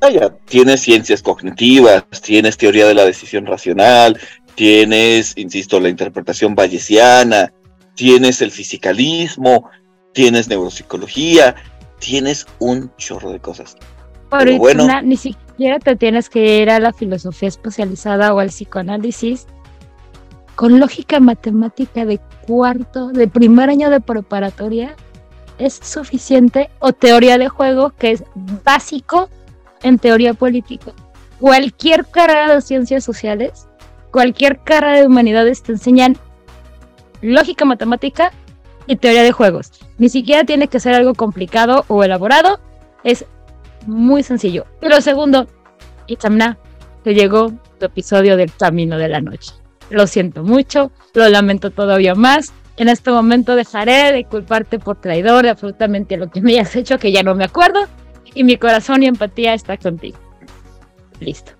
Ah, ya, tienes ciencias cognitivas, tienes teoría de la decisión racional, tienes, insisto, la interpretación bayesiana, tienes el fisicalismo, tienes neuropsicología, tienes un chorro de cosas. Pero bueno, ni siquiera te tienes que ir a la filosofía especializada o al psicoanálisis. Con lógica matemática de cuarto, de primer año de preparatoria, es suficiente. O teoría de juego, que es básico en teoría política. Cualquier carrera de ciencias sociales, cualquier carrera de humanidades te enseñan lógica matemática y teoría de juegos. Ni siquiera tiene que ser algo complicado o elaborado. Es muy sencillo. Y lo segundo, Itzamna, te llegó tu episodio del Camino de la Noche. Lo siento mucho, lo lamento todavía más. En este momento dejaré de culparte por traidor de absolutamente lo que me hayas hecho, que ya no me acuerdo. Y mi corazón y empatía está contigo. Listo.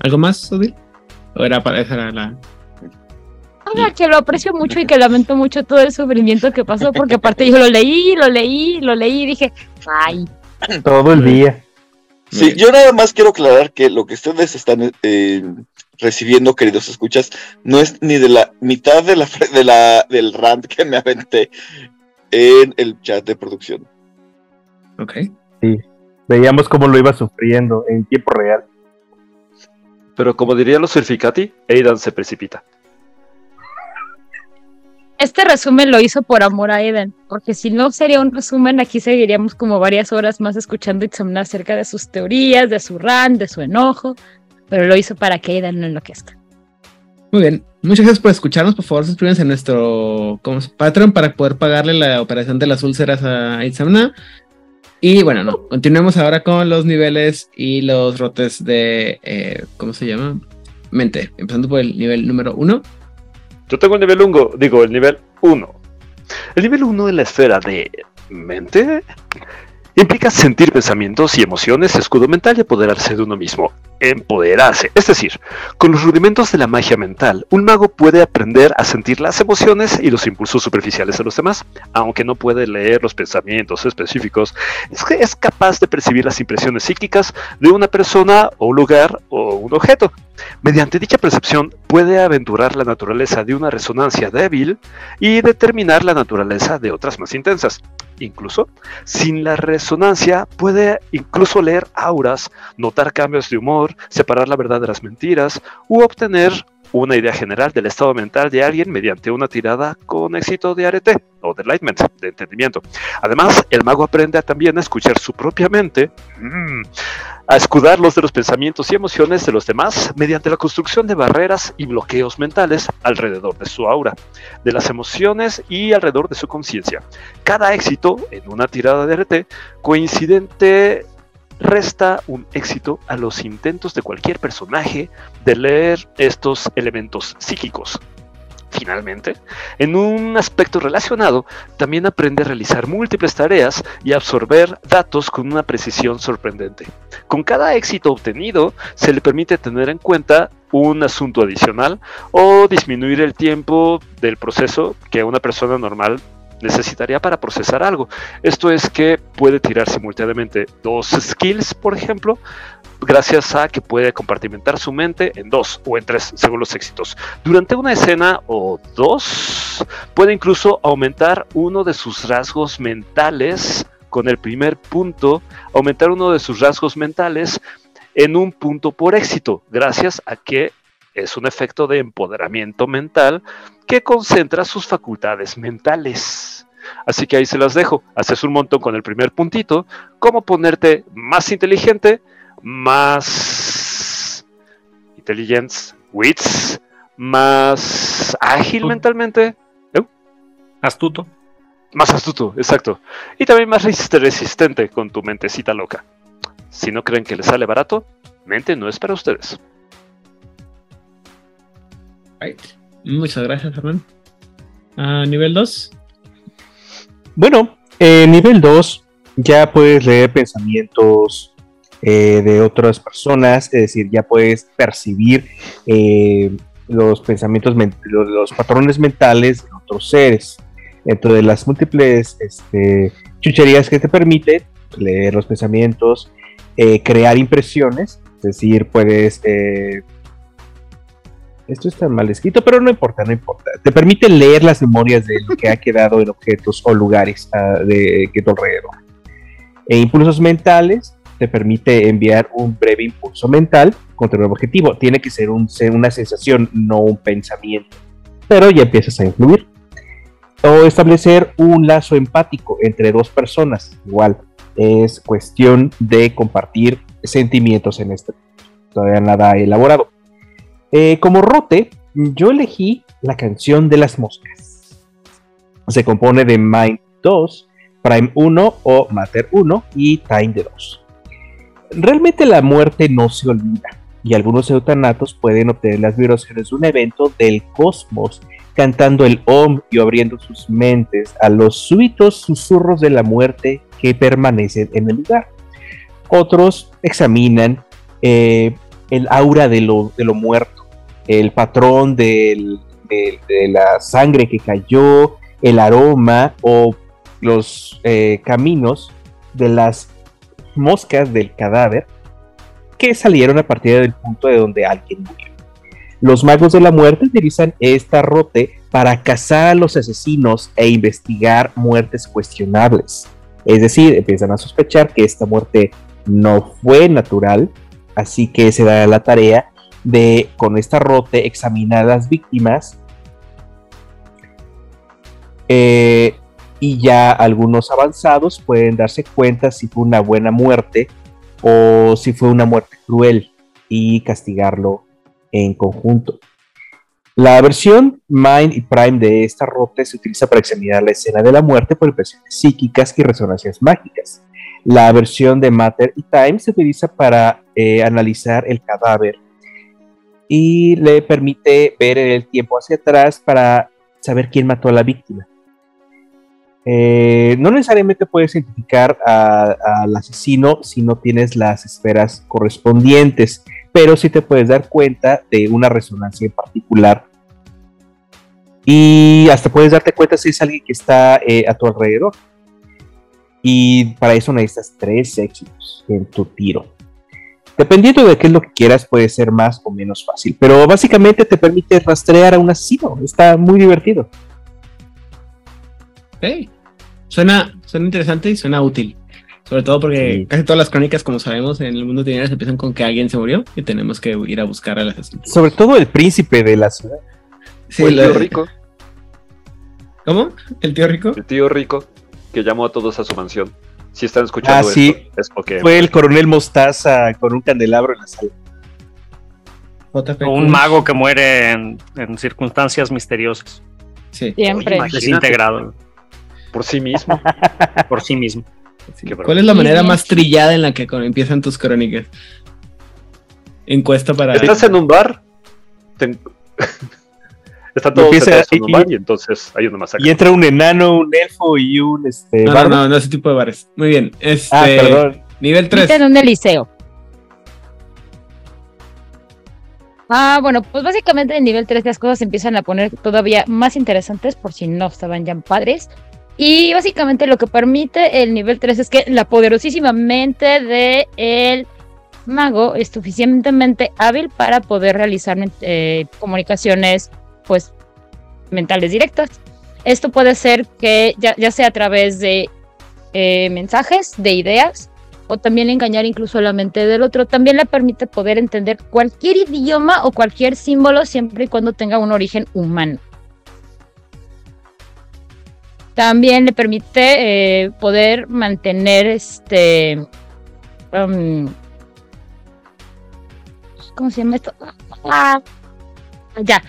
¿Algo más, Odil? ¿O era para dejar la, que lo aprecio mucho y que lamento mucho todo el sufrimiento que pasó, porque aparte yo lo leí, lo leí, lo leí y dije, ay. Todo el día. Sí, yo nada más quiero aclarar que lo que ustedes están eh, recibiendo, queridos escuchas, no es ni de la mitad de la, de la, del rant que me aventé en el chat de producción. Ok. Sí, veíamos cómo lo iba sufriendo en tiempo real. Pero como dirían los Surficati, Aidan se precipita. Este resumen lo hizo por amor a Eden, porque si no sería un resumen, aquí seguiríamos como varias horas más escuchando Itzamna acerca de sus teorías, de su ran, de su enojo, pero lo hizo para que Eden no enloquezca. Muy bien, muchas gracias por escucharnos. Por favor, suscríbanse a nuestro como Patreon para poder pagarle la operación de las úlceras a Itzamna. Y bueno, no, continuemos ahora con los niveles y los rotes de, eh, ¿cómo se llama? Mente, empezando por el nivel número uno. Yo tengo el nivel 1, digo, el nivel 1. El nivel 1 de la esfera de mente implica sentir pensamientos y emociones, escudo mental y apoderarse de uno mismo. Empoderarse. Es decir, con los rudimentos de la magia mental, un mago puede aprender a sentir las emociones y los impulsos superficiales de los demás, aunque no puede leer los pensamientos específicos, es que es capaz de percibir las impresiones psíquicas de una persona o lugar o un objeto. Mediante dicha percepción puede aventurar la naturaleza de una resonancia débil y determinar la naturaleza de otras más intensas. Incluso, sin la resonancia, puede incluso leer auras, notar cambios de humor, separar la verdad de las mentiras u obtener una idea general del estado mental de alguien mediante una tirada con éxito de arete o de enlightenment, de entendimiento. Además, el mago aprende también a escuchar su propia mente, mm, a escudarlos de los pensamientos y emociones de los demás mediante la construcción de barreras y bloqueos mentales alrededor de su aura, de las emociones y alrededor de su conciencia. Cada éxito en una tirada de arete coincidente resta un éxito a los intentos de cualquier personaje de leer estos elementos psíquicos. Finalmente, en un aspecto relacionado, también aprende a realizar múltiples tareas y absorber datos con una precisión sorprendente. Con cada éxito obtenido, se le permite tener en cuenta un asunto adicional o disminuir el tiempo del proceso que una persona normal necesitaría para procesar algo. Esto es que puede tirar simultáneamente dos skills, por ejemplo, gracias a que puede compartimentar su mente en dos o en tres, según los éxitos. Durante una escena o dos, puede incluso aumentar uno de sus rasgos mentales con el primer punto, aumentar uno de sus rasgos mentales en un punto por éxito, gracias a que es un efecto de empoderamiento mental que concentra sus facultades mentales. Así que ahí se las dejo. Haces un montón con el primer puntito. Cómo ponerte más inteligente, más intelligence, wits, más ágil mentalmente. Astuto. Más astuto, exacto. Y también más resistente con tu mentecita loca. Si no creen que les sale barato, mente no es para ustedes. Muchas gracias, Fernando. ¿A nivel 2? Bueno, eh, nivel 2 ya puedes leer pensamientos eh, de otras personas, es decir, ya puedes percibir eh, los pensamientos, los, los, patrones mentales de otros seres. De las múltiples este, chucherías que te permite leer los pensamientos, eh, crear impresiones, es decir, puedes esto está mal escrito, pero no importa, no importa. Te permite leer las memorias de lo que ha quedado en objetos o lugares uh, de, que tu alrededor. E impulsos mentales te permite enviar un breve impulso mental contra un objetivo. Tiene que ser, ser una sensación, no un pensamiento. Pero ya empiezas a influir. O establecer un lazo empático entre dos personas. Igual, es cuestión de compartir sentimientos en este. Todavía nada elaborado. Eh, como rote, yo elegí la canción de las moscas. Se compone de Mind 2, Prime 1 o Matter 1 y Time de 2. Realmente la muerte no se olvida y algunos eutanatos pueden obtener las vibraciones de un evento del cosmos cantando el Om y abriendo sus mentes a los súbitos susurros de la muerte que permanecen en el lugar. Otros examinan eh, el aura de lo, de lo muerto, el patrón de la sangre que cayó, el aroma o los eh, caminos de las moscas del cadáver que salieron a partir del punto de donde alguien murió. Los magos de la muerte utilizan esta rote para cazar a los asesinos e investigar muertes cuestionables. Es decir, empiezan a sospechar que esta muerte no fue natural, así que se da la tarea de, con esta rote, examinar las víctimas. Eh, y ya algunos avanzados pueden darse cuenta si fue una buena muerte o si fue una muerte cruel y castigarlo en conjunto. La versión Mind y Prime de esta rote se utiliza para examinar la escena de la muerte por impresiones psíquicas y resonancias mágicas. La versión de Matter y Time se utiliza para eh, analizar el cadáver y le permite ver el tiempo hacia atrás para saber quién mató a la víctima. Eh, no necesariamente puedes identificar al asesino si no tienes las esferas correspondientes, pero sí te puedes dar cuenta de una resonancia en particular. Y hasta puedes darte cuenta si es alguien que está eh, a tu alrededor. Y para eso necesitas tres éxitos en tu tiro. Dependiendo de qué es lo que quieras, puede ser más o menos fácil. Pero básicamente te permite rastrear a un asesino. Está muy divertido. Hey, suena, suena interesante y suena útil. Sobre todo porque casi todas las crónicas, como sabemos, en el mundo de dinero empiezan con que alguien se murió y tenemos que ir a buscar al asesino. Sobre todo el príncipe de la ciudad. Sí, el tío rico. ¿Cómo? ¿El tío rico? El tío rico que llamó a todos a su mansión. Si están escuchando ah, sí. es porque... Fue el coronel Mostaza con un candelabro en la sala. O un mago que muere en, circunstancias misteriosas. Sí. Siempre. Desintegrado. Por sí mismo. Por sí mismo. ¿Cuál es la manera más trillada en la que empiezan tus crónicas? Encuesta para. ¿Estás en un bar? Está todo empieza, en un bar y entonces hay una masacre. Y entra un enano, un elfo y un este. No, no, no, no, ese tipo de bares. Muy bien. Este, ah, perdón. Nivel 3. en un eliseo. Ah, bueno, pues básicamente en nivel 3 las cosas empiezan a poner todavía más interesantes por si no estaban ya padres. Y básicamente lo que permite el nivel 3 es que la poderosísima mente de el mago es suficientemente hábil para poder realizar eh, comunicaciones pues mentales directas. Esto puede ser que ya, sea a través de eh, mensajes, de ideas, o también engañar incluso la mente del otro. También le permite poder entender cualquier idioma o cualquier símbolo siempre y cuando tenga un origen humano. También le permite eh, poder mantener este. Um, ¿Cómo se llama esto? Ah, ya.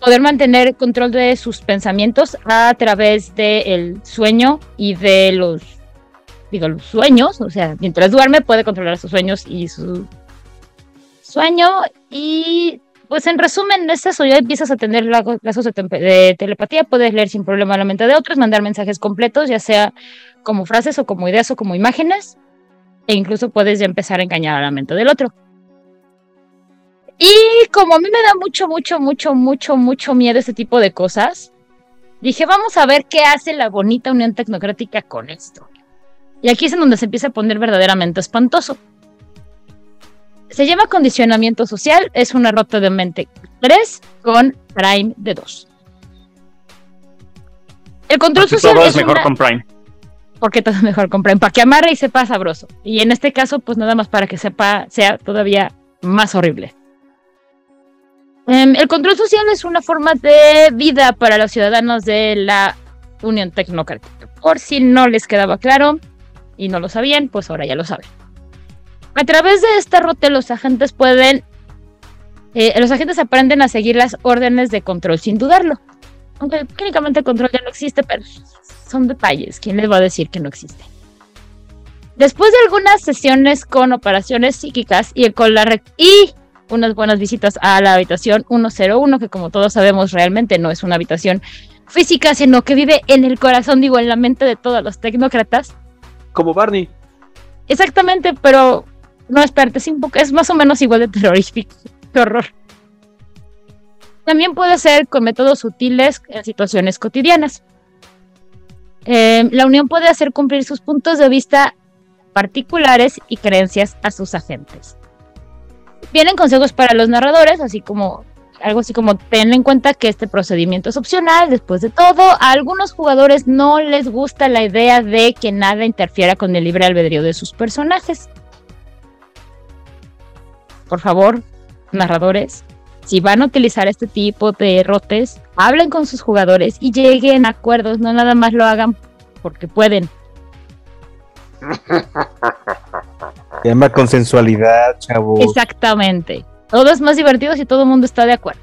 Poder mantener control de sus pensamientos a través del sueño y de los. Digo, los sueños. O sea, mientras duerme puede controlar sus sueños y su sueño. Y pues en resumen, es eso, ya empiezas a tener lazos de, telepatía, puedes leer sin problema la mente de otros, mandar mensajes completos, ya sea como frases o como ideas o como imágenes, e incluso puedes ya empezar a engañar a la mente del otro. Y como a mí me da mucho, mucho, mucho, mucho, mucho miedo este tipo de cosas, dije, vamos a ver qué hace la bonita Unión Tecnocrática con esto. Y aquí es en donde se empieza a poner verdaderamente espantoso. Se llama condicionamiento social, es una rota de mente 3 con Prime de 2. El control social todo es, mejor con Prime. Porque todo es mejor con Prime, para que amarre y sepa sabroso. Y en este caso, pues nada más para que sepa, sea todavía más horrible. Em, el control social es una forma de vida para los ciudadanos de la Unión Tecnocrática. Por si no les quedaba claro y no lo sabían, pues ahora ya lo saben. A través de esta ruta los agentes pueden, eh, los agentes aprenden a seguir las órdenes de control sin dudarlo. Aunque técnicamente el control ya no existe, pero son detalles. ¿Quién les va a decir que no existe? Después de algunas sesiones con operaciones psíquicas y con la y unas buenas visitas a la habitación 101, que como todos sabemos realmente no es una habitación física, sino que vive en el corazón, digo, en la mente de todos los tecnócratas. Como Barney. Exactamente, pero no, espérate, es, es más o menos igual de terrorífico. Qué horror. También puede ser con métodos sutiles en situaciones cotidianas. Eh, la unión puede hacer cumplir sus puntos de vista particulares y creencias a sus agentes. Vienen consejos para los narradores, así como algo así como ten en cuenta que este procedimiento es opcional, después de todo, a algunos jugadores no les gusta la idea de que nada interfiera con el libre albedrío de sus personajes por favor, narradores, si van a utilizar este tipo de rotes, hablen con sus jugadores y lleguen a acuerdos, no nada más lo hagan porque pueden. Se llama consensualidad, chavo. Exactamente. Todo es más divertido si todo el mundo está de acuerdo.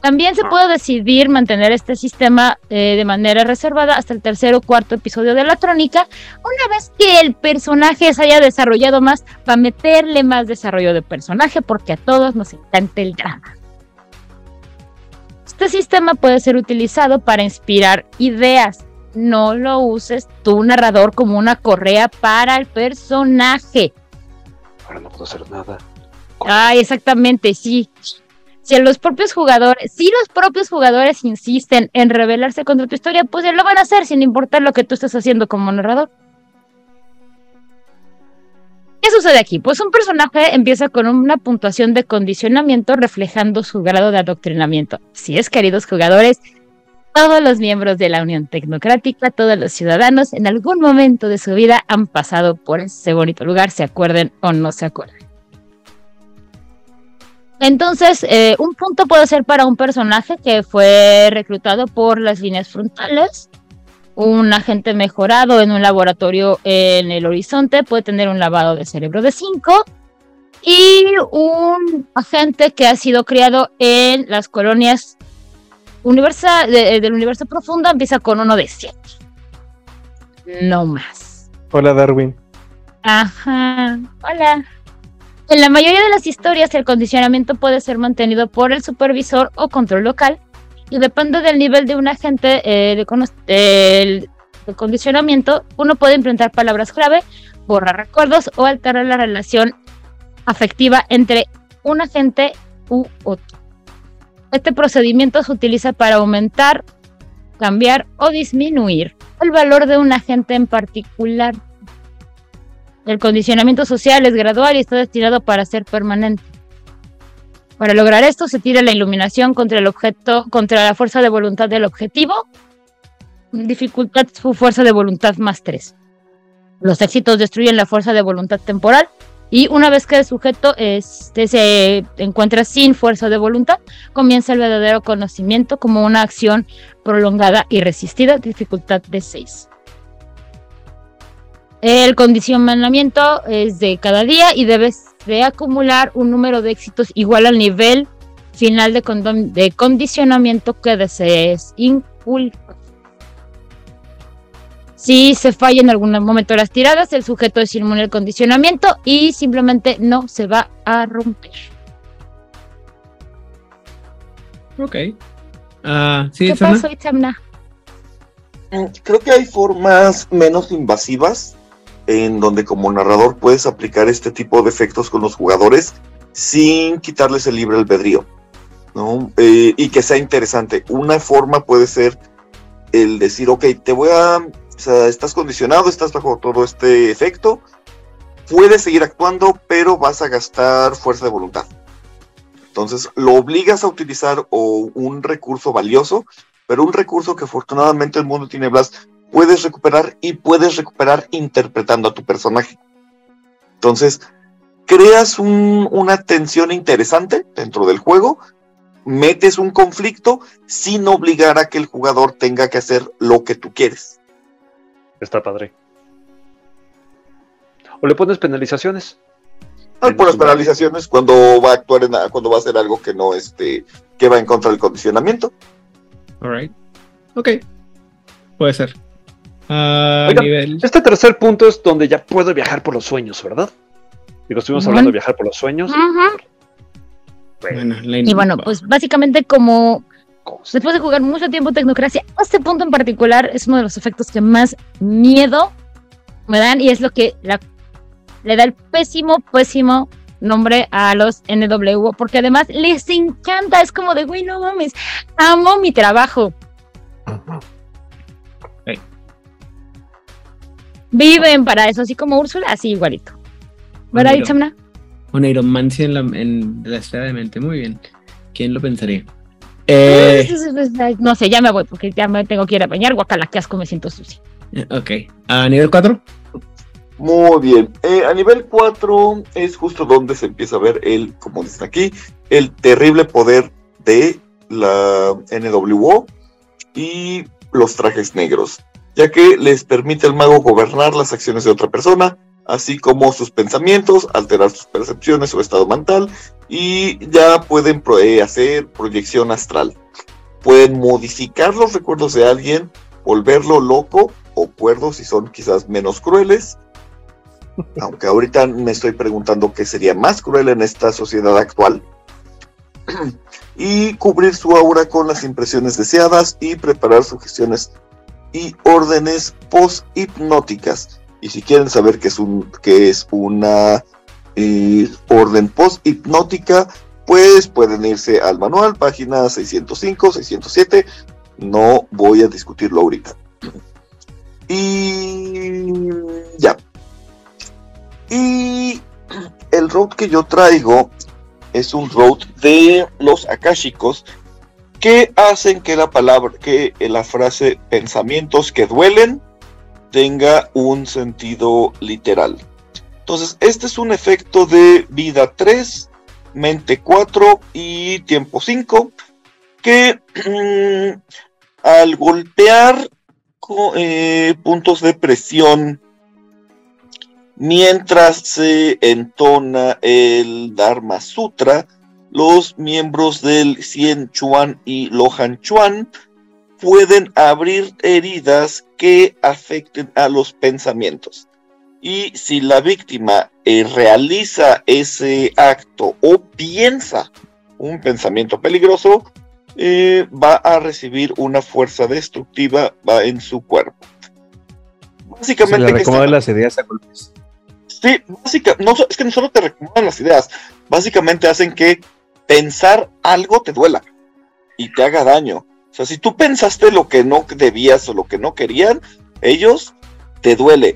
También se puede decidir mantener este sistema eh, de manera reservada hasta el tercer o cuarto episodio de la trónica, una vez que el personaje se haya desarrollado más, para meterle más desarrollo de personaje, porque a todos nos encanta el drama. Este sistema puede ser utilizado para inspirar ideas. No lo uses tú, narrador, como una correa para el personaje. Ahora no puedo hacer nada. Ah, exactamente, sí si los propios jugadores, si los propios jugadores insisten en rebelarse contra tu historia, pues lo van a hacer sin importar lo que tú estés haciendo como narrador. ¿Qué sucede aquí? Pues un personaje empieza con una puntuación de condicionamiento reflejando su grado de adoctrinamiento. Si es, queridos jugadores, todos los miembros de la Unión Tecnocrática, todos los ciudadanos, en algún momento de su vida han pasado por ese bonito lugar, se acuerden o no se acuerden. Entonces, eh, un punto puede ser para un personaje que fue reclutado por las líneas frontales. Un agente mejorado en un laboratorio en el horizonte puede tener un lavado de cerebro de 5. Y un agente que ha sido criado en las colonias del universo profundo empieza con uno de 7. No más. Hola, Darwin. Ajá. Hola. En la mayoría de las historias, el condicionamiento puede ser mantenido por el supervisor o control local y depende del nivel de un agente eh, de, condicionamiento, uno puede implementar palabras clave, borrar recuerdos o alterar la relación afectiva entre un agente u otro. Este procedimiento se utiliza para aumentar cambiar o disminuir el valor de un agente en particular. El condicionamiento social es gradual y está destinado para ser permanente. Para lograr esto se tira la iluminación contra el objeto, contra la fuerza de voluntad del objetivo. Dificultad su fuerza de voluntad más 3. Los éxitos destruyen la fuerza de voluntad temporal y una vez que el sujeto este, se encuentra sin fuerza de voluntad, comienza el verdadero conocimiento como una acción prolongada y resistida, dificultad de 6. El condicionamiento es de cada día y debes de acumular un número de éxitos igual al nivel final de, de condicionamiento que desees inculcar. Si se falla en algún momento las tiradas, el sujeto es inmune al condicionamiento y simplemente no se va a romper. Ok. Uh, ¿sí, ¿Qué pasó, Itzamna? Mm, creo que hay formas menos invasivas en donde como narrador puedes aplicar este tipo de efectos con los jugadores sin quitarles el libre albedrío, ¿no? Eh, y que sea interesante. Una forma puede ser el decir, ok, te voy a, o sea, estás condicionado, estás bajo todo este efecto, puedes seguir actuando, pero vas a gastar fuerza de voluntad. Entonces, lo obligas a utilizar o un recurso valioso, pero un recurso que afortunadamente el mundo tiene Blas puedes recuperar y puedes recuperar interpretando a tu personaje. Entonces, creas una tensión interesante dentro del juego, metes un conflicto sin obligar a que el jugador tenga que hacer lo que tú quieres. Está padre. O le pones penalizaciones. Ah, por las penalizaciones cuando va a actuar en, cuando va a hacer algo que no este que va en contra del condicionamiento. Alright. Ok. Puede ser. Este tercer punto es donde ya puedo viajar por los sueños, ¿verdad? Digo, estuvimos hablando de viajar por los sueños. y bueno, pues básicamente como después de jugar mucho tiempo Tecnocracia, este punto en particular es uno de los efectos que más miedo me dan y es lo que le da el pésimo, pésimo nombre a los NW, porque además les encanta, es como de, güey, no mames, amo mi trabajo. Viven para eso, así como Úrsula, así igualito. ¿Verdad, Itzamna? Una iromancia en la, en la esfera de mente, muy bien. ¿Quién lo pensaría? Eh, no sé, ya me voy porque ya me tengo que ir a bañar. Guacala, qué asco, me siento sucio. Eh, ok. ¿A nivel 4? Muy bien. Eh, a nivel 4 es justo donde se empieza a ver el, como dicen aquí, el terrible poder de la NWO y los trajes negros ya que les permite al mago gobernar las acciones de otra persona, así como sus pensamientos, alterar sus percepciones o estado mental, y ya pueden eh, hacer proyección astral. Pueden modificar los recuerdos de alguien, volverlo loco o cuerdo si son quizás menos crueles. Aunque ahorita me estoy preguntando qué sería más cruel en esta sociedad actual. y cubrir su aura con las impresiones deseadas y preparar sugestiones y órdenes post-hipnóticas. Y si quieren saber qué es, un, qué es una eh, orden post-hipnótica, pues pueden irse al manual, página 605, 607. No voy a discutirlo ahorita. Y ya. Y el road que yo traigo es un road de los akashicos que hacen que la palabra, que la frase pensamientos que duelen tenga un sentido literal. Entonces, este es un efecto de vida 3, mente 4 y tiempo 5, que mm, al golpear eh, puntos de presión mientras se entona el Dharma Sutra, los miembros del Cien Chuan y Lohan Chuan pueden abrir heridas que afecten a los pensamientos. Y si la víctima eh, realiza ese acto o piensa un pensamiento peligroso, eh, va a recibir una fuerza destructiva va en su cuerpo. Básicamente. Se le recomodan las ideas a golpes. Sí, básicamente, no, es que no solo te recomiendan las ideas, básicamente hacen que pensar algo te duela y te haga daño. O sea, si tú pensaste lo que no debías o lo que no querían, ellos te duele.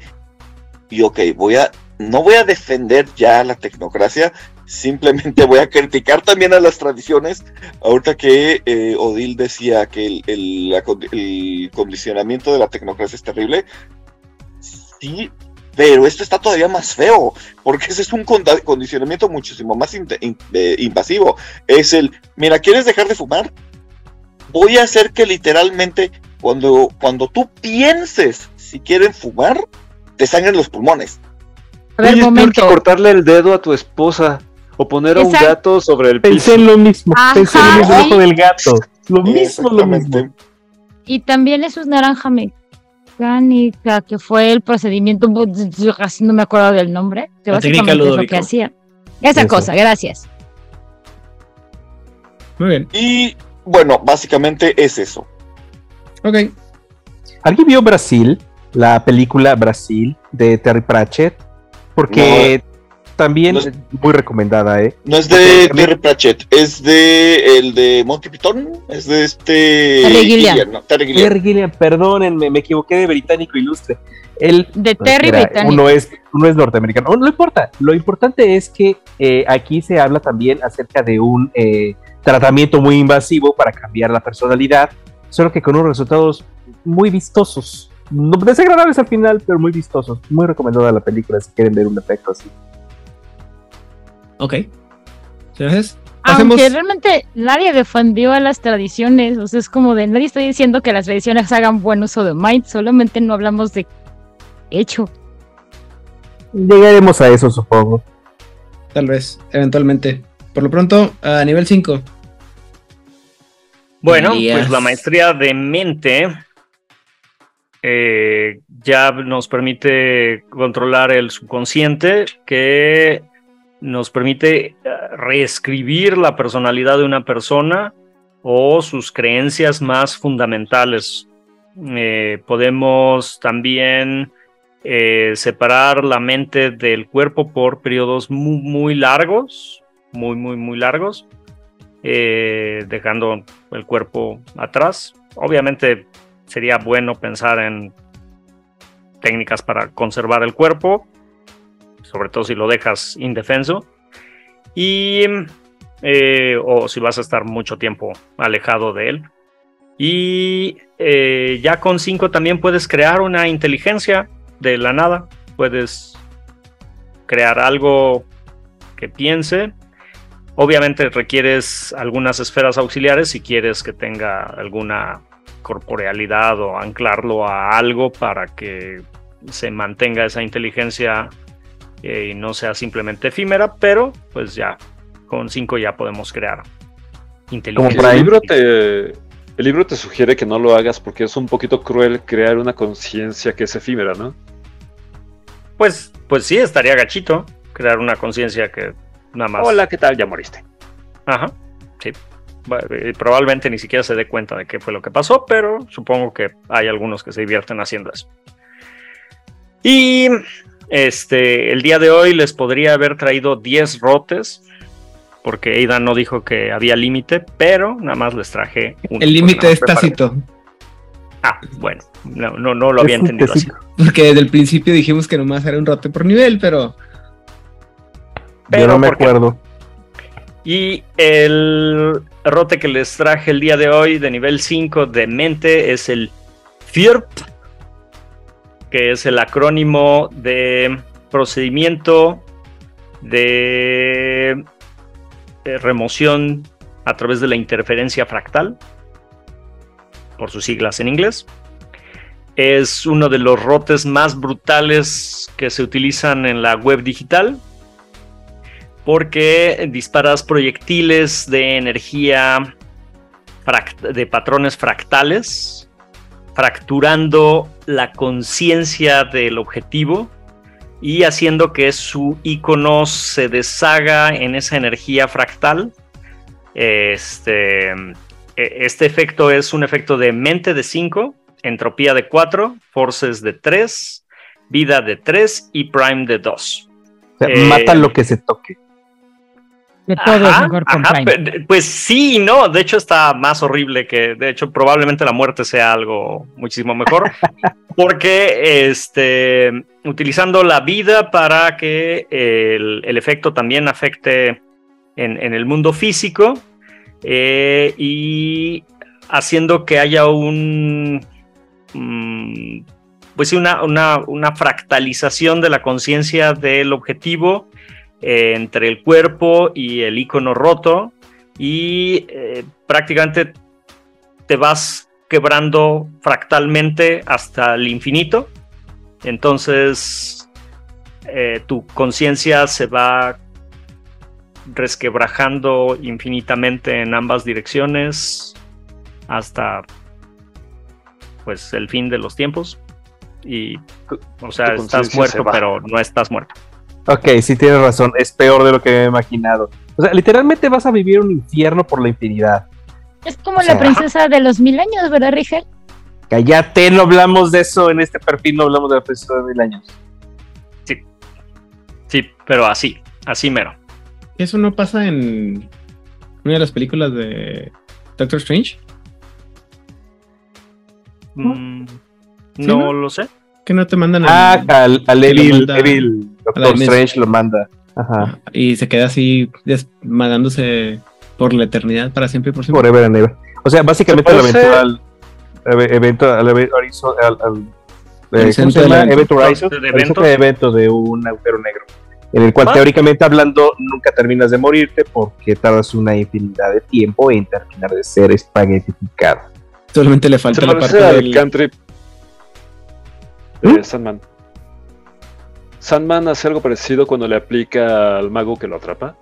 Y ok, voy a, no voy a defender ya la tecnocracia, simplemente voy a criticar también a las tradiciones. Ahorita que eh, Odil decía que el, condicionamiento de la tecnocracia es terrible, sí, pero esto está todavía más feo, porque ese es un condicionamiento muchísimo más eh, invasivo. Es el, mira, ¿quieres dejar de fumar? Voy a hacer que literalmente cuando, cuando tú pienses si quieren fumar, te sangren los pulmones. A ver, momento. cortarle el dedo a tu esposa o poner a un gato sobre el piso. Pensé en lo mismo, pensé en lo mismo del gato. Lo mismo, lo mismo. Y también eso es naranja mecánica, que fue el procedimiento, yo casi no me acuerdo del nombre, que básicamente es lo que hacía. Esa cosa, gracias. Muy bien. Y bueno, básicamente es eso. Ok. ¿Alguien vio Brasil? La película Brasil de Terry Pratchett. Porque también es, muy recomendada, ¿eh? No es de Terry Pratchett, es de el de Monty Python, es de este Terry Gilliam. Terry Gilliam. perdónenme, me equivoqué de británico ilustre. El, de Terry británico. Uno es, uno es norteamericano. No, importa. Lo importante es que eh, aquí se habla también acerca de un eh, tratamiento muy invasivo para cambiar la personalidad, solo que con unos resultados muy vistosos. No, desagradables al final, pero muy vistosos. Muy recomendada la película si quieren ver un efecto así. Ok. Entonces, Aunque realmente nadie defendió a las tradiciones, o sea, es como de nadie está diciendo que las tradiciones hagan buen uso de Mind, solamente no hablamos de hecho. Llegaremos a eso, supongo. Tal vez, eventualmente. Por lo pronto, a nivel 5. Bueno, pues la maestría de mente eh, ya nos permite controlar el subconsciente, que nos permite eh, reescribir la personalidad de una persona o sus creencias más fundamentales. Eh, podemos también eh, separar la mente del cuerpo por periodos muy, largos, muy, muy, muy largos, dejando el cuerpo atrás. Obviamente sería bueno pensar en técnicas para conservar el cuerpo, sobre todo si lo dejas indefenso. Y, eh, o si vas a estar mucho tiempo alejado de él. Y eh, ya con 5 también puedes crear una inteligencia de la nada. Puedes crear algo que piense. Obviamente requieres algunas esferas auxiliares si quieres que tenga alguna corporealidad o anclarlo a algo para que se mantenga esa inteligencia eh, y no sea simplemente efímera, pero pues ya con 5 ya podemos crear inteligencia. el libro te el libro te sugiere que no lo hagas porque es un poquito cruel crear una conciencia que es efímera, ¿no? Pues, pues sí, estaría gachito crear una conciencia que nada más. Hola, ¿qué tal? Ya moriste. Ajá, sí. Probablemente ni siquiera se dé cuenta de qué fue lo que pasó, pero supongo que hay algunos que se divierten haciendo eso. Y este, el día de hoy les podría haber traído 10 rotes, porque Aidan no dijo que había límite, pero nada más les traje un. El límite es tácito. Ah, bueno, no, no, no lo había entendido así. Porque desde el principio dijimos que nomás era un rote por nivel, pero. Pero Yo no me acuerdo. Y el rote que les traje el día de hoy de nivel 5 de mente es el FIRP que es el acrónimo de procedimiento de remoción a través de la interferencia fractal, por sus siglas en inglés. Es uno de los rotes más brutales que se utilizan en la web digital porque disparas proyectiles de energía de patrones fractales fracturando la conciencia del objetivo y haciendo que su icono se deshaga en esa energía fractal. Este, e, este efecto es un efecto de mente de 5, entropía de 4, forces de 3, vida de 3 y prime de 2. mata lo que se toque. De todo es mejor con Prime. Pues sí no, de hecho está más horrible que, de hecho probablemente la muerte sea algo muchísimo mejor, porque este, utilizando la vida para que el, efecto también afecte en, el mundo físico eh, y haciendo que haya un... Mm, pues una, una fractalización de la conciencia del objetivo eh, entre el cuerpo y el icono roto y eh, prácticamente te vas quebrando fractalmente hasta el infinito. Entonces eh, tu conciencia se va resquebrajando infinitamente en ambas direcciones hasta pues el fin de los tiempos. Y o sea estás muerto pero no estás muerto Ok, sí tienes razón, es peor de lo que me he imaginado. O sea, literalmente vas a vivir un infierno por la infinidad. Es como la princesa de los mil años, ¿verdad, Rigel? Cállate, no hablamos de eso en este perfil, no hablamos de la princesa de mil años. Sí. Sí, pero así, así mero. ¿Eso no pasa en una de las películas de Doctor Strange? Mm, no, lo sé. Que no te mandan Ah, al, al Evil, Doctor Strange lo manda. Ajá. Y se queda así desmagándose por la eternidad, para siempre y por siempre. Forever and ever. O sea, básicamente el eventual evento al evento al, al, eh, ¿cómo se llama? Evento Horizon, de evento de un agujero negro, en el cual ah. teóricamente hablando nunca terminas de morirte porque tardas una infinidad de tiempo en terminar de ser espaguetificado. Solamente le falta la parte del country de ¿Mm? Sandman. Sandman hace algo parecido cuando le aplica al mago que lo atrapa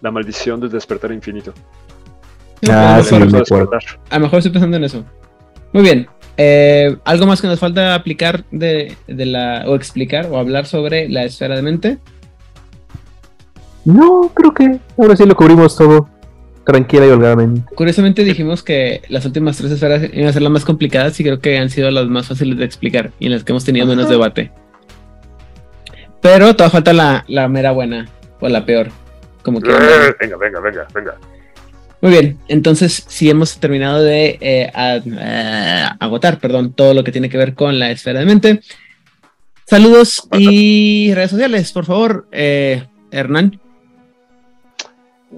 la maldición del despertar infinito. Ah, sí, me A lo mejor estoy pensando en eso. Muy bien. Eh, ¿Algo más que nos falta aplicar de, la. o explicar o hablar sobre la esfera de mente? No, creo que ahora sí lo cubrimos todo tranquila y holgadamente. Curiosamente dijimos que las últimas tres esferas iban a ser las más complicadas y creo que han sido las más fáciles de explicar y en las que hemos tenido menos debate. Pero todavía falta la, la mera buena o la peor. Como que. Eh, venga, venga, venga, venga. Muy bien, entonces si hemos terminado de eh, eh, agotar, perdón, todo lo que tiene que ver con la esfera de mente. Saludos y redes sociales, por favor, Hernán.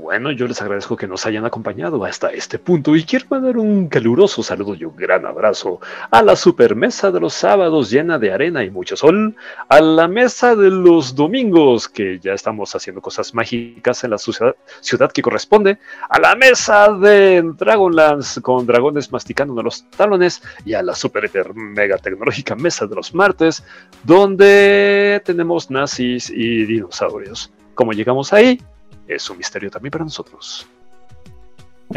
Bueno, yo les agradezco que nos hayan acompañado hasta este punto y quiero mandar un caluroso saludo y un gran abrazo a la supermesa de los sábados llena de arena y mucho sol, a la mesa de los domingos que ya estamos haciendo cosas mágicas en la ciudad, que corresponde, a la mesa de Dragonlance con dragones masticando los talones y a la super mega tecnológica mesa de los martes donde tenemos nazis y dinosaurios. ¿Cómo llegamos ahí? Es un misterio también para nosotros.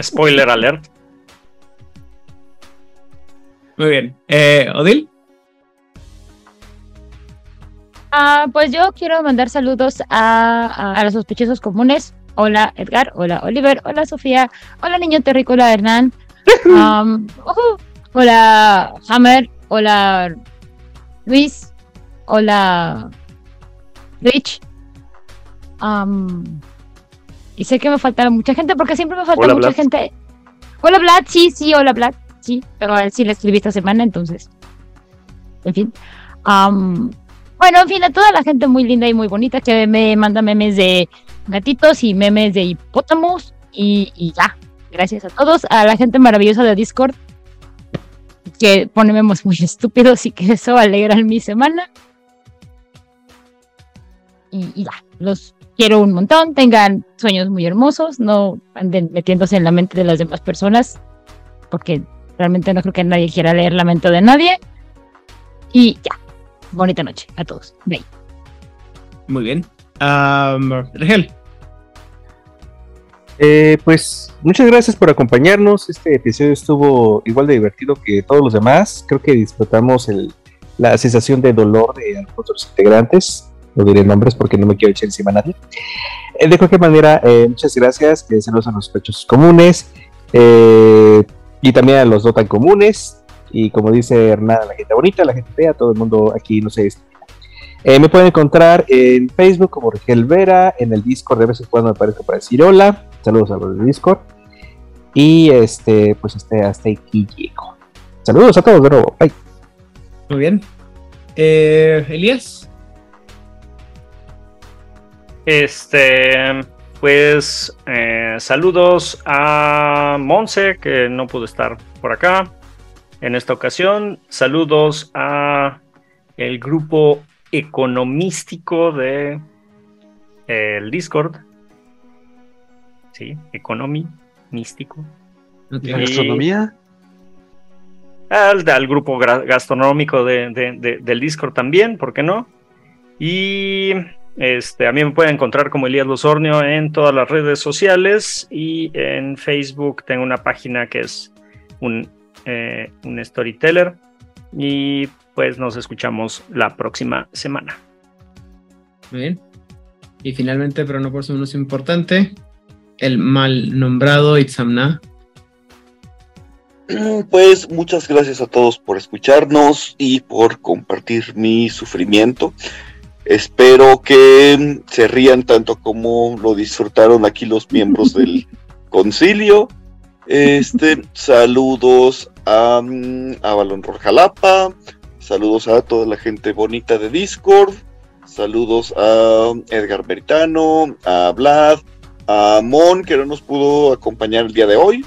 Spoiler alert. Muy bien. Eh, ¿Odil? Ah, pues yo quiero mandar saludos a, los sospechosos comunes. Hola Edgar, hola Oliver, hola Sofía, hola Niño Terrícola Hernán, um, hola Hammer, hola Luis, hola Rich, um, y sé que me falta mucha gente porque siempre me falta mucha gente. Hola Vlad, sí, sí, hola Vlad, sí, pero a él sí le escribí esta semana, entonces. En fin. bueno, en fin, a toda la gente muy linda y muy bonita que me manda memes de gatitos y memes de hipótamos y, y ya. Gracias a todos, a la gente maravillosa de Discord que pone memes muy estúpidos y que eso alegra mi semana. Y, y ya, los quiero un montón, tengan sueños muy hermosos, no anden metiéndose en la mente de las demás personas, porque realmente no creo que nadie quiera leer la mente de nadie. Y ya, bonita noche a todos. Bye. Muy bien. Um, Regel. Eh, pues muchas gracias por acompañarnos. Este episodio estuvo igual de divertido que todos los demás. Creo que disfrutamos el, la sensación de dolor de algunos integrantes no diré nombres porque no me quiero echar encima a nadie. Eh, de cualquier manera, eh, muchas gracias, que saludos a los pechos comunes eh, y también a los no tan comunes. Y como dice Hernán, la gente bonita, la gente fea, todo el mundo aquí no sé. Eh, me pueden encontrar en Facebook como Rigel Vera, en el Discord de vez en cuando me parece para decir hola. Saludos a los del Discord. Y este, pues este, hasta aquí llego. Saludos a todos de nuevo. Bye. Muy bien. Eh, Elías. Este, pues eh, saludos a Monse, que no pudo estar por acá en esta ocasión. Saludos a el grupo economístico de el Discord. Sí, economy místico. ¿Gastronomía? Al, al, grupo gastronómico de, del Discord también, ¿por qué no? Y este, a mí me pueden encontrar como Elías Losornio en todas las redes sociales y en Facebook tengo una página que es un, eh, un storyteller. Y pues nos escuchamos la próxima semana. Muy bien. Y finalmente, pero no por eso menos importante, el mal nombrado Itzamna. Pues muchas gracias a todos por escucharnos y por compartir mi sufrimiento. Espero que se rían tanto como lo disfrutaron aquí los miembros del concilio. Este, saludos a, mm, a Balón Jalapa, saludos a toda la gente bonita de Discord, saludos a Edgar Beritano, a Vlad, a Mon, que no nos pudo acompañar el día de hoy,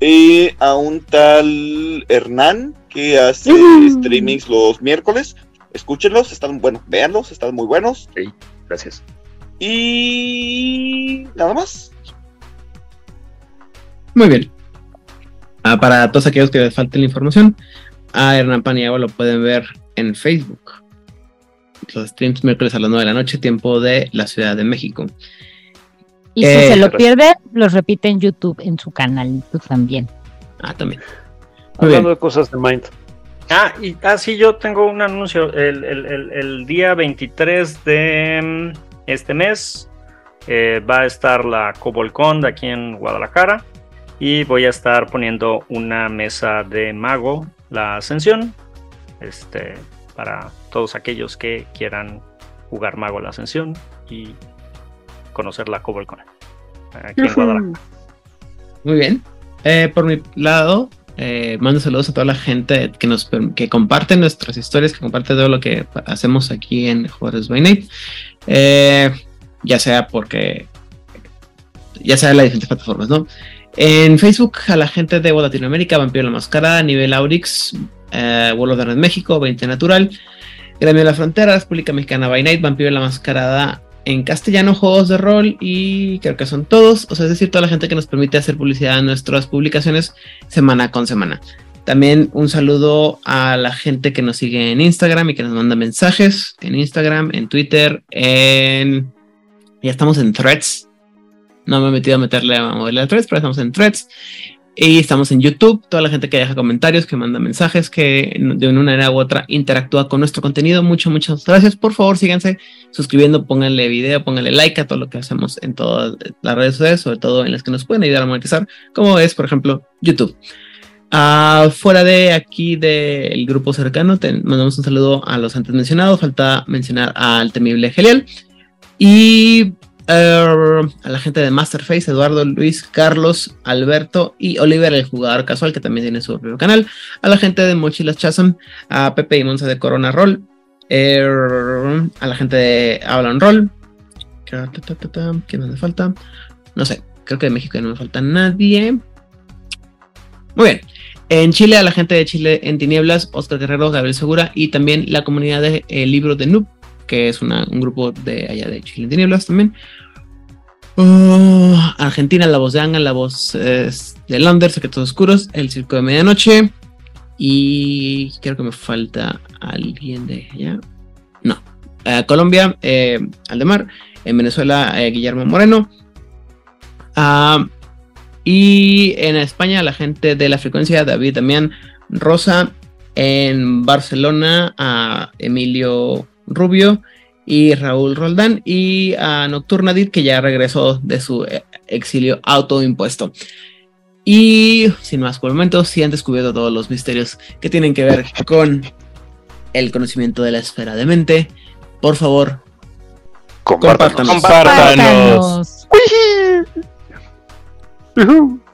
y a un tal Hernán, que hace streamings los miércoles. Escúchenlos, están, bueno, véanlos, están muy buenos. Sí, gracias. Y nada más. Muy bien. Ah, para todos aquellos que les falte la información, a Hernán Paniagua lo pueden ver en Facebook. Los streams miércoles a las 9 de la noche, tiempo de la Ciudad de México. Y si se lo pierde, los repite en YouTube, en su canal también. Ah, también. Hablando de cosas de Mind. Ah, y ah, sí, yo tengo un anuncio. El, el día 23 de mm, este mes eh, va a estar la Cobolcon de aquí en Guadalajara y voy a estar poniendo una mesa de mago, la ascensión, este, para todos aquellos que quieran jugar mago la ascensión y conocer la Cobolcon aquí en Guadalajara. Muy bien. Eh, por mi lado, eh, mando saludos a toda la gente que nos que comparte nuestras historias, que comparte todo lo que hacemos aquí en Juárez by Night. Eh, ya sea porque ya sea en las diferentes plataformas, ¿no? En Facebook, a la gente de Latinoamérica, Vampiro la Máscara, Nivel Aurix, eh, Vuelo de Red México, 20 Natural, Gremio de la Frontera, República Mexicana by Night, Vampiro la Mascarada en castellano, juegos de rol y creo que son todos, o sea, es decir, toda la gente que nos permite hacer publicidad en nuestras publicaciones semana con semana. También un saludo a la gente que nos sigue en Instagram y que nos manda mensajes en Instagram, en Twitter, en... Ya estamos en threads, no me he metido a meterle a moverle a threads, pero estamos en threads. Y estamos en YouTube. Toda la gente que deja comentarios, que manda mensajes, que de una manera u otra interactúa con nuestro contenido. Muchas, muchas gracias. Por favor, síganse suscribiendo, pónganle video, pónganle like a todo lo que hacemos en todas las redes sociales, sobre todo en las que nos pueden ayudar a monetizar, como es, por ejemplo, YouTube. Uh, fuera de aquí del grupo cercano, te mandamos un saludo a los antes mencionados. Falta mencionar al temible Gelial. Y a la gente de Masterface, Eduardo, Luis, Carlos, Alberto y Oliver, el jugador casual, que también tiene su propio canal. A la gente de Mochilas Chasm, a Pepe y Monza de Corona Roll. a la gente de Avalon Roll. ¿Quién me falta? No sé, creo que de México no me falta nadie. Muy bien. En Chile, a la gente de Chile en Tinieblas, Oscar Guerrero, Gabriel Segura y también la comunidad de El Libro de Noob, que es un grupo de allá de Chile en Tinieblas también. Oh, Argentina, la voz de Anga, la voz de Lander, Secretos Oscuros, El Circo de Medianoche. Y creo que me falta alguien de allá. No. Eh, Colombia, eh, Aldemar. En Venezuela, eh, Guillermo Moreno. Ah, y en España, la gente de la frecuencia, David Damián Rosa. En Barcelona, a Emilio Rubio y Raúl Roldán y a Nocturnadit que ya regresó de su eh, exilio autoimpuesto. Y sin más por el momento, si han descubierto todos los misterios que tienen que ver con el conocimiento de la esfera de mente, por favor, Compártanos. compártanos. Compártanos. Compártanos.